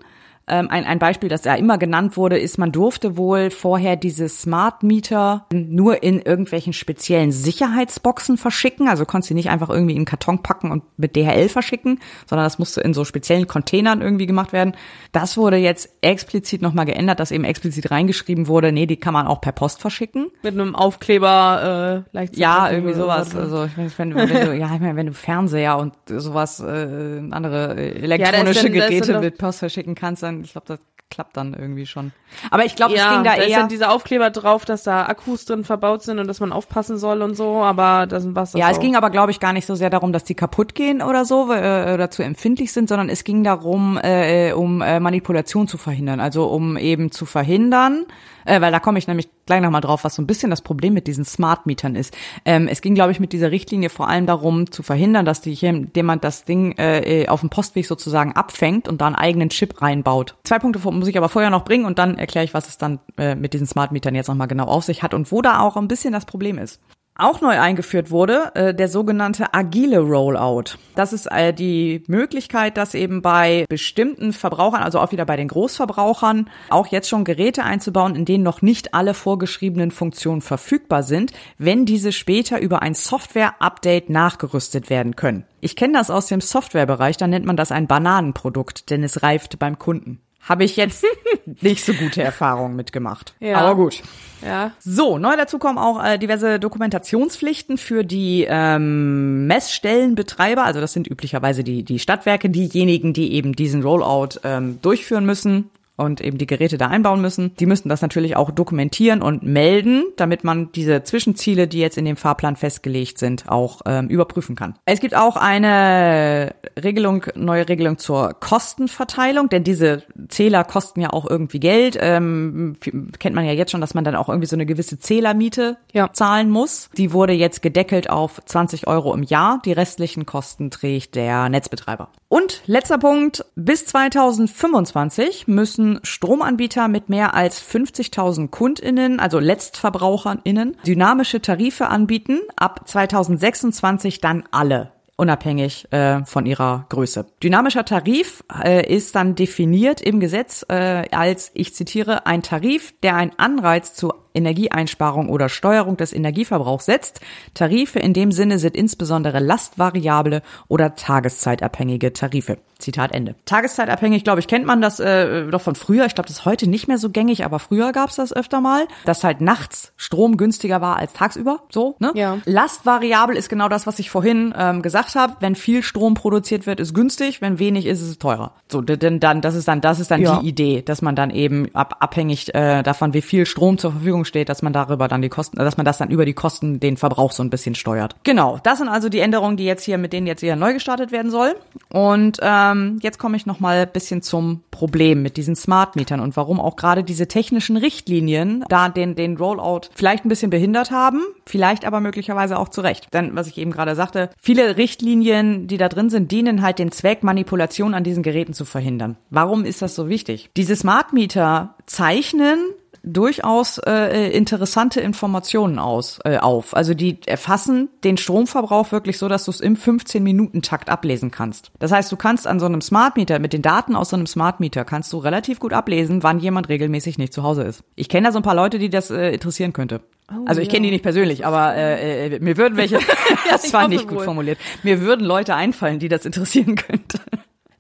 Ähm, ein, ein Beispiel, das ja immer genannt wurde, ist, man durfte wohl vorher diese Smart Meter nur in irgendwelchen speziellen Sicherheitsboxen verschicken. Also konntest du nicht einfach irgendwie in einen Karton packen und mit DHL verschicken, sondern das musste in so speziellen Containern irgendwie gemacht werden. Das wurde jetzt explizit nochmal geändert, dass eben explizit reingeschrieben wurde, nee, die kann man auch per Post verschicken. Mit einem Aufkleber äh, leicht Ja, irgendwie sowas. so. Also ich weiß, wenn du, wenn du ja, ich meine, wenn du Fernseher und sowas, äh, andere äh, elektronische ist Geräte mit Post verschicken kannst, dann ich glaube, das klappt dann irgendwie schon. Aber ich glaube, ja, es ging da ist eher. dann dieser Aufkleber drauf, dass da Akkus drin verbaut sind und dass man aufpassen soll und so, aber das was das Ja, es auch. ging aber, glaube ich, gar nicht so sehr darum, dass die kaputt gehen oder so äh, oder zu empfindlich sind, sondern es ging darum, äh, um äh, Manipulation zu verhindern. Also um eben zu verhindern, äh, weil da komme ich nämlich gleich nochmal drauf, was so ein bisschen das Problem mit diesen Smart Mietern ist. Ähm, es ging, glaube ich, mit dieser Richtlinie vor allem darum, zu verhindern, dass die, jemand das Ding äh, auf dem Postweg sozusagen abfängt und da einen eigenen Chip reinbaut. Zwei Punkte muss ich aber vorher noch bringen und dann erkläre ich, was es dann äh, mit diesen Smart Mietern jetzt nochmal genau auf sich hat und wo da auch ein bisschen das Problem ist. Auch neu eingeführt wurde äh, der sogenannte agile Rollout. Das ist äh, die Möglichkeit, dass eben bei bestimmten Verbrauchern, also auch wieder bei den Großverbrauchern, auch jetzt schon Geräte einzubauen, in denen noch nicht alle vorgeschriebenen Funktionen verfügbar sind, wenn diese später über ein Software-Update nachgerüstet werden können. Ich kenne das aus dem Softwarebereich, da nennt man das ein Bananenprodukt, denn es reift beim Kunden. Habe ich jetzt nicht so gute Erfahrungen mitgemacht. Ja. Aber gut. ja. So, neu dazu kommen auch äh, diverse Dokumentationspflichten für die ähm, Messstellenbetreiber. Also das sind üblicherweise die, die Stadtwerke, diejenigen, die eben diesen Rollout ähm, durchführen müssen. Und eben die Geräte da einbauen müssen. Die müssten das natürlich auch dokumentieren und melden, damit man diese Zwischenziele, die jetzt in dem Fahrplan festgelegt sind, auch ähm, überprüfen kann. Es gibt auch eine Regelung, neue Regelung zur Kostenverteilung, denn diese Zähler kosten ja auch irgendwie Geld. Ähm, kennt man ja jetzt schon, dass man dann auch irgendwie so eine gewisse Zählermiete Ja. zahlen muss. Die wurde jetzt gedeckelt auf 20 Euro im Jahr. Die restlichen Kosten trägt der Netzbetreiber. Und letzter Punkt. Bis 2025 müssen Stromanbieter mit mehr als 50.000 KundInnen, also LetztverbraucherInnen, dynamische Tarife anbieten. Ab 2026 dann alle unabhängig äh, von ihrer Größe. Dynamischer Tarif äh, ist dann definiert im Gesetz äh, als, ich zitiere, ein Tarif, der einen Anreiz zur Energieeinsparung oder Steuerung des Energieverbrauchs setzt. Tarife in dem Sinne sind insbesondere lastvariable oder tageszeitabhängige Tarife. Zitat Ende. Tageszeitabhängig, glaube ich, kennt man das äh, doch von früher. Ich glaube, das ist heute nicht mehr so gängig, aber früher gab es das öfter mal, dass halt nachts Strom günstiger war als tagsüber. So, ne? Ja. Lastvariabel ist genau das, was ich vorhin ähm, gesagt habe. Wenn viel Strom produziert wird, ist günstig. Wenn wenig ist, ist es teurer. So, denn dann, das ist dann, das ist dann Ja. die Idee, dass man dann eben ab, abhängig äh, davon, wie viel Strom zur Verfügung steht, dass man darüber dann die Kosten, dass man das dann über die Kosten den Verbrauch so ein bisschen steuert. Genau, das sind also die Änderungen, die jetzt hier mit denen jetzt hier neu gestartet werden soll. Und ähm, jetzt komme ich noch mal ein bisschen zum Problem mit diesen Smart Mietern und warum auch gerade diese technischen Richtlinien da den den Rollout vielleicht ein bisschen behindert haben, vielleicht aber möglicherweise auch zu Recht. Denn was ich eben gerade sagte, viele Richtlinien, die da drin sind, dienen halt dem Zweck, Manipulation an diesen Geräten zu verhindern. Warum ist das so wichtig? Diese Smart Meter zeichnen durchaus äh, interessante Informationen aus äh, auf. Also die erfassen den Stromverbrauch wirklich so, dass du es im 15-Minuten-Takt ablesen kannst. Das heißt, du kannst an so einem Smart Meter, mit den Daten aus so einem Smart Meter, kannst du relativ gut ablesen, wann jemand regelmäßig nicht zu Hause ist. Ich kenne da so ein paar Leute, die das äh, interessieren könnte. also ich kenne die nicht persönlich, aber äh, äh, mir würden welche, das war nicht gut wohl. formuliert, mir würden Leute einfallen, die das interessieren könnte.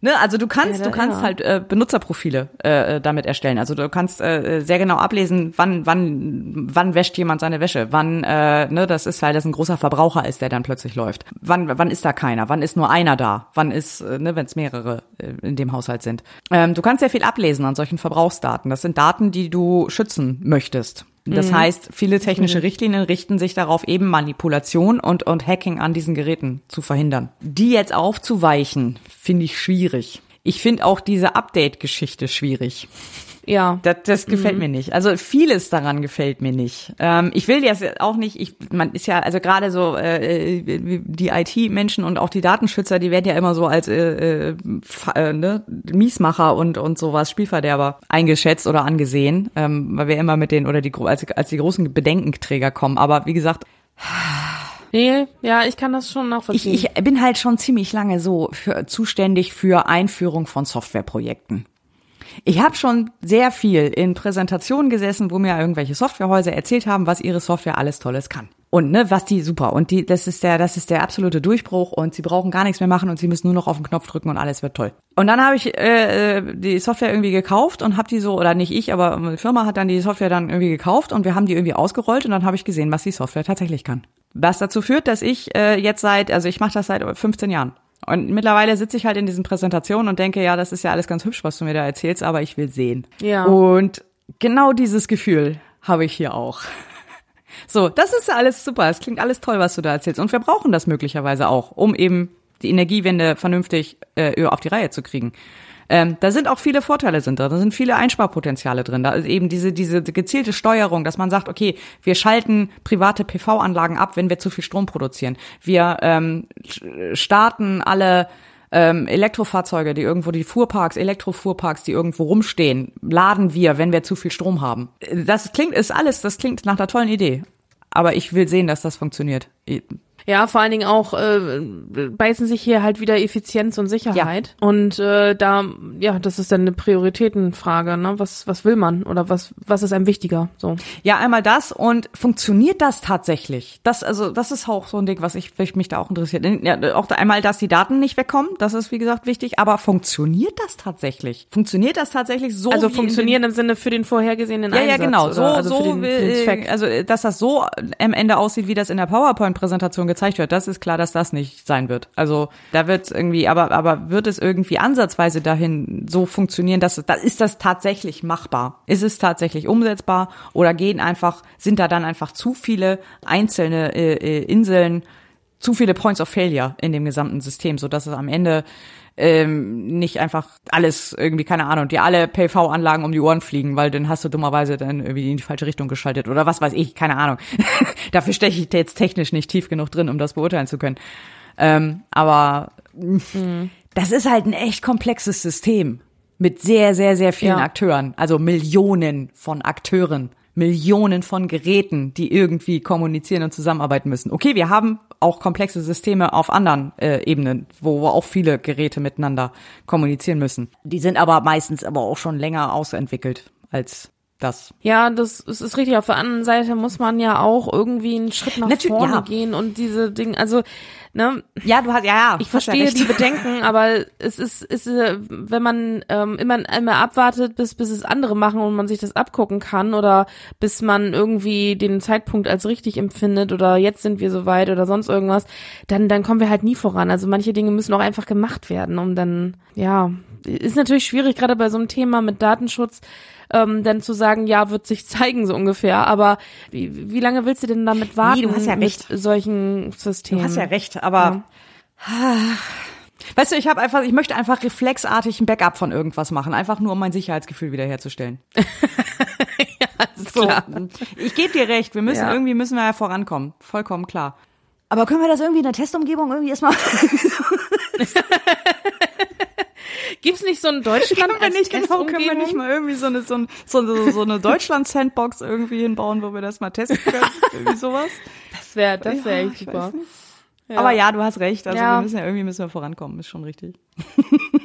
Ne, also du kannst, Ja, du kannst ja. halt äh, Benutzerprofile äh, äh, damit erstellen. Also du kannst äh, sehr genau ablesen, wann, wann, wann wäscht jemand seine Wäsche, wann, äh, ne, das ist, weil das ein großer Verbraucher ist, der dann plötzlich läuft. Wann, wann ist da keiner? Wann ist nur einer da? Wann ist, äh, ne, wenn es mehrere äh, in dem Haushalt sind? Ähm, du kannst sehr viel ablesen an solchen Verbrauchsdaten. Das sind Daten, die du schützen möchtest. Das heißt, viele technische Richtlinien richten sich darauf, eben Manipulation und, und Hacking an diesen Geräten zu verhindern. Die jetzt aufzuweichen, finde ich schwierig. Ich finde auch diese Update-Geschichte schwierig. Ja. Das, das gefällt mir nicht. Also vieles daran gefällt mir nicht. Ähm, ich will jetzt auch nicht, ich, man ist ja, also gerade so äh, äh, die IT-Menschen und auch die Datenschützer, die werden ja immer so als äh, äh, äh, ne, Miesmacher und und sowas, Spielverderber eingeschätzt oder angesehen, ähm, weil wir immer mit den oder die als, als die großen Bedenkenträger kommen. Aber wie gesagt, Nee, ja, ich kann das schon ich, nachvollziehen. ich bin halt schon ziemlich lange so für, zuständig für Einführung von Softwareprojekten. Ich habe schon sehr viel in Präsentationen gesessen, wo mir irgendwelche Softwarehäuser erzählt haben, was ihre Software alles Tolles kann. Und ne, was die super und die das ist der das ist der absolute Durchbruch und sie brauchen gar nichts mehr machen und sie müssen nur noch auf den Knopf drücken und alles wird toll. Und dann habe ich äh, äh, die Software irgendwie gekauft und habe die so oder nicht ich, aber die Firma hat dann die Software dann irgendwie gekauft und wir haben die irgendwie ausgerollt und dann habe ich gesehen, was die Software tatsächlich kann. Was dazu führt, dass ich äh, jetzt seit also ich mache das seit 15 Jahren und mittlerweile sitze ich halt in diesen Präsentationen und denke, ja, das ist ja alles ganz hübsch, was du mir da erzählst, aber ich will sehen. Ja. Und genau dieses Gefühl habe ich hier auch. So, das ist alles super. Es klingt alles toll, was du da erzählst. Und wir brauchen das möglicherweise auch, um eben die Energiewende vernünftig äh, auf die Reihe zu kriegen. Ähm, da sind auch viele Vorteile sind drin, da sind viele Einsparpotenziale drin. Da ist eben diese, diese gezielte Steuerung, dass man sagt, okay, wir schalten private PV-Anlagen ab, wenn wir zu viel Strom produzieren. Wir ähm, starten alle ähm, Elektrofahrzeuge, die irgendwo die Fuhrparks, Elektrofuhrparks, die irgendwo rumstehen, laden wir, wenn wir zu viel Strom haben. Das klingt, ist alles, das klingt nach einer tollen Idee. Aber ich will sehen, dass das funktioniert. Ja, vor allen Dingen auch äh, beißen sich hier halt wieder Effizienz und Sicherheit. Und äh, da, ja, das ist dann eine Prioritätenfrage, ne? Was, was will man oder was, was ist einem wichtiger? So. Ja, einmal das und funktioniert das tatsächlich? Das, also, das ist auch so ein Ding, was ich, was mich da auch interessiert. Ja, auch einmal, dass die Daten nicht wegkommen, das ist wie gesagt wichtig, aber funktioniert das tatsächlich? Funktioniert das tatsächlich so? Also funktionieren im Sinne für den vorhergesehenen Ja, ja, Einsatz. genau. So, oder? also so den, will, also, dass das so am Ende aussieht, wie das in der PowerPoint-Präsentation gezeigt wird, das ist klar, dass das nicht sein wird. Also da wird irgendwie, aber aber wird es irgendwie ansatzweise dahin so funktionieren, dass da ist das tatsächlich machbar? Ist es tatsächlich umsetzbar oder gehen einfach sind da dann einfach zu viele einzelne äh, äh, Inseln, zu viele Points of Failure in dem gesamten System, so es am Ende ähm, nicht einfach alles irgendwie, keine Ahnung, dir alle PV-Anlagen um die Ohren fliegen, weil dann hast du dummerweise dann irgendwie in die falsche Richtung geschaltet oder was weiß ich, keine Ahnung. Dafür steche ich jetzt technisch nicht tief genug drin, um das beurteilen zu können. Ähm, aber mhm. das ist halt ein echt komplexes System mit sehr, sehr, sehr vielen ja. Akteuren, also Millionen von Akteuren. Millionen von Geräten, die irgendwie kommunizieren und zusammenarbeiten müssen. Okay, wir haben auch komplexe Systeme auf anderen äh, Ebenen, wo, wo auch viele Geräte miteinander kommunizieren müssen. Die sind aber meistens aber auch schon länger ausentwickelt als das. Ja, das, das ist richtig. Auf der anderen Seite muss man ja auch irgendwie einen Schritt nach Natürlich, vorne ja. gehen und diese Dinge, also Ne? Ja, du hast ja, ja ich verstehe ja die Bedenken, aber es ist, ist äh, wenn man ähm, immer, immer abwartet, bis bis es andere machen und man sich das abgucken kann oder bis man irgendwie den Zeitpunkt als richtig empfindet oder jetzt sind wir soweit oder sonst irgendwas, dann dann kommen wir halt nie voran. Also manche Dinge müssen auch einfach gemacht werden, um dann ja ist natürlich schwierig gerade bei so einem Thema mit Datenschutz ähm, dann zu sagen, ja, wird sich zeigen, so ungefähr. Aber wie, wie lange willst du denn damit warten nee, du hast ja recht. mit solchen Systemen? Du hast ja recht, aber ja. Weißt du, ich habe einfach, ich möchte einfach reflexartig ein Backup von irgendwas machen, einfach nur um mein Sicherheitsgefühl wiederherzustellen. ja, so. klar. Ich gebe dir recht, wir müssen ja. irgendwie müssen wir ja vorankommen, vollkommen klar. Aber können wir das irgendwie in der Testumgebung irgendwie erstmal Gibt's nicht so ein Deutschland können wir nicht, genau, können wir nicht mal irgendwie so eine, so, ein, so, so eine Deutschland-Sandbox irgendwie hinbauen, wo wir das mal testen können? irgendwie sowas? Das wäre, das wäre ja, echt super. Ja. Aber ja, du hast recht. Also ja. wir müssen ja irgendwie müssen wir vorankommen, ist schon richtig.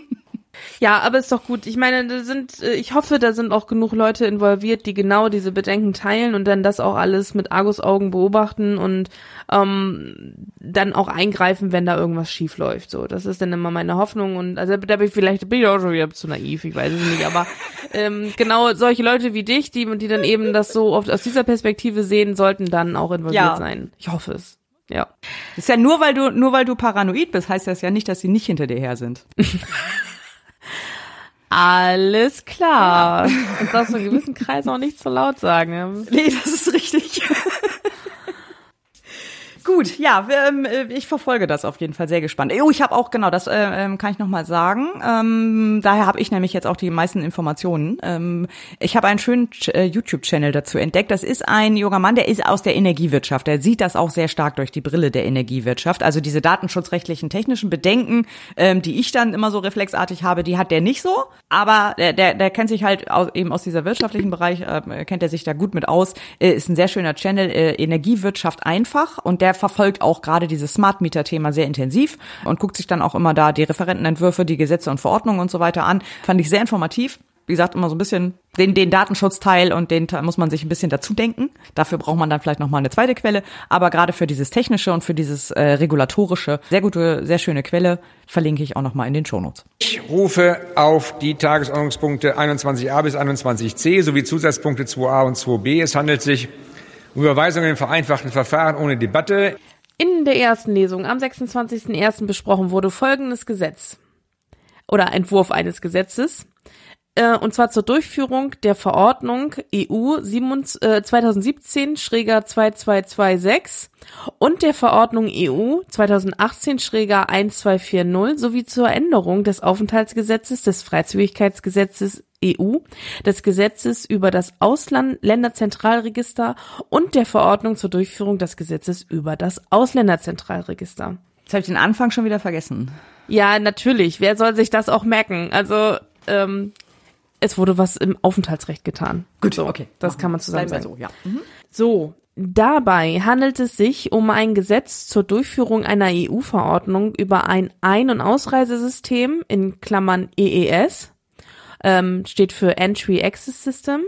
Ja, aber ist doch gut. Ich meine, da sind, äh, ich hoffe, da sind auch genug Leute involviert, die genau diese Bedenken teilen und dann das auch alles mit Argus-Augen beobachten und ähm, dann auch eingreifen, wenn da irgendwas schief läuft. So, das ist dann immer meine Hoffnung und also da bin ich vielleicht bin ich auch schon wieder zu naiv, ich weiß es nicht, aber ähm, genau solche Leute wie dich, die die dann eben das so oft aus dieser Perspektive sehen, sollten dann auch involviert ja. sein. Ich hoffe es. Ja. Das ist ja nur weil du nur weil du paranoid bist, heißt das ja nicht, dass sie nicht hinter dir her sind. Alles klar. Ja. Das darfst du in gewissen Kreisen auch nicht so laut sagen. Nee, das ist richtig. Gut, ja, ähm, äh, ich verfolge das auf jeden Fall sehr gespannt. Oh, ich habe auch genau, das äh, ähm, kann ich noch mal sagen. Ähm, daher habe ich nämlich jetzt auch die meisten Informationen. Ich habe einen schönen äh, YouTube-Channel dazu entdeckt. Das ist ein junger Mann, der ist aus der Energiewirtschaft. Der sieht das auch sehr stark durch die Brille der Energiewirtschaft. Also diese datenschutzrechtlichen, technischen Bedenken, die ich dann immer so reflexartig habe, die hat der nicht so. Aber der, der, der kennt sich halt eben aus dieser wirtschaftlichen Bereich, kennt er sich da gut mit aus. Ist ein sehr schöner Channel, Energiewirtschaft einfach und der der verfolgt auch gerade dieses Smart Meter Thema sehr intensiv und guckt sich dann auch immer da die Referentenentwürfe, die Gesetze und Verordnungen und so weiter an. Fand ich sehr informativ. Wie gesagt, immer so ein bisschen den, den Datenschutzteil und den muss man sich ein bisschen dazu denken. Dafür braucht man dann vielleicht nochmal eine zweite Quelle. Aber gerade für dieses Technische und für dieses äh, Regulatorische, sehr gute, sehr schöne Quelle, verlinke ich auch nochmal in den Shownotes. Ich rufe auf die Tagesordnungspunkte 21a bis 21c sowie Zusatzpunkte 2a und 2b. Es handelt sich Überweisung in vereinfachten Verfahren ohne Debatte. In der ersten Lesung am 26.01. besprochen wurde folgendes Gesetz oder Entwurf eines Gesetzes äh, und zwar zur Durchführung der Verordnung EU 2017-2226 und der Verordnung EU 2018-1240 sowie zur Änderung des Aufenthaltsgesetzes, des Freizügigkeitsgesetzes EU, des Gesetzes über das Ausländerzentralregister und der Verordnung zur Durchführung des Gesetzes über das Ausländerzentralregister. Jetzt habe ich den Anfang schon wieder vergessen. Ja, natürlich. Wer soll sich das auch merken? Also ähm, es wurde was im Aufenthaltsrecht getan. Gut, so, okay. Das kann man zusammen sagen. So, ja. Mhm. so, dabei handelt es sich um ein Gesetz zur Durchführung einer EU-Verordnung über ein Ein- und Ausreisesystem in Klammern EES, ähm, steht für Entry Access System,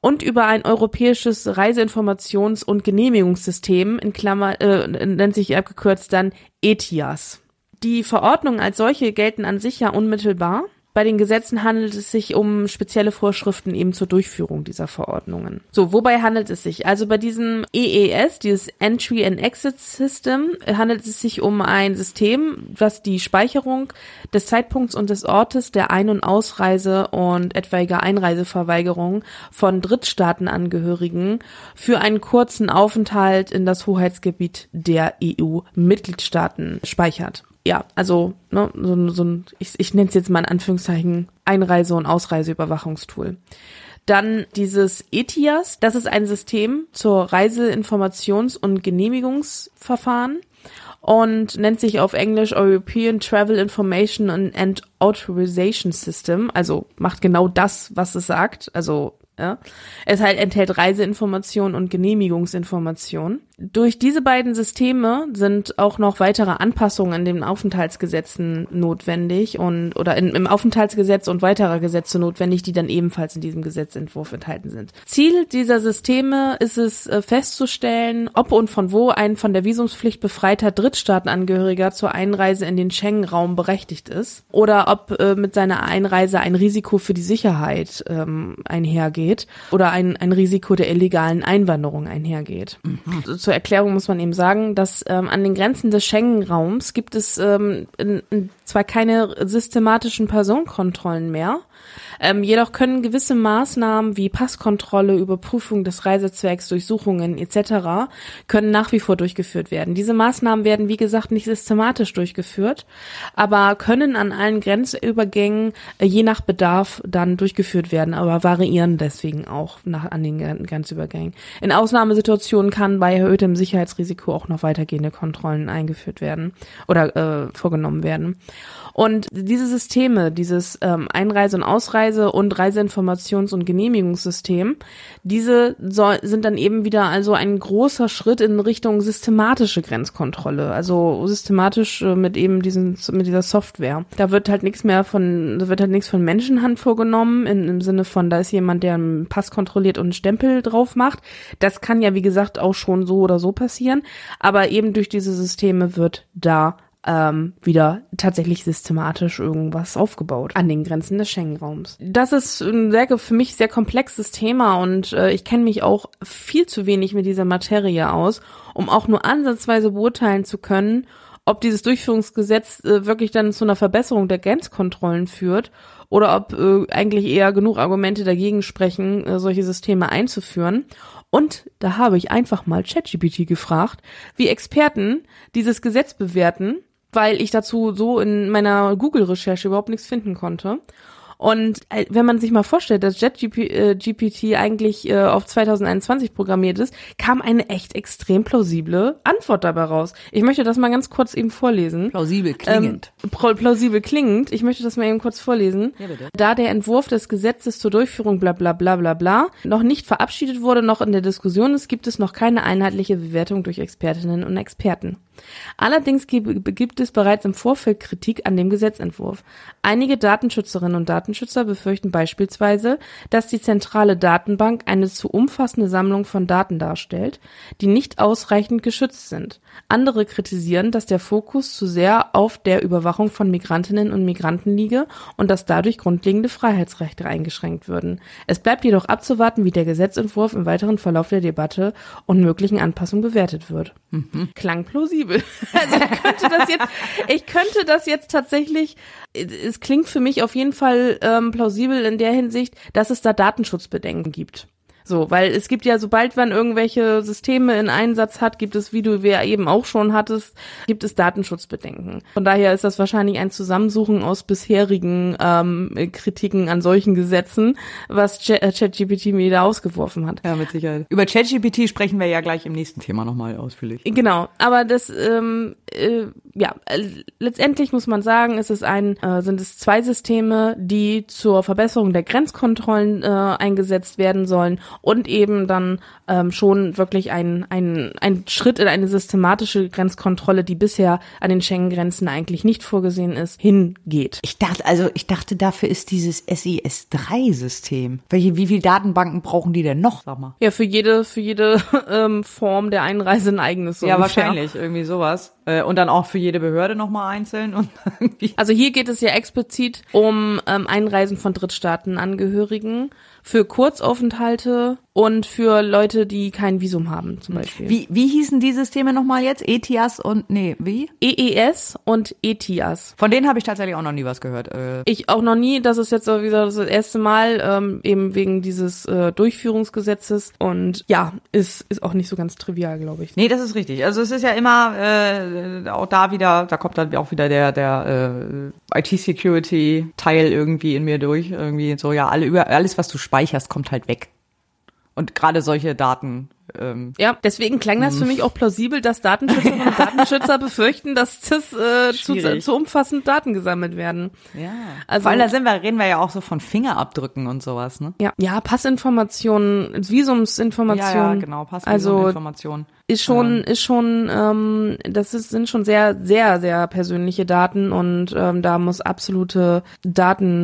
und über ein europäisches Reiseinformations- und Genehmigungssystem in Klammer äh, nennt sich abgekürzt dann ETIAS. Die Verordnungen als solche gelten an sich ja unmittelbar bei den Gesetzen handelt es sich um spezielle Vorschriften eben zur Durchführung dieser Verordnungen. So, wobei handelt es sich? Also bei diesem EES, dieses Entry and Exit System, handelt es sich um ein System, das die Speicherung des Zeitpunkts und des Ortes der Ein- und Ausreise und etwaiger Einreiseverweigerung von Drittstaatenangehörigen für einen kurzen Aufenthalt in das Hoheitsgebiet der EU-Mitgliedstaaten speichert ja, also ne, so, so ein, ich, ich nenne es jetzt mal in Anführungszeichen Einreise- und Ausreiseüberwachungstool. Dann dieses ETIAS, das ist ein System zur Reiseinformations- und Genehmigungsverfahren und nennt sich auf Englisch European Travel Information and Authorization System, also macht genau das, was es sagt, also ja. Es halt enthält Reiseinformationen und Genehmigungsinformationen. Durch diese beiden Systeme sind auch noch weitere Anpassungen in den Aufenthaltsgesetzen notwendig und oder in, im Aufenthaltsgesetz und weiterer Gesetze notwendig, die dann ebenfalls in diesem Gesetzentwurf enthalten sind. Ziel dieser Systeme ist es äh, festzustellen, ob und von wo ein von der Visumspflicht befreiter Drittstaatenangehöriger zur Einreise in den Schengen-Raum berechtigt ist oder ob äh, mit seiner Einreise ein Risiko für die Sicherheit ähm, einhergeht oder ein, ein Risiko der illegalen Einwanderung einhergeht. Mhm zur Erklärung muss man eben sagen, dass ähm, an den Grenzen des Schengen-Raums gibt es ähm, in, in zwar keine systematischen Personenkontrollen mehr, ähm, jedoch können gewisse Maßnahmen wie Passkontrolle, Überprüfung des Reisezwecks, Durchsuchungen etc. können nach wie vor durchgeführt werden. Diese Maßnahmen werden, wie gesagt, nicht systematisch durchgeführt, aber können an allen Grenzübergängen äh, je nach Bedarf dann durchgeführt werden, aber variieren deswegen auch nach, an den Grenzübergängen. In Ausnahmesituationen kann bei erhöhtem Sicherheitsrisiko auch noch weitergehende Kontrollen eingeführt werden oder äh, vorgenommen werden. Und diese Systeme, dieses ähm, Einreise- und Ausreise- und Reiseinformations- und Genehmigungssystem, diese soll, sind dann eben wieder also ein großer Schritt in Richtung systematische Grenzkontrolle. Also systematisch äh, mit eben diesen, mit dieser Software. Da wird halt nichts mehr von, da wird halt nichts von Menschenhand vorgenommen, in, im Sinne von, da ist jemand, der einen Pass kontrolliert und einen Stempel drauf macht. Das kann ja, wie gesagt, auch schon so oder so passieren. Aber eben durch diese Systeme wird da ähm, wieder tatsächlich systematisch irgendwas aufgebaut an den Grenzen des Schengen-Raums. Das ist ein sehr, für mich sehr komplexes Thema und äh, ich kenne mich auch viel zu wenig mit dieser Materie aus, um auch nur ansatzweise beurteilen zu können, ob dieses Durchführungsgesetz äh, wirklich dann zu einer Verbesserung der Grenzkontrollen führt oder ob äh, eigentlich eher genug Argumente dagegen sprechen, äh, solche Systeme einzuführen. Und da habe ich einfach mal ChatGPT gefragt, wie Experten dieses Gesetz bewerten weil ich dazu so in meiner Google-Recherche überhaupt nichts finden konnte. Und äh, wenn man sich mal vorstellt, dass JetGPT äh, eigentlich äh, auf 2021 programmiert ist, kam eine echt extrem plausible Antwort dabei raus. Ich möchte das mal ganz kurz eben vorlesen. Plausibel klingend. Ähm, plausibel klingend. Ich möchte das mal eben kurz vorlesen. Ja, bitte. Da der Entwurf des Gesetzes zur Durchführung bla bla bla bla bla noch nicht verabschiedet wurde, noch in der Diskussion ist, gibt es noch keine einheitliche Bewertung durch Expertinnen und Experten. Allerdings gibt es bereits im Vorfeld Kritik an dem Gesetzentwurf. Einige Datenschützerinnen und Datenschützer befürchten beispielsweise, dass die zentrale Datenbank eine zu umfassende Sammlung von Daten darstellt, die nicht ausreichend geschützt sind. Andere kritisieren, dass der Fokus zu sehr auf der Überwachung von Migrantinnen und Migranten liege und dass dadurch grundlegende Freiheitsrechte eingeschränkt würden. Es bleibt jedoch abzuwarten, wie der Gesetzentwurf im weiteren Verlauf der Debatte und möglichen Anpassungen bewertet wird. Mhm. Klang plausibel. Also ich könnte das jetzt, ich könnte das jetzt tatsächlich, es klingt für mich auf jeden Fall ähm, plausibel in der Hinsicht, dass es da Datenschutzbedenken gibt. So, weil es gibt ja, sobald man irgendwelche Systeme in Einsatz hat, gibt es, wie du ja eben auch schon hattest, gibt es Datenschutzbedenken. Von daher ist das wahrscheinlich ein Zusammensuchen aus bisherigen ähm, Kritiken an solchen Gesetzen, was äh, ChatGPT mir da ausgeworfen hat. Ja, mit Sicherheit. Über ChatGPT sprechen wir ja gleich im nächsten Thema nochmal ausführlich. Genau, aber das, ähm, äh, ja, äh, letztendlich muss man sagen, ist es ein, äh, sind es zwei Systeme, die zur Verbesserung der Grenzkontrollen äh, eingesetzt werden sollen und eben dann ähm, schon wirklich ein, ein, ein Schritt in eine systematische Grenzkontrolle, die bisher an den Schengen-Grenzen eigentlich nicht vorgesehen ist, hingeht. Ich dachte, also ich dachte, dafür ist dieses SIS-3-System. Welche, wie viele Datenbanken brauchen die denn noch, sag mal? Ja, für jede, für jede ähm, Form der Einreise ein eigenes. So ja, ungefähr. wahrscheinlich, irgendwie sowas. Äh, Und dann auch für jede Behörde nochmal einzeln und. Also hier geht es ja explizit um ähm, Einreisen von Drittstaatenangehörigen für Kurzaufenthalte und für Leute, die kein Visum haben, zum Beispiel. Wie, wie hießen die Systeme nochmal jetzt? ETIAS und, nee, wie? EES und ETIAS. Von denen habe ich tatsächlich auch noch nie was gehört. Äh, Ich auch noch nie, das ist jetzt so wieder das erste Mal, ähm, eben wegen dieses äh, Durchführungsgesetzes. Und ja, ist, ist auch nicht so ganz trivial, glaube ich. Nee, das ist richtig. Also es ist ja immer äh, auch da wieder, da kommt dann auch wieder der der äh, IT-Security-Teil irgendwie in mir durch. Irgendwie so, ja, alle über alles, was du speicherst, kommt halt weg. Und gerade solche Daten. Ähm, Ja, deswegen klang das für mich auch plausibel, dass Datenschützerinnen und Datenschützer befürchten, dass das äh, zu, zu umfassend Daten gesammelt werden. ja. Also- Vor allem da sind wir, reden wir ja auch so von Fingerabdrücken und sowas, ne? Ja, ja, Passinformationen, Visumsinformationen. Ja, ja, genau, Also Informationen. ist schon, ist schon, ähm, das ist, sind schon sehr, sehr, sehr persönliche Daten und ähm, da muss absolute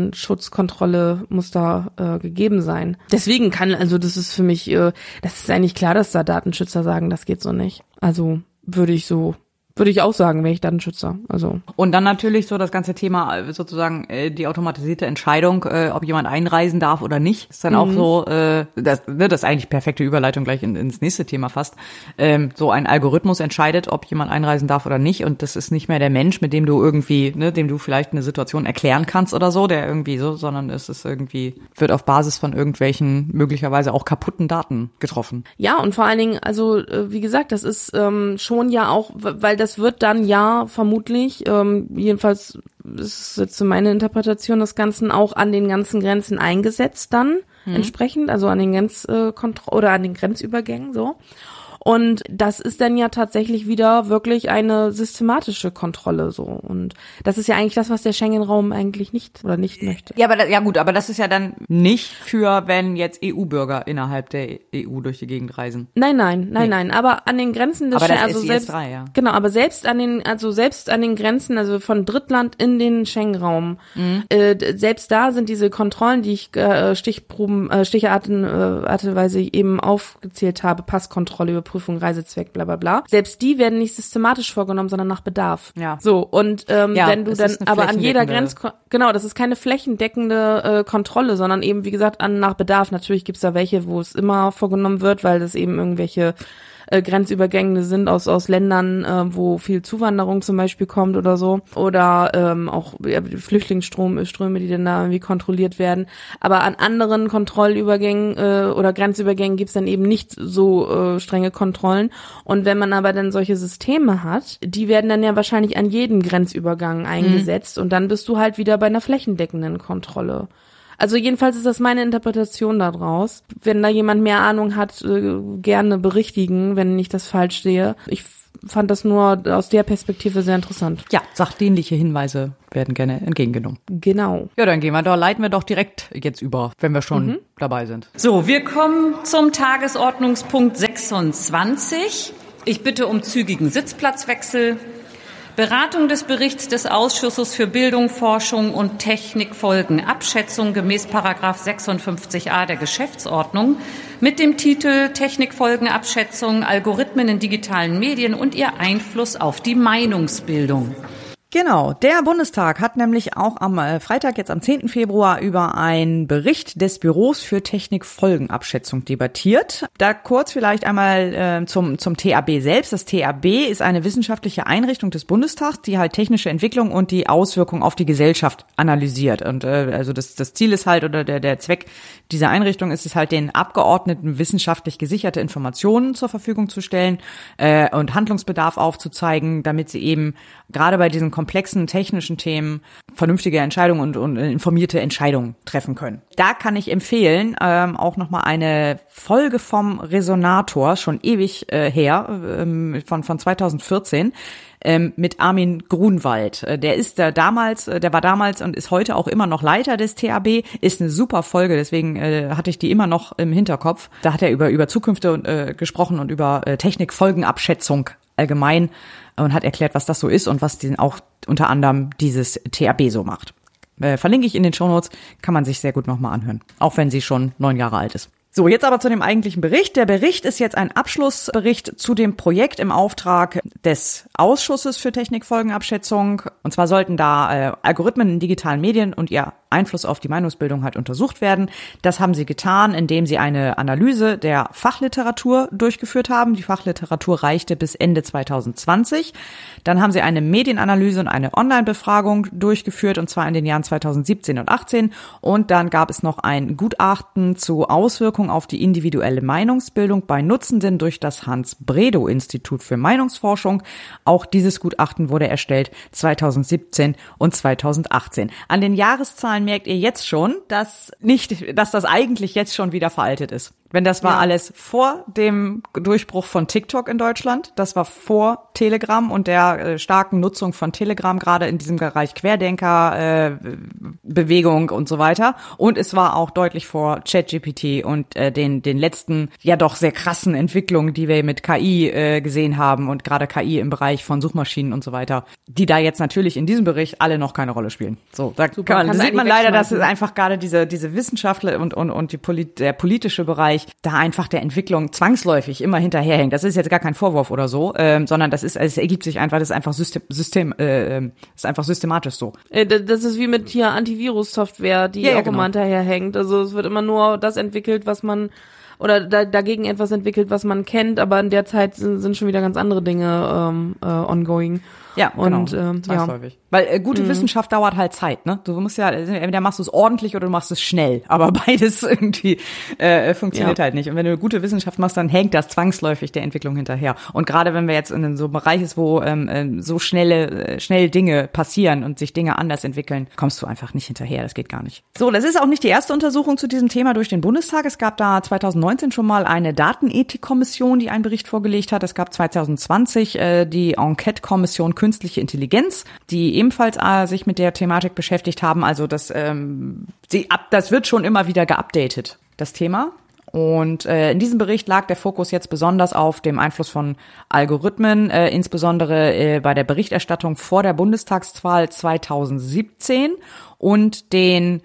Datenschutzkontrolle muss da äh, gegeben sein. Deswegen kann, also das ist für mich, äh, das ist eigentlich klar, dass da Datenschützer sagen, das geht so nicht. Also würde ich so, würde ich auch sagen, wäre ich Datenschützer. Also Und dann natürlich so das ganze Thema äh, sozusagen äh, die automatisierte Entscheidung, äh, ob jemand einreisen darf oder nicht, ist dann auch so, äh, das, ne, das ist eigentlich perfekte Überleitung gleich in, ins nächste Thema fast. Ähm, so ein Algorithmus entscheidet, ob jemand einreisen darf oder nicht und das ist nicht mehr der Mensch, mit dem du irgendwie, ne, dem du vielleicht eine Situation erklären kannst oder so, der irgendwie so, sondern es ist irgendwie, wird auf Basis von irgendwelchen möglicherweise auch kaputten Daten getroffen. Ja, und vor allen Dingen, also äh, wie gesagt, das ist ähm, schon ja auch, weil das wird dann ja vermutlich, ähm, jedenfalls ist jetzt so meine Interpretation des Ganzen, auch an den ganzen Grenzen eingesetzt dann entsprechend, also an den Grenzkontroll äh, oder an den Grenzübergängen so. Und das ist dann ja tatsächlich wieder wirklich eine systematische Kontrolle so. Und das ist ja eigentlich das, was der Schengen-Raum eigentlich nicht oder nicht möchte. Ja, aber ja gut, aber das ist ja dann nicht für, wenn jetzt EU-Bürger innerhalb der EU durch die Gegend reisen. Nein, nein, nein, Nee. nein. Aber an den Grenzen des Schengen, also selbst, 3, ja. genau, aber selbst an den, also selbst an den Grenzen, also von Drittland in den Schengen-Raum, Mhm. äh, selbst da sind diese Kontrollen, die ich äh, Stichproben, äh, Sticharten, äh, Arteweise eben aufgezählt habe, Passkontrolle, Überprüfung, Reisezweck, bla bla bla. Selbst die werden nicht systematisch vorgenommen, sondern nach Bedarf. Ja. So und ähm, Ja, wenn du dann, aber an jeder flächendeckende- Grenz genau, das ist keine flächendeckende äh, Kontrolle, sondern eben, wie gesagt, an nach Bedarf. Natürlich gibt's da welche, wo es immer vorgenommen wird, weil das eben irgendwelche äh, Grenzübergänge sind aus aus Ländern, äh, wo viel Zuwanderung zum Beispiel kommt oder so. Oder ähm, auch ja, Flüchtlingsströme, Ströme, die dann da irgendwie kontrolliert werden. Aber an anderen Kontrollübergängen äh, oder Grenzübergängen gibt's dann eben nicht so äh, strenge Kontrollen. Und wenn man aber dann solche Systeme hat, die werden dann ja wahrscheinlich an jedem Grenzübergang eingesetzt und dann bist du halt wieder bei einer flächendeckenden Kontrolle. Also jedenfalls ist das meine Interpretation daraus. Wenn da jemand mehr Ahnung hat, äh, gerne berichtigen, wenn ich das falsch sehe. Ich fand das nur aus der Perspektive sehr interessant. Ja, sachdienliche Hinweise werden gerne entgegengenommen. Genau. Ja, dann gehen wir doch, leiten wir doch direkt jetzt über, wenn wir schon Mhm. dabei sind. So, wir kommen zum Tagesordnungspunkt 26. Ich bitte um zügigen Sitzplatzwechsel. Beratung des Berichts des Ausschusses für Bildung, Forschung und Technikfolgenabschätzung gemäß Paragraph 56a der Geschäftsordnung mit dem Titel Technikfolgenabschätzung, Algorithmen in digitalen Medien und ihr Einfluss auf die Meinungsbildung. Genau, der Bundestag hat nämlich auch am äh, Freitag, jetzt am 10. Februar, über einen Bericht des Büros für Technikfolgenabschätzung debattiert. Da kurz vielleicht einmal äh, zum, zum TAB selbst. Das TAB ist eine wissenschaftliche Einrichtung des Bundestags, die halt technische Entwicklung und die Auswirkungen auf die Gesellschaft analysiert. Und äh, also das, das Ziel ist halt, oder der, der Zweck dieser Einrichtung ist es halt, den Abgeordneten wissenschaftlich gesicherte Informationen zur Verfügung zu stellen äh, und Handlungsbedarf aufzuzeigen, damit sie eben gerade bei diesen komplexen technischen Themen vernünftige Entscheidungen und, und informierte Entscheidungen treffen können. Da kann ich empfehlen, ähm, auch nochmal eine Folge vom Resonator, schon ewig äh, her, ähm, von, von 2014, ähm, mit Armin Grunwald. Äh, der ist da damals, äh, der war damals und ist heute auch immer noch Leiter des TAB, ist eine super Folge, deswegen äh, hatte ich die immer noch im Hinterkopf. Da hat er über, über Zukünfte äh, gesprochen und über äh, Technikfolgenabschätzung allgemein und hat erklärt, was das so ist und was den auch unter anderem dieses TAB so macht. Äh, verlinke ich in den Shownotes, kann man sich sehr gut nochmal anhören, auch wenn sie schon neun Jahre alt ist. So, jetzt aber zu dem eigentlichen Bericht. Der Bericht ist jetzt ein Abschlussbericht zu dem Projekt im Auftrag des Ausschusses für Technikfolgenabschätzung. Und zwar sollten da äh, Algorithmen in digitalen Medien und ihr Einfluss auf die Meinungsbildung halt untersucht werden. Das haben sie getan, indem sie eine Analyse der Fachliteratur durchgeführt haben. Die Fachliteratur reichte bis Ende 2020. Dann haben sie eine Medienanalyse und eine Online-Befragung durchgeführt, und zwar in den Jahren 2017 und 18. Und dann gab es noch ein Gutachten zu Auswirkungen auf die individuelle Meinungsbildung bei Nutzenden durch das Hans-Bredow-Institut für Meinungsforschung. Auch dieses Gutachten wurde erstellt 2017 und 2018. An den Jahreszahlen merkt ihr jetzt schon, dass nicht, dass das eigentlich jetzt schon wieder veraltet ist. Wenn das war ja. alles vor dem Durchbruch von TikTok in Deutschland, das war vor Telegram und der äh, starken Nutzung von Telegram gerade in diesem Bereich Querdenker äh, Bewegung und so weiter und es war auch deutlich vor ChatGPT und äh, den den letzten ja doch sehr krassen Entwicklungen, die wir mit KI äh, gesehen haben und gerade KI im Bereich von Suchmaschinen und so weiter, die da jetzt natürlich in diesem Bericht alle noch keine Rolle spielen. So, da, Super, kann man, sieht man leider, dass es einfach gerade diese diese Wissenschaftler und und und die Polit der politische Bereich Bereich da einfach der Entwicklung zwangsläufig immer hinterherhängt. Das ist jetzt gar kein Vorwurf oder so, ähm, sondern das ist, es ergibt sich einfach, das ist einfach System, System äh, ähm, ist einfach systematisch so. Äh, das ist wie mit hier Antivirus-Software, die ja, ja, auch genau. immer hinterherhängt. Also es wird immer nur das entwickelt, was man oder da, dagegen etwas entwickelt, was man kennt, aber in der Zeit sind, sind schon wieder ganz andere Dinge ähm, äh, ongoing. Ja, und genau. ähm, ja. Weil äh, gute mhm. Wissenschaft dauert halt Zeit, ne? Du musst ja, entweder machst du es ordentlich oder du machst es schnell. Aber beides irgendwie äh, funktioniert ja. halt nicht. Und wenn du eine gute Wissenschaft machst, dann hängt das zwangsläufig der Entwicklung hinterher. Und gerade wenn wir jetzt in so einem Bereich ist, wo ähm, ähm, so schnelle, äh, schnell Dinge passieren und sich Dinge anders entwickeln, kommst du einfach nicht hinterher. Das geht gar nicht. So, das ist auch nicht die erste Untersuchung zu diesem Thema durch den Bundestag. Es gab da 2019 schon mal eine Datenethikkommission, die einen Bericht vorgelegt hat. Es gab 2020 äh, die Enquete-Kommission künstliche Intelligenz, die ebenfalls äh, sich mit der Thematik beschäftigt haben. Also das, ähm, sie ab, das wird schon immer wieder geupdatet, das Thema. Und äh, in diesem Bericht lag der Fokus jetzt besonders auf dem Einfluss von Algorithmen, äh, insbesondere äh, bei der Berichterstattung vor der Bundestagswahl 2017 und den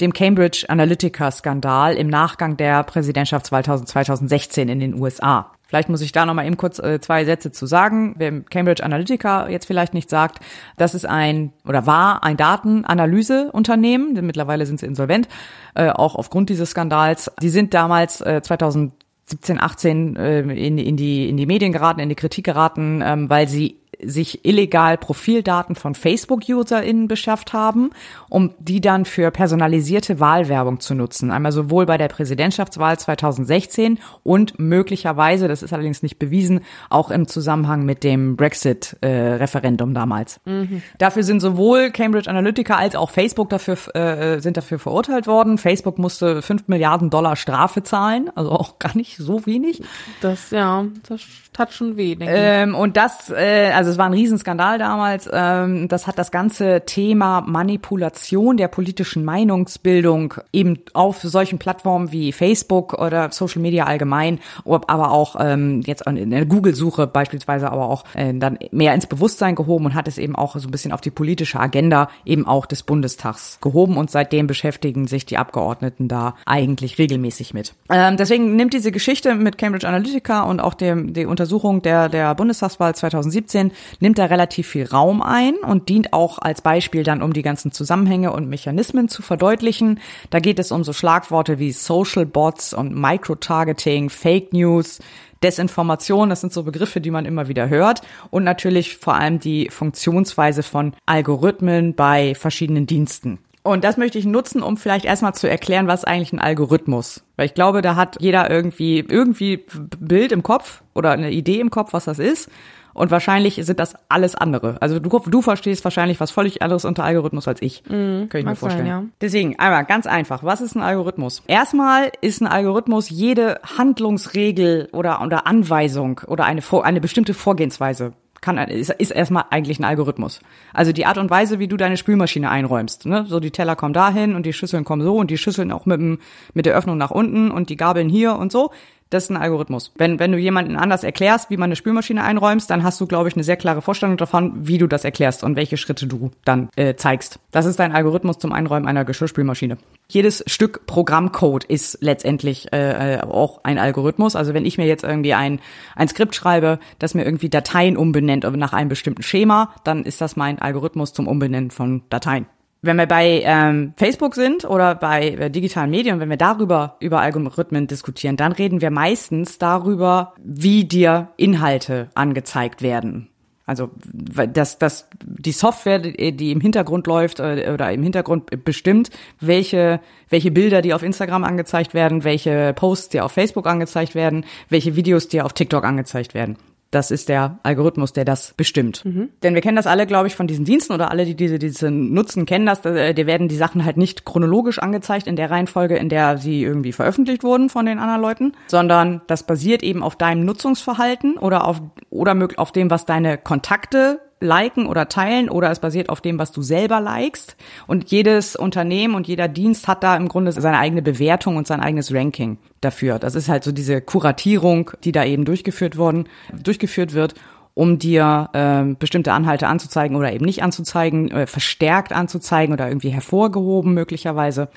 dem Cambridge Analytica-Skandal im Nachgang der Präsidentschaftswahl 2016 in den USA. Vielleicht muss ich da noch mal eben kurz äh, zwei Sätze zu sagen. Wer Cambridge Analytica jetzt vielleicht nicht sagt, das ist ein oder war ein Datenanalyseunternehmen, denn mittlerweile sind sie insolvent, äh, auch aufgrund dieses Skandals. Die sind damals äh, 2017, 18 äh, in, in, die, in die Medien geraten, in die Kritik geraten, ähm, weil sie sich illegal Profildaten von Facebook-UserInnen beschafft haben, um die dann für personalisierte Wahlwerbung zu nutzen. Einmal sowohl bei der Präsidentschaftswahl 2016 und möglicherweise, das ist allerdings nicht bewiesen, auch im Zusammenhang mit dem Brexit-Referendum äh, damals. Mhm. Dafür sind sowohl Cambridge Analytica als auch Facebook dafür, äh, sind dafür verurteilt worden. Facebook musste fünf Milliarden Dollar Strafe zahlen, also auch gar nicht so wenig. Das, ja, das tat schon weh, denke ähm, ich. Und das, äh, also es war ein Riesenskandal damals. Ähm, das hat das ganze Thema Manipulation der politischen Meinungsbildung eben auf solchen Plattformen wie Facebook oder Social Media allgemein, aber auch ähm, jetzt in der Google-Suche beispielsweise, aber auch äh, dann mehr ins Bewusstsein gehoben und hat es eben auch so ein bisschen auf die politische Agenda eben auch des Bundestags gehoben und seitdem beschäftigen sich die Abgeordneten da eigentlich regelmäßig mit. Ähm, deswegen nimmt diese Geschichte mit Cambridge Analytica und auch dem, die Untersuchung der, der Bundestagswahl 2017 nimmt da relativ viel Raum ein und dient auch als Beispiel dann, um die ganzen Zusammenhänge und Mechanismen zu verdeutlichen. Da geht es um so Schlagworte wie Social Bots und Microtargeting, Fake News, Desinformation, das sind so Begriffe, die man immer wieder hört. Und natürlich vor allem die Funktionsweise von Algorithmen bei verschiedenen Diensten. Und das möchte ich nutzen, um vielleicht erstmal zu erklären, was eigentlich ein Algorithmus. Weil ich glaube, da hat jeder irgendwie, irgendwie Bild im Kopf oder eine Idee im Kopf, was das ist. Und wahrscheinlich sind das alles andere. Also du, du verstehst wahrscheinlich was völlig anderes unter Algorithmus als ich. Mhm, Könnte ich mir vorstellen. Sein, ja. Deswegen, einmal ganz einfach. Was ist ein Algorithmus? Erstmal ist ein Algorithmus jede Handlungsregel oder, oder Anweisung oder eine, eine bestimmte Vorgehensweise kann, ist, ist erstmal eigentlich ein Algorithmus. Also die Art und Weise, wie du deine Spülmaschine einräumst. Ne? So die Teller kommen dahin und die Schüsseln kommen so und die Schüsseln auch mit, dem, mit der Öffnung nach unten und die Gabeln hier und so. Das ist ein Algorithmus. Wenn, wenn du jemanden anders erklärst, wie man eine Spülmaschine einräumst, dann hast du, glaube ich, eine sehr klare Vorstellung davon, wie du das erklärst und welche Schritte du dann äh, zeigst. Das ist dein Algorithmus zum Einräumen einer Geschirrspülmaschine. Jedes Stück Programmcode ist letztendlich äh, äh, auch ein Algorithmus. Also wenn ich mir jetzt irgendwie ein, ein Skript schreibe, das mir irgendwie Dateien umbenennt nach einem bestimmten Schema, dann ist das mein Algorithmus zum Umbenennen von Dateien wenn wir bei ähm, Facebook sind oder bei äh, digitalen Medien, wenn wir darüber über Algorithmen diskutieren, dann reden wir meistens darüber, wie dir Inhalte angezeigt werden. Also dass, dass die Software, die im Hintergrund läuft äh, oder im Hintergrund bestimmt, welche, welche Bilder die auf Instagram angezeigt werden, welche Posts die auf Facebook angezeigt werden, welche Videos die auf TikTok angezeigt werden. Das ist der Algorithmus, der das bestimmt. Mhm. Denn wir kennen das alle, glaube ich, von diesen Diensten oder alle, die diese, diese nutzen, kennen das. Äh, dir werden die Sachen halt nicht chronologisch angezeigt in der Reihenfolge, in der sie irgendwie veröffentlicht wurden von den anderen Leuten, sondern das basiert eben auf deinem Nutzungsverhalten oder auf, oder auf dem, was deine Kontakte liken oder teilen oder es basiert auf dem, was du selber likest. Und jedes Unternehmen und jeder Dienst hat da im Grunde seine eigene Bewertung und sein eigenes Ranking dafür. Das ist halt so diese Kuratierung, die da eben durchgeführt worden, durchgeführt wird um dir äh, bestimmte Anhalte anzuzeigen oder eben nicht anzuzeigen, äh, verstärkt anzuzeigen oder irgendwie hervorgehoben möglicherweise.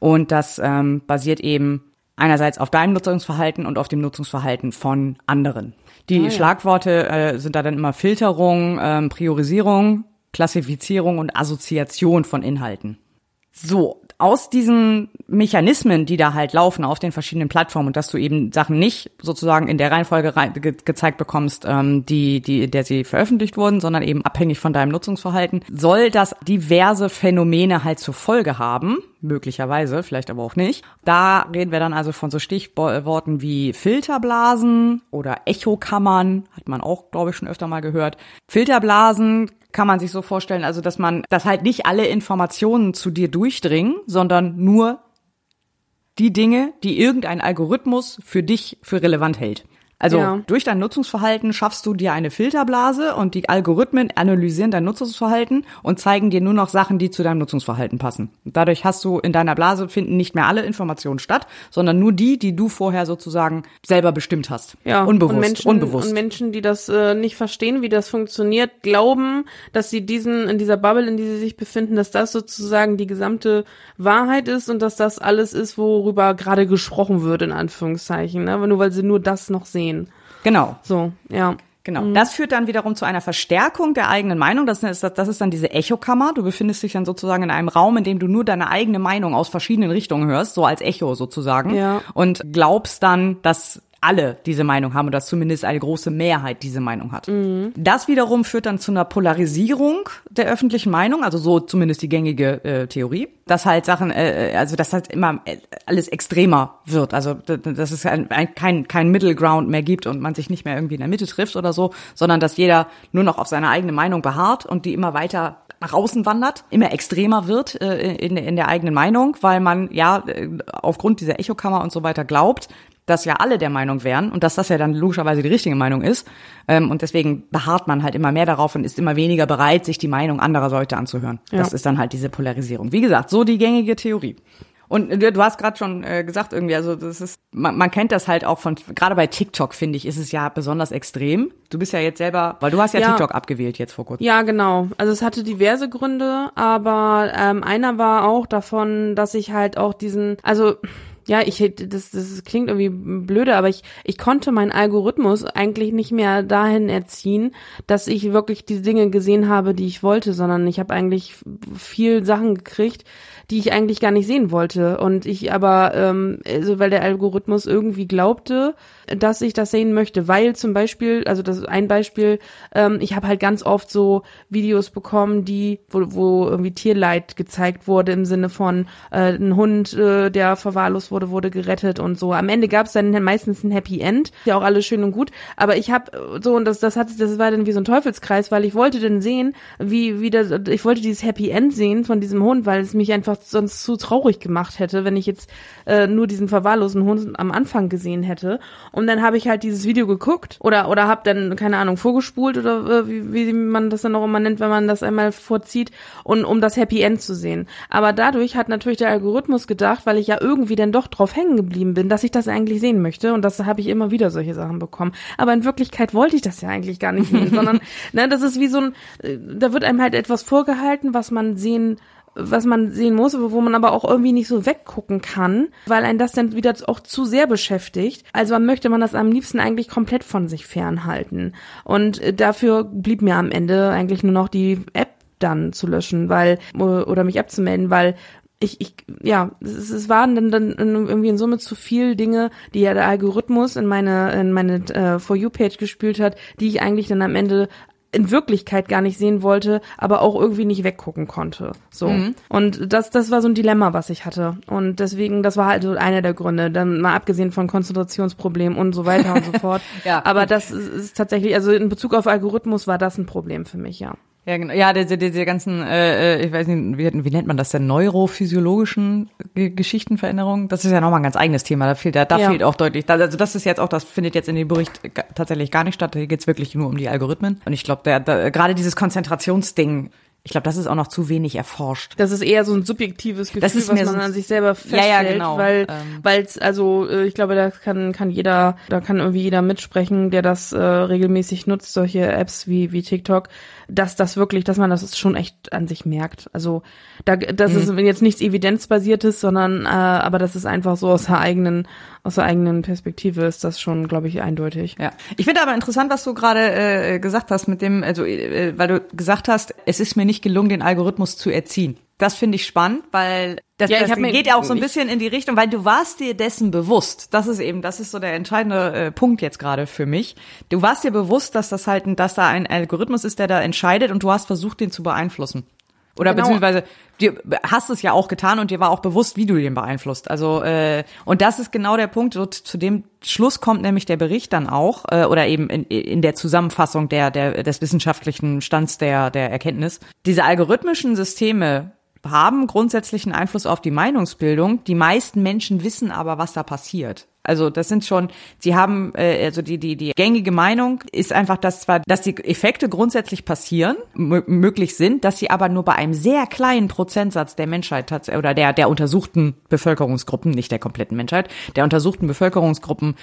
Und das ähm, basiert eben einerseits auf deinem Nutzungsverhalten und auf dem Nutzungsverhalten von anderen. Die ah, ja. Schlagworte äh, sind da dann immer Filterung, ähm, Priorisierung, Klassifizierung und Assoziation von Inhalten. So, aus diesen Mechanismen, die da halt laufen auf den verschiedenen Plattformen und dass du eben Sachen nicht sozusagen in der Reihenfolge ge gezeigt bekommst, ähm, die, die, in der sie veröffentlicht wurden, sondern eben abhängig von deinem Nutzungsverhalten, soll das diverse Phänomene halt zur Folge haben, möglicherweise, vielleicht aber auch nicht. Da reden wir dann also von so Stichworten wie Filterblasen oder Echokammern, hat man auch, glaube ich, schon öfter mal gehört. Filterblasen kann man sich so vorstellen, also dass man, dass halt nicht alle Informationen zu dir durchdringen, sondern nur die Dinge, die irgendein Algorithmus für dich für relevant hält. Also ja. durch dein Nutzungsverhalten schaffst du dir eine Filterblase und die Algorithmen analysieren dein Nutzungsverhalten und zeigen dir nur noch Sachen, die zu deinem Nutzungsverhalten passen. Dadurch hast du in deiner Blase finden nicht mehr alle Informationen statt, sondern nur die, die du vorher sozusagen selber bestimmt hast. Ja, unbewusst, und Menschen, unbewusst. Und Menschen, die das äh, nicht verstehen, wie das funktioniert, glauben, dass sie diesen in dieser Bubble, in die sie sich befinden, dass das sozusagen die gesamte Wahrheit ist und dass das alles ist, worüber gerade gesprochen wird in Anführungszeichen, ne? nur weil sie nur das noch sehen sehen. Genau. So, ja. Genau. Mhm. Das führt dann wiederum zu einer Verstärkung der eigenen Meinung. Das ist, das ist dann diese Echokammer. Du befindest dich dann sozusagen in einem Raum, in dem du nur deine eigene Meinung aus verschiedenen Richtungen hörst, so als Echo sozusagen. Ja. Und glaubst dann, dass alle diese Meinung haben oder dass zumindest eine große Mehrheit diese Meinung hat. Mhm. Das wiederum führt dann zu einer Polarisierung der öffentlichen Meinung, also so zumindest die gängige äh, Theorie, dass halt Sachen, äh, äh also dass halt immer äh, alles extremer wird, also dass es ein, ein, kein kein Middle Ground mehr gibt und man sich nicht mehr irgendwie in der Mitte trifft oder so, sondern dass jeder nur noch auf seine eigene Meinung beharrt und die immer weiter nach außen wandert, immer extremer wird äh, in, in der eigenen Meinung, weil man ja äh, aufgrund dieser Echokammer und so weiter glaubt, dass ja alle der Meinung wären und dass das ja dann logischerweise die richtige Meinung ist. Ähm, und deswegen beharrt man halt immer mehr darauf und ist immer weniger bereit, sich die Meinung anderer Leute anzuhören. Ja. Das ist dann halt diese Polarisierung. Wie gesagt, so die gängige Theorie. Und du hast gerade schon äh, gesagt irgendwie, also das ist, man, man kennt das halt auch von, gerade bei TikTok finde ich, ist es ja besonders extrem. Du bist ja jetzt selber, weil du hast ja, ja, TikTok abgewählt jetzt vor kurzem. Ja, genau. Also es hatte diverse Gründe, aber ähm, einer war auch davon, dass ich halt auch diesen, also ja, ich das, das klingt irgendwie blöde, aber ich, ich konnte meinen Algorithmus eigentlich nicht mehr dahin erziehen, dass ich wirklich die Dinge gesehen habe, die ich wollte, sondern ich habe eigentlich viel Sachen gekriegt, die ich eigentlich gar nicht sehen wollte. Und ich aber, ähm, also weil der Algorithmus irgendwie glaubte, dass ich das sehen möchte, weil zum Beispiel, also das ist ein Beispiel, ähm, ich habe halt ganz oft so Videos bekommen, die, wo, wo irgendwie Tierleid gezeigt wurde im Sinne von äh, ein Hund, äh, der verwahrlost wurde, wurde gerettet und so. Am Ende gab es dann meistens ein Happy End, ja auch alles schön und gut, aber ich habe so und das das hat das war dann wie so ein Teufelskreis, weil ich wollte dann sehen, wie wie das ich wollte dieses Happy End sehen von diesem Hund, weil es mich einfach sonst zu traurig gemacht hätte, wenn ich jetzt äh, nur diesen verwahrlosen Hund am Anfang gesehen hätte. Und dann habe ich halt dieses Video geguckt oder oder habe dann keine Ahnung vorgespult oder äh, wie, wie man das dann auch immer nennt, wenn man das einmal vorzieht und um das Happy End zu sehen. Aber dadurch hat natürlich der Algorithmus gedacht, weil ich ja irgendwie dann doch drauf hängen geblieben bin, dass ich das eigentlich sehen möchte und das habe ich immer wieder solche Sachen bekommen. Aber in Wirklichkeit wollte ich das ja eigentlich gar nicht sehen, sondern ne, das ist wie so ein, äh, da wird einem halt etwas vorgehalten, was man sehen was man sehen muss, wo man aber auch irgendwie nicht so weggucken kann, weil ein das dann wieder auch zu sehr beschäftigt. Also möchte man das am liebsten eigentlich komplett von sich fernhalten. Und äh, dafür blieb mir am Ende eigentlich nur noch die App dann zu löschen, weil oder mich abzumelden, weil ich, ich ja, es, es waren dann, dann irgendwie in Summe zu viel Dinge, die ja der Algorithmus in meine in meine äh, For You Page gespült hat, die ich eigentlich dann am Ende in Wirklichkeit gar nicht sehen wollte, aber auch irgendwie nicht weggucken konnte. So. Mhm. Und das, das war so ein Dilemma, was ich hatte. Und deswegen, das war halt so einer der Gründe. Dann mal abgesehen von Konzentrationsproblemen und so weiter und so fort. ja. Aber das ist, ist tatsächlich, also in Bezug auf Algorithmus war das ein Problem für mich, ja. Ja, genau. Ja, diese, diese ganzen, äh, äh, ich weiß nicht, wie, wie nennt man das denn, neurophysiologischen G Geschichtenveränderungen? Das ist ja nochmal ein ganz eigenes Thema. Da fehlt, da, da ja. fehlt auch deutlich. Also das ist jetzt auch, das findet jetzt in dem Bericht tatsächlich gar nicht statt. Hier geht's wirklich nur um die Algorithmen. Und ich glaube, gerade dieses Konzentrationsding ich glaube, das ist auch noch zu wenig erforscht. Das ist eher so ein subjektives Gefühl, das ist was man an sich selber feststellt, ja, ja, genau. weil ähm. weil's also äh, ich glaube, da kann kann jeder, da kann irgendwie jeder mitsprechen, der das äh, regelmäßig nutzt, solche Apps wie wie TikTok, dass das wirklich, dass man das schon echt an sich merkt. Also da, das mhm. ist jetzt nichts evidenzbasiertes, sondern äh, aber das ist einfach so aus der eigenen aus der eigenen Perspektive ist das schon, glaube ich, eindeutig. Ja, ich finde aber interessant, was du gerade äh, gesagt hast mit dem, also äh, weil du gesagt hast, es ist mir nicht gelungen, den Algorithmus zu erziehen. Das finde ich spannend, weil das, ja, das geht ja auch so ein bisschen in die Richtung, weil du warst dir dessen bewusst. Das ist eben, das ist so der entscheidende äh, Punkt jetzt gerade für mich. Du warst dir bewusst, dass das halt, dass da ein Algorithmus ist, der da entscheidet, und du hast versucht, den zu beeinflussen. Oder genau. beziehungsweise du hast es ja auch getan und dir war auch bewusst, wie du den beeinflusst. Also äh, und das ist genau der Punkt. So, zu dem Schluss kommt nämlich der Bericht dann auch äh, oder eben in, in der Zusammenfassung der, der des wissenschaftlichen Stands der der Erkenntnis. Diese algorithmischen Systeme haben grundsätzlichen Einfluss auf die Meinungsbildung. Die meisten Menschen wissen aber, was da passiert. Also das sind schon, sie haben, äh, also die, die, die gängige Meinung ist einfach, dass zwar, dass die Effekte grundsätzlich passieren, möglich sind, dass sie aber nur bei einem sehr kleinen Prozentsatz der Menschheit oder der, der untersuchten Bevölkerungsgruppen, nicht der kompletten Menschheit, der untersuchten Bevölkerungsgruppen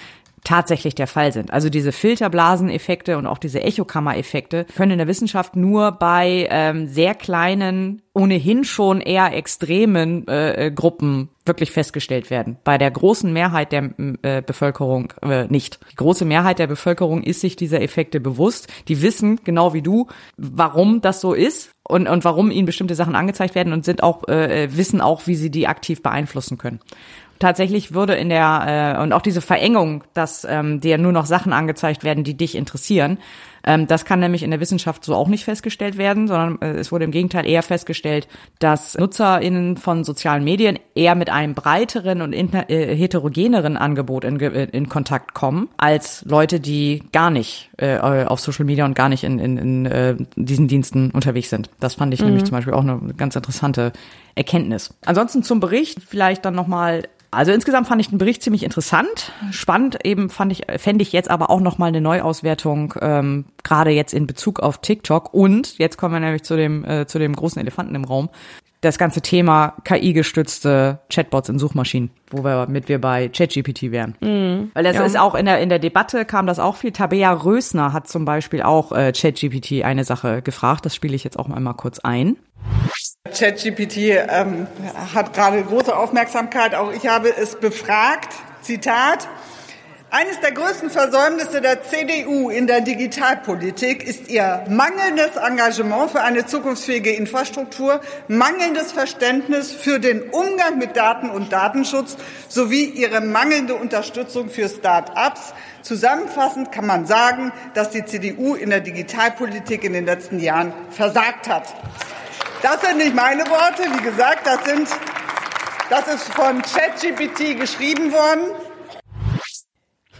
tatsächlich der Fall sind. Also diese Filterblaseneffekte und auch diese Echokammereffekte können in der Wissenschaft nur bei ähm, sehr kleinen, ohnehin schon eher extremen äh, äh Gruppen wirklich festgestellt werden. Bei der großen Mehrheit der äh, Bevölkerung äh, nicht. Die große Mehrheit der Bevölkerung ist sich dieser Effekte bewusst. Die wissen, genau wie du, warum das so ist und, und warum ihnen bestimmte Sachen angezeigt werden und sind auch, äh, äh wissen auch, wie sie die aktiv beeinflussen können tatsächlich würde in der äh, und auch diese Verengung, dass ähm, dir nur noch Sachen angezeigt werden, die dich interessieren, das kann nämlich in der Wissenschaft so auch nicht festgestellt werden, sondern äh, es wurde im Gegenteil eher festgestellt, dass NutzerInnen von sozialen Medien eher mit einem breiteren und äh, heterogeneren Angebot in, in Kontakt kommen, als Leute, die gar nicht äh, auf Social Media und gar nicht in, in, in äh, diesen Diensten unterwegs sind. Das fand ich mhm. nämlich zum Beispiel auch eine ganz interessante Erkenntnis. Ansonsten zum Bericht vielleicht dann nochmal also insgesamt fand ich den Bericht ziemlich interessant, spannend. Eben fand ich, fände ich jetzt aber auch noch mal eine Neuauswertung, ähm, gerade jetzt in Bezug auf TikTok. Und jetzt kommen wir nämlich zu dem äh, zu dem großen Elefanten im Raum. Das ganze Thema KI-gestützte Chatbots in Suchmaschinen, wo wir mit wir bei ChatGPT wären. Mhm. Weil das ja. ist auch in der in der Debatte kam das auch viel. Tabea Rösner hat zum Beispiel auch äh, ChatGPT eine Sache gefragt. Das spiele ich jetzt auch mal kurz ein. ChatGPT ähm, hat gerade große Aufmerksamkeit. Auch ich habe es befragt. Zitat. Eines der größten Versäumnisse der CDU in der Digitalpolitik ist ihr mangelndes Engagement für eine zukunftsfähige Infrastruktur, mangelndes Verständnis für den Umgang mit Daten und Datenschutz sowie ihre mangelnde Unterstützung für Start-ups. Zusammenfassend kann man sagen, dass die CDU in der Digitalpolitik in den letzten Jahren versagt hat. Das sind nicht meine Worte. Wie gesagt, das sind das ist von ChatGPT geschrieben worden.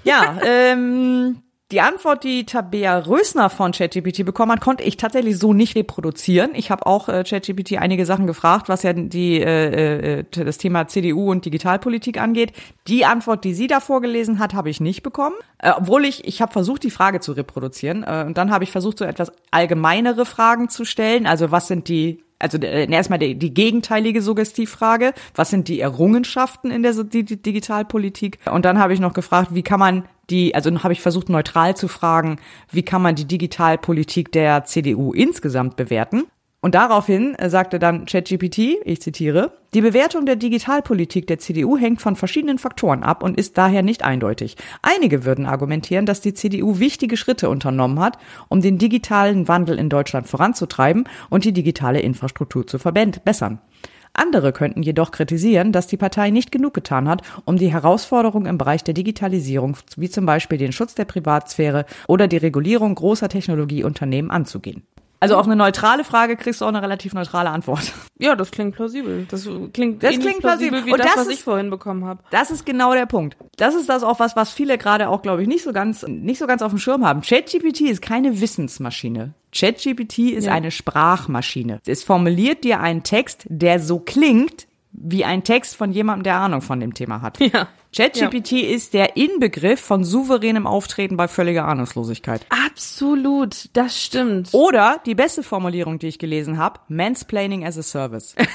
Ja, ähm, die Antwort, die Tabea Rösner von ChatGPT bekommen hat, konnte ich tatsächlich so nicht reproduzieren. Ich habe auch äh, ChatGPT einige Sachen gefragt, was ja die äh, äh, das Thema CDU und Digitalpolitik angeht. Die Antwort, die sie da vorgelesen hat, habe ich nicht bekommen, äh, obwohl ich ich habe versucht, die Frage zu reproduzieren äh, und dann habe ich versucht, so etwas allgemeinere Fragen zu stellen. Also was sind die also äh, erstmal die, die gegenteilige Suggestivfrage, was sind die Errungenschaften in der Digitalpolitik? Und dann habe ich noch gefragt, wie kann man die, also habe ich versucht neutral zu fragen, wie kann man die Digitalpolitik der CDU insgesamt bewerten? Und daraufhin äh, sagte dann ChatGPT, ich zitiere, die Bewertung der Digitalpolitik der CDU hängt von verschiedenen Faktoren ab und ist daher nicht eindeutig. Einige würden argumentieren, dass die CDU wichtige Schritte unternommen hat, um den digitalen Wandel in Deutschland voranzutreiben und die digitale Infrastruktur zu verbessern. Andere könnten jedoch kritisieren, dass die Partei nicht genug getan hat, um die Herausforderungen im Bereich der Digitalisierung, wie zum Beispiel den Schutz der Privatsphäre oder die Regulierung großer Technologieunternehmen anzugehen. Also auf eine neutrale Frage kriegst du auch eine relativ neutrale Antwort. Ja, das klingt plausibel. Das klingt, das klingt plausibel wie und das, das was ist, ich vorhin bekommen habe. Das ist genau der Punkt. Das ist das auch was, was viele gerade auch, glaube ich, nicht so ganz, nicht so ganz auf dem Schirm haben. ChatGPT ist keine Wissensmaschine. ChatGPT ist Ja. eine Sprachmaschine. Es formuliert dir einen Text, der so klingt wie ein Text von jemandem, der Ahnung von dem Thema hat. Ja. ChatGPT ist der Inbegriff von souveränem Auftreten bei völliger Ahnungslosigkeit. Absolut, das stimmt. Oder die beste Formulierung, die ich gelesen habe, Mansplaining as a Service.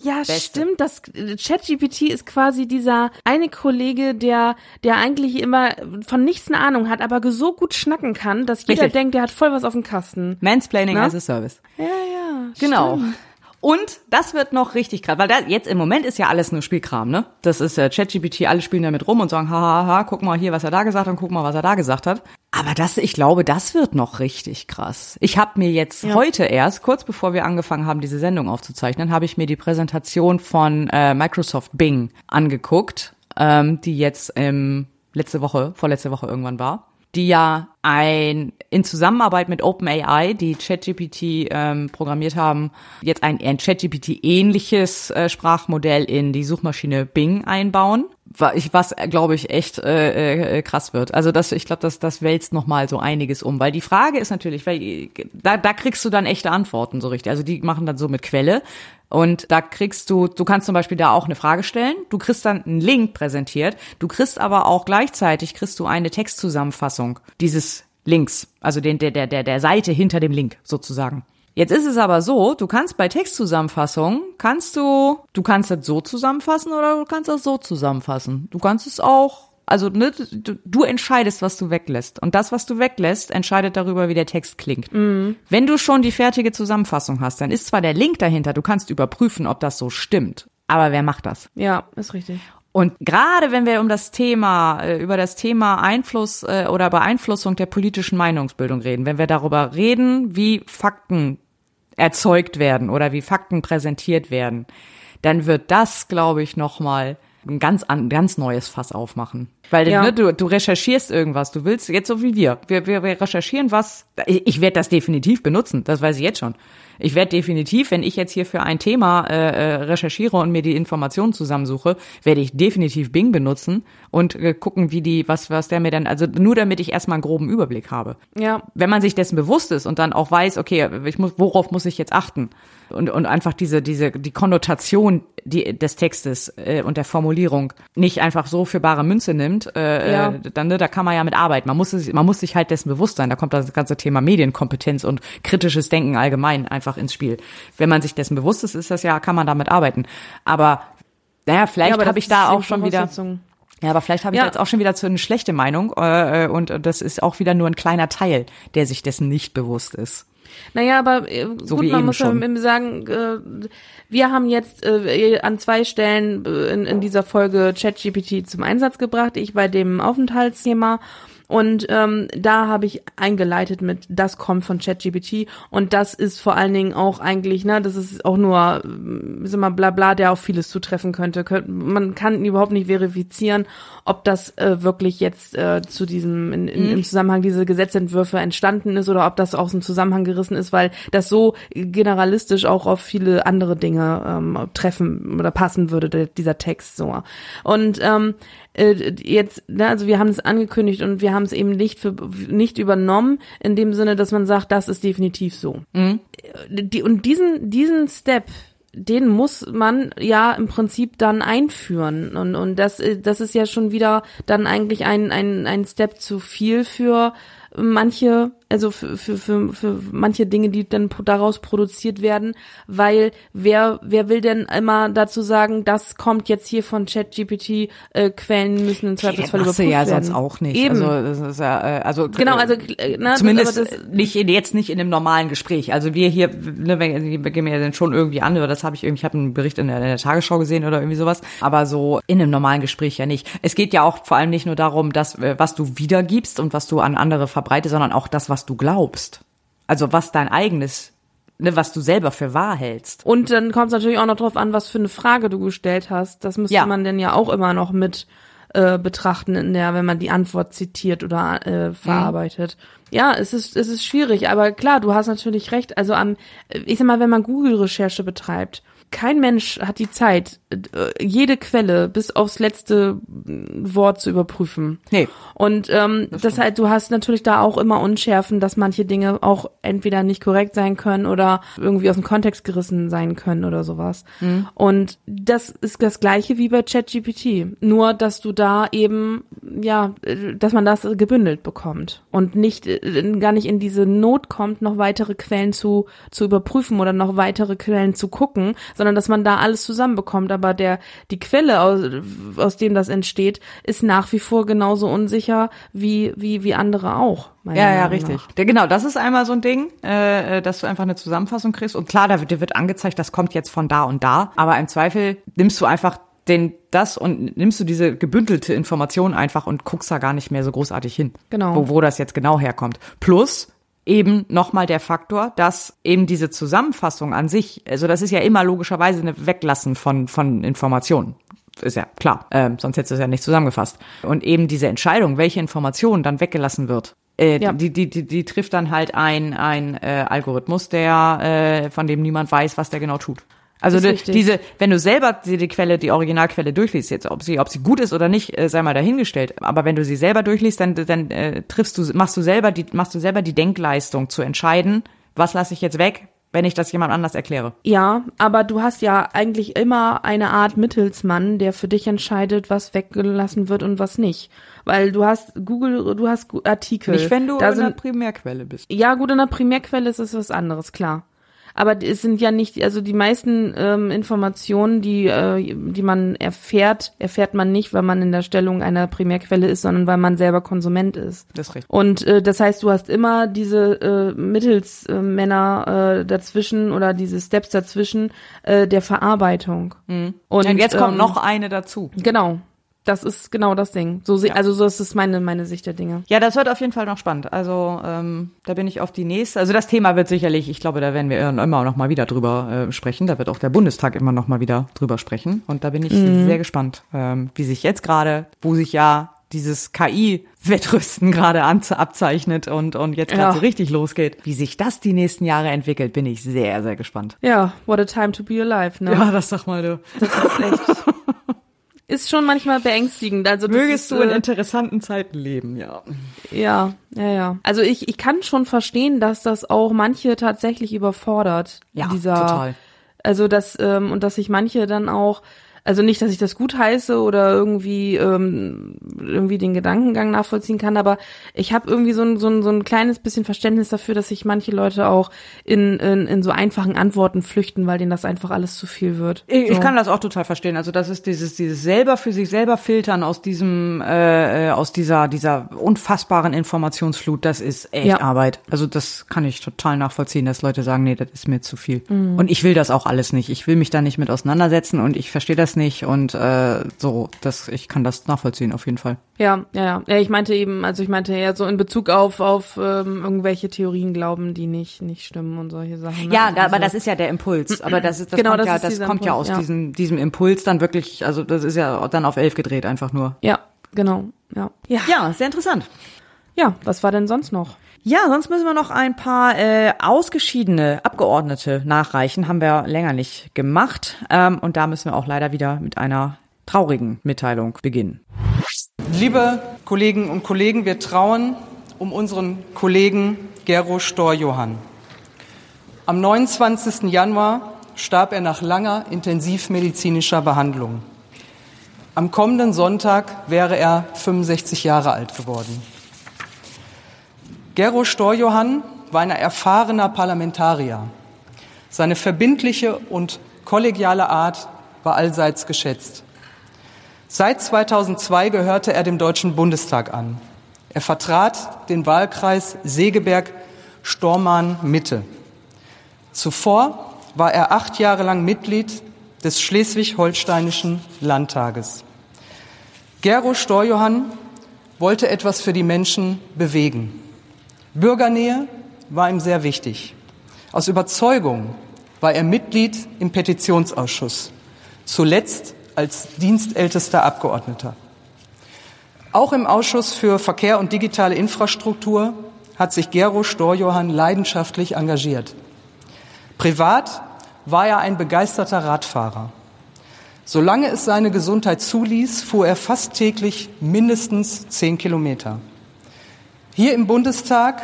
Ja, stimmt. Das ChatGPT ist quasi dieser eine Kollege, der der eigentlich immer von nichts eine Ahnung hat, aber so gut schnacken kann, dass jeder Richtig. denkt, der hat voll was auf dem Kasten. Mansplaining Na? as a Service. Ja, ja. Genau. stimmt. Und das wird noch richtig krass, weil da, jetzt im Moment ist ja alles nur Spielkram, ne? Das ist äh, ChatGPT, alle spielen damit rum und sagen, hahaha, ha, ha, guck mal hier, was er da gesagt hat und guck mal, was er da gesagt hat. Aber das, ich glaube, das wird noch richtig krass. Ich habe mir jetzt heute erst, kurz bevor wir angefangen haben, diese Sendung aufzuzeichnen, habe ich mir die Präsentation von äh, Microsoft Bing angeguckt, ähm, die jetzt ähm, letzte Woche, vorletzte Woche irgendwann war die ja ein in Zusammenarbeit mit OpenAI, die ChatGPT ähm, programmiert haben, jetzt ein, ein ChatGPT-ähnliches äh, Sprachmodell in die Suchmaschine Bing einbauen, was äh, glaube ich echt äh, äh, krass wird. Also das, ich glaube, das, das wälzt noch mal so einiges um, weil die Frage ist natürlich, weil da, da kriegst du dann echte Antworten so richtig. Also die machen dann so mit Quelle. Und da kriegst du, du kannst zum Beispiel da auch eine Frage stellen, du kriegst dann einen Link präsentiert, du kriegst aber auch gleichzeitig kriegst du eine Textzusammenfassung dieses Links, also den, der, der, der, der Seite hinter dem Link sozusagen. Jetzt ist es aber so, du kannst bei Textzusammenfassungen, kannst du, du kannst das so zusammenfassen oder du kannst das so zusammenfassen. Du kannst es auch, also ne, du, du entscheidest, was du weglässt. Und das, was du weglässt, entscheidet darüber, wie der Text klingt. Wenn du schon die fertige Zusammenfassung hast, dann ist zwar der Link dahinter, du kannst überprüfen, ob das so stimmt. Aber wer macht das? Ja, ist richtig. Und gerade wenn wir um das Thema, äh, über das Thema Einfluss äh, oder Beeinflussung der politischen Meinungsbildung reden, wenn wir darüber reden, wie Fakten erzeugt werden oder wie Fakten präsentiert werden, dann wird das, glaube ich, nochmal ein ganz, an, ganz neues Fass aufmachen. Weil Ja. ne, du, du recherchierst irgendwas, du willst, jetzt so wie wir, wir, wir, wir recherchieren was, ich, ich werde das definitiv benutzen, das weiß ich jetzt schon. Ich werde definitiv, wenn ich jetzt hier für ein Thema äh, äh, recherchiere und mir die Informationen zusammensuche, werde ich definitiv Bing benutzen und äh, gucken, wie die, was, was der mir dann, also nur damit ich erstmal einen groben Überblick habe. Ja. Wenn man sich dessen bewusst ist und dann auch weiß, okay, ich muss, worauf muss ich jetzt achten? Und, und einfach diese, diese, die Konnotation die, des Textes äh, und der Formulierung nicht einfach so für bare Münze nimmt, äh, Ja. äh, dann, ne, da kann man ja mit arbeiten. Man muss, es, man muss sich halt dessen bewusst sein. Da kommt das ganze Thema Medienkompetenz und kritisches Denken allgemein einfach ins Spiel. Wenn man sich dessen bewusst ist, ist das ja, kann man damit arbeiten. Aber naja, vielleicht ja, habe ich da auch schon wieder. Ja, aber vielleicht habe ich Ja. jetzt auch schon wieder zu eine schlechte Meinung äh, äh, und das ist auch wieder nur ein kleiner Teil, der sich dessen nicht bewusst ist. Naja, aber äh, So gut, man muss ja schon. sagen, äh, wir haben jetzt äh, an zwei Stellen äh, in, in dieser Folge ChatGPT zum Einsatz gebracht. Ich bei dem Aufenthaltsthema. Und ähm, da habe ich eingeleitet mit, das kommt von ChatGPT und das ist vor allen Dingen auch eigentlich, ne, das ist auch nur, äh, sag mal, bla bla, der auf vieles zutreffen könnte. Könnt, man kann überhaupt nicht verifizieren, ob das äh, wirklich jetzt äh, zu diesem, in, in, im Zusammenhang diese Gesetzentwürfe entstanden ist oder ob das aus dem Zusammenhang gerissen ist, weil das so generalistisch auch auf viele andere Dinge ähm, treffen oder passen würde, der, dieser Text so. Und ähm, äh, jetzt, ne, also wir haben es angekündigt und wir haben es eben nicht für nicht übernommen in dem Sinne, dass man sagt, das ist definitiv so. Mhm. Die, und diesen diesen Step den muss man ja im Prinzip dann einführen und und das äh, das ist ja schon wieder dann eigentlich ein ein ein Step zu viel für manche, also für, für, für, für manche Dinge, die dann daraus produziert werden, weil wer, wer will denn immer dazu sagen, das kommt jetzt hier von ChatGPT, äh, Quellen müssen im Zweifelsfall überprüft ja werden. sonst auch nicht. Eben. Also, das ist ja, äh, also genau, äh, also, äh, na, Zumindest das, nicht in, jetzt nicht in einem normalen Gespräch. Also wir hier, ne, wir gehen mir ja dann schon irgendwie an, oder das habe ich irgendwie, ich habe einen Bericht in der, in der Tagesschau gesehen oder irgendwie sowas, aber so in einem normalen Gespräch ja nicht. Es geht ja auch vor allem nicht nur darum, dass was du wiedergibst und was du an andere verbreitest, sondern auch das, was du glaubst. Also was dein eigenes, ne, was du selber für wahr hältst. Und dann kommt es natürlich auch noch drauf an, was für eine Frage du gestellt hast. Das müsste Ja. man denn ja auch immer noch mit äh, betrachten in der, wenn man die Antwort zitiert oder äh, verarbeitet. Ja, es ist es ist schwierig, aber klar, du hast natürlich recht. Also am, ich sag mal, wenn man Google-Recherche betreibt, kein Mensch hat die Zeit, äh, jede Quelle bis aufs letzte Wort zu überprüfen. Nee. Und ähm, das heißt, du hast natürlich da auch immer Unschärfen, dass manche Dinge auch entweder nicht korrekt sein können oder irgendwie aus dem Kontext gerissen sein können oder sowas. Und das ist das gleiche wie bei ChatGPT. Nur, dass du da eben, ja, dass man das gebündelt bekommt und nicht, äh, gar nicht in diese Not kommt, noch weitere Quellen zu, zu überprüfen oder noch weitere Quellen zu gucken, sondern dass man da alles zusammenbekommt. Aber der, die Quelle, aus, aus dem das entsteht, ist nach wie vor genauso unsicher wie, wie, wie andere auch. Ja, ja, richtig. Der, genau, das ist einmal so ein Ding, äh, äh, dass du einfach eine Zusammenfassung kriegst. Und klar, da wird, dir wird angezeigt, das kommt jetzt von da und da. Aber im Zweifel nimmst du einfach den, das und nimmst du diese gebündelte Information einfach und guckst da gar nicht mehr so großartig hin. Genau. Wo, wo das jetzt genau herkommt. Plus, eben nochmal der Faktor, dass eben diese Zusammenfassung an sich, also das ist ja immer logischerweise eine Weglassen von, von Informationen. Ist ja klar, ähm, sonst hättest du es ja nicht zusammengefasst. Und eben diese Entscheidung, welche Information dann weggelassen wird, äh, Ja. die, die, die, die trifft dann halt ein, ein äh, Algorithmus, der, äh, von dem niemand weiß, was der genau tut. Also die, diese, wenn du selber die, Quelle, die Originalquelle durchliest, jetzt ob sie, ob sie gut ist oder nicht, äh, sei mal dahingestellt. Aber wenn du sie selber durchliest, dann, dann äh, triffst du, machst du selber die, machst du selber die Denkleistung zu entscheiden, was lasse ich jetzt weg, wenn ich das jemand anders erkläre. Ja, aber du hast ja eigentlich immer eine Art Mittelsmann, der für dich entscheidet, was weggelassen wird und was nicht. Weil du hast Google, du hast Artikel. Nicht, wenn du da in der sind, Primärquelle bist. Ja, gut, in der Primärquelle ist es was anderes, klar. Aber es sind ja nicht, also die meisten ähm, Informationen, die, äh, die man erfährt, erfährt man nicht, weil man in der Stellung einer Primärquelle ist, sondern weil man selber Konsument ist. Das ist richtig. Und äh, das heißt, du hast immer diese äh, Mittelsmänner äh, dazwischen oder diese Steps dazwischen äh, der Verarbeitung. Und, Und jetzt kommt ähm, noch eine dazu. genau. Das ist genau das Ding. So se also so ist es meine meine Sicht der Dinge. Ja, das wird auf jeden Fall noch spannend. Also ähm, da bin ich auf die nächste. Also das Thema wird sicherlich, ich glaube, da werden wir immer noch mal wieder drüber äh, sprechen. Da wird auch der Bundestag immer noch mal wieder drüber sprechen. Und da bin ich sehr gespannt, ähm, wie sich jetzt gerade, wo sich ja dieses KI-Wettrüsten gerade abzeichnet und, und jetzt gerade Ja. so richtig losgeht. Wie sich das die nächsten Jahre entwickelt, bin ich sehr, sehr gespannt. Ja, what a time to be alive, ne? Ja, das sag mal du. Das ist echt. Ist schon manchmal beängstigend. Also das Mögest ist, du in äh, interessanten Zeiten leben, ja. Ja, ja, ja. Also ich, ich kann schon verstehen, dass das auch manche tatsächlich überfordert. Ja, dieser, total. Also das, ähm, und dass sich manche dann auch Also nicht, dass ich das gut heiße oder irgendwie ähm, irgendwie den Gedankengang nachvollziehen kann, aber ich habe irgendwie so ein, so, ein, so ein kleines bisschen Verständnis dafür, dass sich manche Leute auch in, in, in so einfachen Antworten flüchten, weil denen das einfach alles zu viel wird. Ich, so. ich kann das auch total verstehen. Also das ist dieses dieses selber für sich selber filtern aus diesem äh, äh, aus dieser dieser unfassbaren Informationsflut. Das ist echt Ja. Arbeit. Also das kann ich total nachvollziehen, dass Leute sagen, nee, das ist mir zu viel. Und ich will das auch alles nicht. Ich will mich da nicht mit auseinandersetzen und ich verstehe das nicht und äh, so. Das ich kann das nachvollziehen auf jeden Fall. Ja, ja, ja. Ich meinte eben, also ich meinte eher so in Bezug auf auf ähm, irgendwelche Theorien glauben, die nicht nicht stimmen und solche Sachen. ne? Ja, Also aber das ist ja der Impuls. Aber das ist das Genau, kommt das ja, ist das kommt ja aus ja. diesem diesem Impuls dann wirklich. Also das ist ja dann auf elf gedreht einfach nur. Ja, genau. Ja. Ja. Ja, sehr interessant. Ja, was war denn sonst noch? Ja, sonst müssen wir noch ein paar äh, ausgeschiedene Abgeordnete nachreichen. Haben wir länger nicht gemacht. Ähm, und da müssen wir auch leider wieder mit einer traurigen Mitteilung beginnen. Liebe Kolleginnen und Kollegen, wir trauen um unseren Kollegen Gero Storjohann. Am 29. Januar starb er nach langer intensivmedizinischer Behandlung. Am kommenden Sonntag wäre er 65 Jahre alt geworden. Gero Storjohann war ein erfahrener Parlamentarier. Seine verbindliche und kollegiale Art war allseits geschätzt. Seit 2002 gehörte er dem Deutschen Bundestag an. Er vertrat den Wahlkreis Segeberg-Stormarn-Mitte. Zuvor war er acht Jahre lang Mitglied des Schleswig-Holsteinischen Landtages. Gero Storjohann wollte etwas für die Menschen bewegen. Bürgernähe war ihm sehr wichtig. Aus Überzeugung war er Mitglied im Petitionsausschuss, zuletzt als dienstältester Abgeordneter. Auch im Ausschuss für Verkehr und digitale Infrastruktur hat sich Gero Storjohann leidenschaftlich engagiert. Privat war er ein begeisterter Radfahrer. Solange es seine Gesundheit zuließ, fuhr er fast täglich mindestens zehn Kilometer. Hier im Bundestag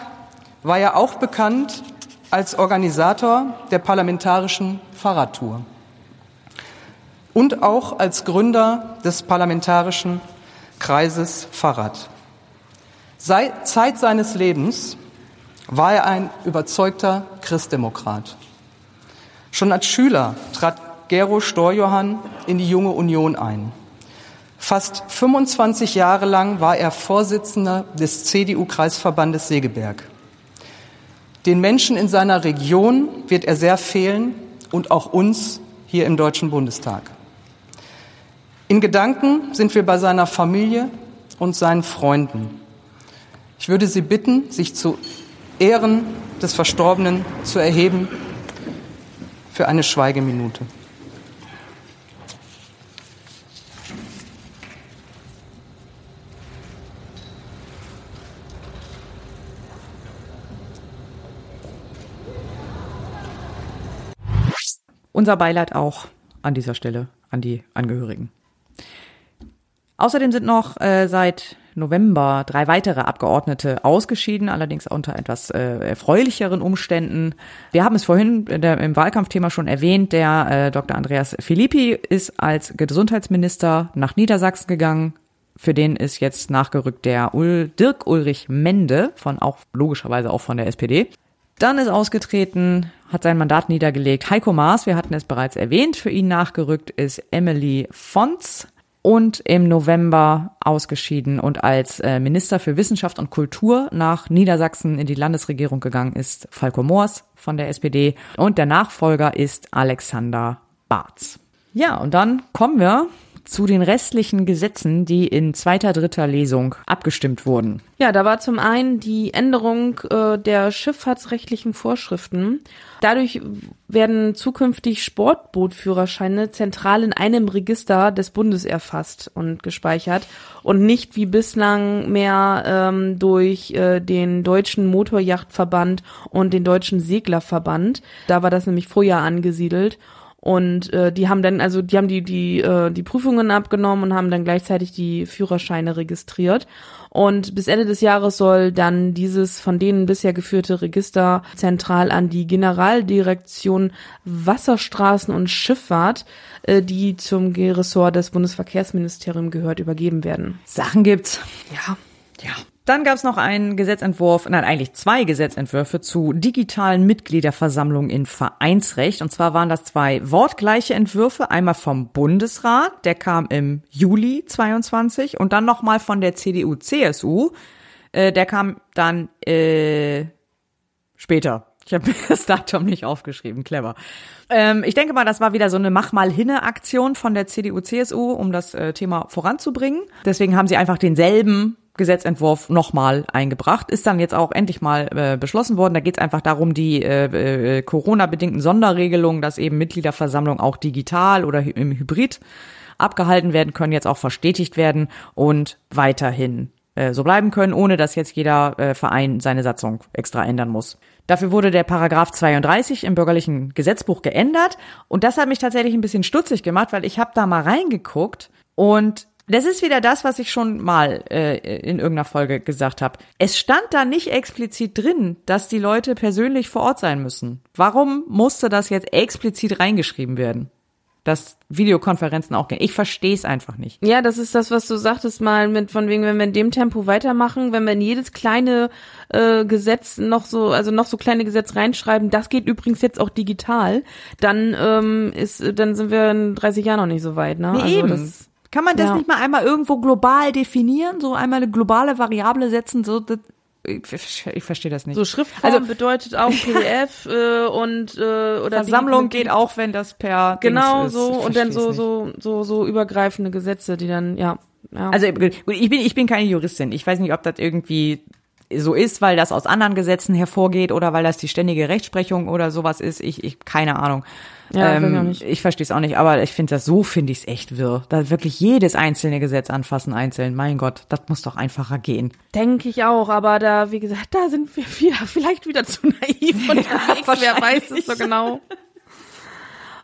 war er auch bekannt als Organisator der parlamentarischen Fahrradtour und auch als Gründer des parlamentarischen Kreises Fahrrad. Seit Zeit seines Lebens war er ein überzeugter Christdemokrat. Schon als Schüler trat Gero Storjohann in die Junge Union ein. Fast 25 Jahre lang war er Vorsitzender des CDU-Kreisverbandes Segeberg. Den Menschen in seiner Region wird er sehr fehlen und auch uns hier im Deutschen Bundestag. In Gedanken sind wir bei seiner Familie und seinen Freunden. Ich würde Sie bitten, sich zu Ehren des Verstorbenen zu erheben für eine Schweigeminute. Unser Beileid auch an dieser Stelle an die Angehörigen. Außerdem sind noch äh, seit November drei weitere Abgeordnete ausgeschieden, allerdings unter etwas äh, erfreulicheren Umständen. Wir haben es vorhin in der, im Wahlkampfthema schon erwähnt, der äh, Dr. Andreas Filippi ist als Gesundheitsminister nach Niedersachsen gegangen. Für den ist jetzt nachgerückt der Ul Dirk Ulrich Mende von auch logischerweise auch von der SPD. Dann ist ausgetreten, hat sein Mandat niedergelegt Heiko Maas, wir hatten es bereits erwähnt, für ihn nachgerückt ist Emily Fons und im November ausgeschieden und als äh, Minister für Wissenschaft und Kultur nach Niedersachsen in die Landesregierung gegangen ist Falco Moors von der SPD und der Nachfolger ist Alexander Barz. Ja, und dann kommen wir zu den restlichen Gesetzen, die in zweiter, dritter Lesung abgestimmt wurden. Ja, da war zum einen die Änderung äh, der schifffahrtsrechtlichen Vorschriften. Dadurch werden zukünftig Sportbootführerscheine zentral in einem Register des Bundes erfasst und gespeichert und nicht wie bislang mehr ähm, durch äh, den deutschen Motorjachtverband und den deutschen Seglerverband. Da war das nämlich vorher angesiedelt. Und äh, die haben dann, also die haben die, die, äh, die Prüfungen abgenommen und haben dann gleichzeitig die Führerscheine registriert. Und bis Ende des Jahres soll dann dieses von denen bisher geführte Register zentral an die Generaldirektion Wasserstraßen und Schifffahrt, äh, die zum Ressort des Bundesverkehrsministeriums gehört, übergeben werden. Sachen gibt's. Ja. Ja. Dann gab es noch einen Gesetzentwurf, nein, eigentlich zwei Gesetzentwürfe zu digitalen Mitgliederversammlungen in Vereinsrecht. Und zwar waren das zwei wortgleiche Entwürfe, einmal vom Bundesrat, der kam im Juli 22 und dann nochmal von der CDU-CSU, äh, der kam dann äh, später. Ich habe mir das Datum nicht aufgeschrieben, clever. Ähm, ich denke mal, das war wieder so eine Mach mal hinne Aktion von der CDU-CSU, um das äh, Thema voranzubringen. Deswegen haben sie einfach denselben Gesetzentwurf nochmal eingebracht. Ist dann jetzt auch endlich mal äh, beschlossen worden. Da geht es einfach darum, die äh, äh, Corona-bedingten Sonderregelungen, dass eben Mitgliederversammlungen auch digital oder im Hybrid abgehalten werden können, jetzt auch verstetigt werden und weiterhin äh, so bleiben können, ohne dass jetzt jeder äh, Verein seine Satzung extra ändern muss. Dafür wurde der Paragraph 32 im bürgerlichen Gesetzbuch geändert und das hat mich tatsächlich ein bisschen stutzig gemacht, weil ich habe da mal reingeguckt und das ist wieder das, was ich schon mal äh, in irgendeiner Folge gesagt habe. Es stand da nicht explizit drin, dass die Leute persönlich vor Ort sein müssen. Warum musste das jetzt explizit reingeschrieben werden? dass Videokonferenzen auch gehen. Ich verstehe es einfach nicht. Ja, das ist das, was du sagtest mal mit von wegen, wenn wir in dem Tempo weitermachen, wenn wir in jedes kleine äh, Gesetz noch so, also noch so kleine Gesetz reinschreiben, das geht übrigens jetzt auch digital, dann ähm, ist, dann sind wir in 30 Jahren noch nicht so weit, ne? Nee, also eben. das Kann man das Ja. nicht mal einmal irgendwo global definieren, so einmal eine globale Variable setzen, so das, ich, ich verstehe das nicht. So Schriftform Also- bedeutet auch PDF äh, und äh, oder Versammlung die- geht auch, wenn das per genau Dings ist. so Ich und dann so so so so übergreifende Gesetze, die dann ja ja Also ich bin ich bin keine Juristin. Ich weiß nicht, ob das irgendwie so ist, weil das aus anderen Gesetzen hervorgeht oder weil das die ständige Rechtsprechung oder sowas ist. Ich ich keine Ahnung. Ja, ich ähm, nicht. ich verstehe es auch nicht, aber ich finde das so finde ich es echt wirr. Da wirklich jedes einzelne Gesetz anfassen einzeln. Mein Gott, das muss doch einfacher gehen. denke ich auch, aber da wie gesagt, da sind wir wieder vielleicht wieder zu naiv unterwegs, wer weiß es so genau.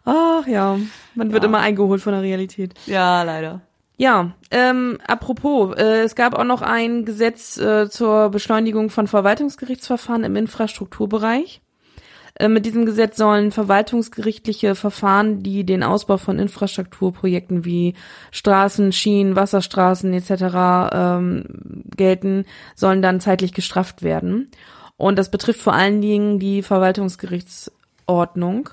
Ach ja, man wird immer eingeholt von der Realität. Ja, leider. Ja, ähm, apropos, äh, es gab auch noch ein Gesetz äh, zur Beschleunigung von Verwaltungsgerichtsverfahren im Infrastrukturbereich. Äh, mit diesem Gesetz sollen verwaltungsgerichtliche Verfahren, die den Ausbau von Infrastrukturprojekten wie Straßen, Schienen, Wasserstraßen etc. Ähm, gelten, sollen dann zeitlich gestrafft werden. Und das betrifft vor allen Dingen die Verwaltungsgerichtsordnung.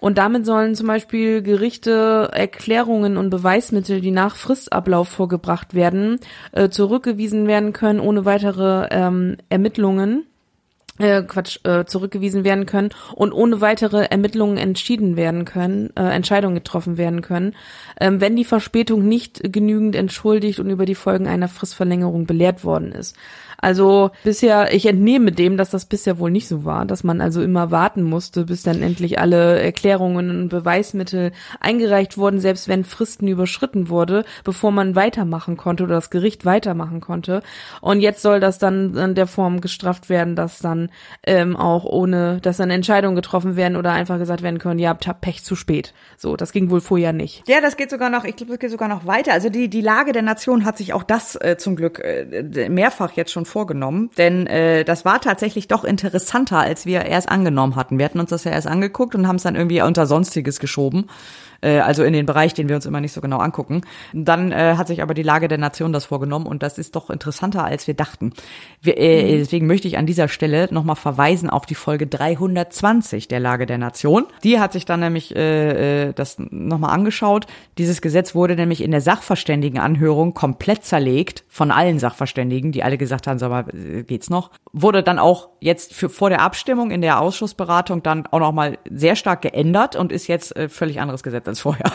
Und damit sollen zum Beispiel Gerichte Erklärungen und Beweismittel, die nach Fristablauf vorgebracht werden, äh, zurückgewiesen werden können, ohne weitere ähm, Ermittlungen. Äh, Quatsch, äh, zurückgewiesen werden können und ohne weitere Ermittlungen entschieden werden können, äh, Entscheidungen getroffen werden können, ähm, wenn die Verspätung nicht genügend entschuldigt und über die Folgen einer Fristverlängerung belehrt worden ist. Also bisher, ich entnehme dem, dass das bisher wohl nicht so war, dass man also immer warten musste, bis dann endlich alle Erklärungen und Beweismittel eingereicht wurden, selbst wenn Fristen überschritten wurde, bevor man weitermachen konnte oder das Gericht weitermachen konnte. Und jetzt soll das dann in der Form gestraft werden, dass dann ähm, auch ohne, dass dann Entscheidungen getroffen werden oder einfach gesagt werden können, ja, habt Pech zu spät. So, das ging wohl vorher nicht. Ja, das geht sogar noch, ich glaube, das geht sogar noch weiter. Also die, die Lage der Nation hat sich auch das äh, zum Glück äh, mehrfach jetzt schon vorgenommen. Denn äh, das war tatsächlich doch interessanter, als wir erst angenommen hatten. Wir hatten uns das ja erst angeguckt und haben es dann irgendwie unter Sonstiges geschoben. Äh, also in den Bereich, den wir uns immer nicht so genau angucken. Dann äh, hat sich aber die Lage der Nation das vorgenommen und das ist doch interessanter, als wir dachten. Wir, äh, Deswegen möchte ich an dieser Stelle nochmal verweisen auf die Folge 320 der Lage der Nation. Die hat sich dann nämlich äh, äh, das nochmal angeschaut. Dieses Gesetz wurde nämlich in der Sachverständigenanhörung komplett zerlegt von allen Sachverständigen, die alle gesagt haben, sag mal, äh, geht's noch? Wurde dann auch jetzt für, vor der Abstimmung in der Ausschussberatung dann auch nochmal sehr stark geändert und ist jetzt äh, völlig anderes Gesetz als vorher.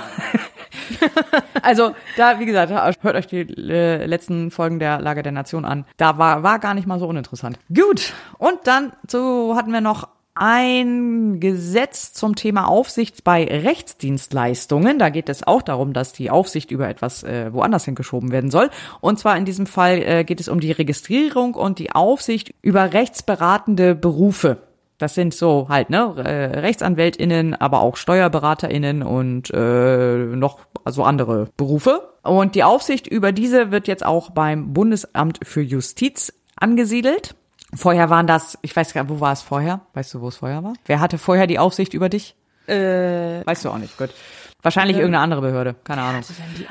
also da, wie gesagt, hört euch die äh, letzten Folgen der Lage der Nation an. Da war, war gar nicht mal so uninteressant. Gut, und dann so hatten wir noch ein Gesetz zum Thema Aufsicht bei Rechtsdienstleistungen. Da geht es auch darum, dass die Aufsicht über etwas äh, woanders hingeschoben werden soll. Und zwar in diesem Fall äh, geht es um die Registrierung und die Aufsicht über rechtsberatende Berufe. Das sind so halt, ne, äh, RechtsanwältInnen, aber auch SteuerberaterInnen und äh, noch also andere Berufe. Und die Aufsicht über diese wird jetzt auch beim Bundesamt für Justiz angesiedelt. Vorher waren das, ich weiß gar nicht, wo war es vorher? Weißt du, wo es vorher war? Wer hatte vorher die Aufsicht über dich? Äh, weißt du auch nicht, gut. Wahrscheinlich irgendeine andere Behörde, keine Ahnung.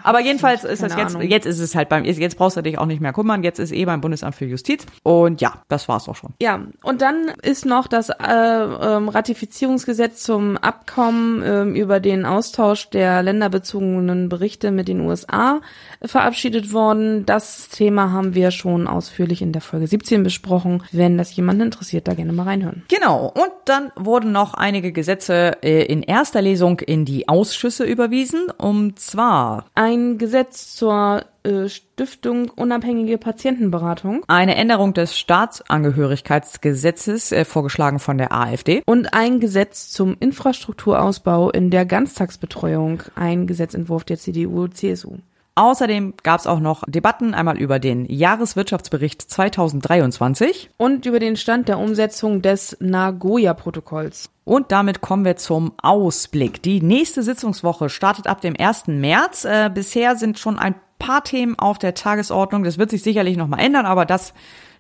Aber jedenfalls ist das jetzt, Ahnung. jetzt ist es halt beim, jetzt brauchst du dich auch nicht mehr kümmern, jetzt ist eh beim Bundesamt für Justiz. Und ja, das war's auch schon. Ja, und dann ist noch das äh, ähm, Ratifizierungsgesetz zum Abkommen ähm, über den Austausch der länderbezogenen Berichte mit den USA verabschiedet worden. Das Thema haben wir schon ausführlich in der Folge 17 besprochen. Wenn das jemanden interessiert, da gerne mal reinhören. Genau. Und dann wurden noch einige Gesetze äh, in erster Lesung in die Ausschüsse überwiesen. Und zwar Ein Gesetz zur äh, Stiftung Unabhängige Patientenberatung eine Änderung des Staatsangehörigkeitsgesetzes, äh, vorgeschlagen von der AfD. und ein Gesetz zum Infrastrukturausbau in der Ganztagsbetreuung. Ein Gesetzentwurf der CDU-CSU. Außerdem gab es auch noch Debatten einmal über den Jahreswirtschaftsbericht 2023. Und über den Stand der Umsetzung des Nagoya-Protokolls. Und damit kommen wir zum Ausblick. Die nächste Sitzungswoche startet ab dem 1. März. Äh, bisher sind schon ein paar Themen auf der Tagesordnung. Das wird sich sicherlich nochmal ändern, aber das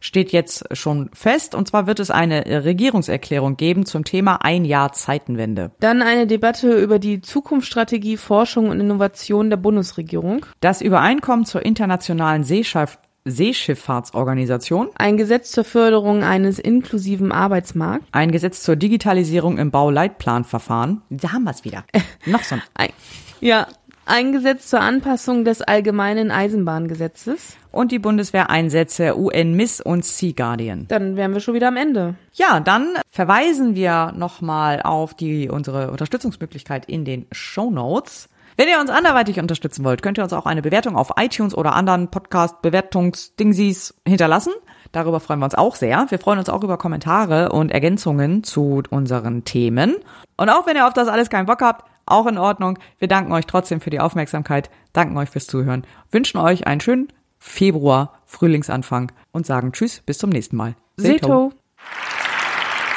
steht jetzt schon fest. Und zwar wird es eine äh, Regierungserklärung geben zum Thema ein Jahr Zeitenwende. Dann eine Debatte über die Zukunftsstrategie Forschung und Innovation der Bundesregierung. Das Übereinkommen zur internationalen Seeschiff Seeschifffahrtsorganisation, Ein Gesetz zur Förderung eines inklusiven Arbeitsmarkts. ein Gesetz zur Digitalisierung im Bauleitplanverfahren. Da haben wir es wieder. Noch so ein Ein, ja, ein Gesetz zur Anpassung des allgemeinen Eisenbahngesetzes. und die Bundeswehreinsätze UN Miss und Sea Guardian. Dann wären wir schon wieder am Ende. Ja, dann verweisen wir nochmal auf die unsere Unterstützungsmöglichkeit in den Show Notes. Wenn ihr uns anderweitig unterstützen wollt, könnt ihr uns auch eine Bewertung auf iTunes oder anderen Podcast-Bewertungsdingsies hinterlassen. Darüber freuen wir uns auch sehr. Wir freuen uns auch über Kommentare und Ergänzungen zu unseren Themen. Und auch wenn ihr auf das alles keinen Bock habt, auch in Ordnung. Wir danken euch trotzdem für die Aufmerksamkeit, danken euch fürs Zuhören, wünschen euch einen schönen Februar, Frühlingsanfang und sagen Tschüss, bis zum nächsten Mal. Seto.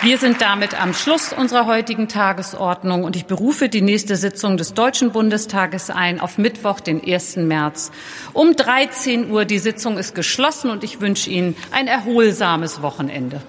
Wir sind damit am Schluss unserer heutigen Tagesordnung und ich berufe die nächste Sitzung des Deutschen Bundestages ein auf Mittwoch, den 1. März um 13 Uhr. Die Sitzung ist geschlossen und ich wünsche Ihnen ein erholsames Wochenende.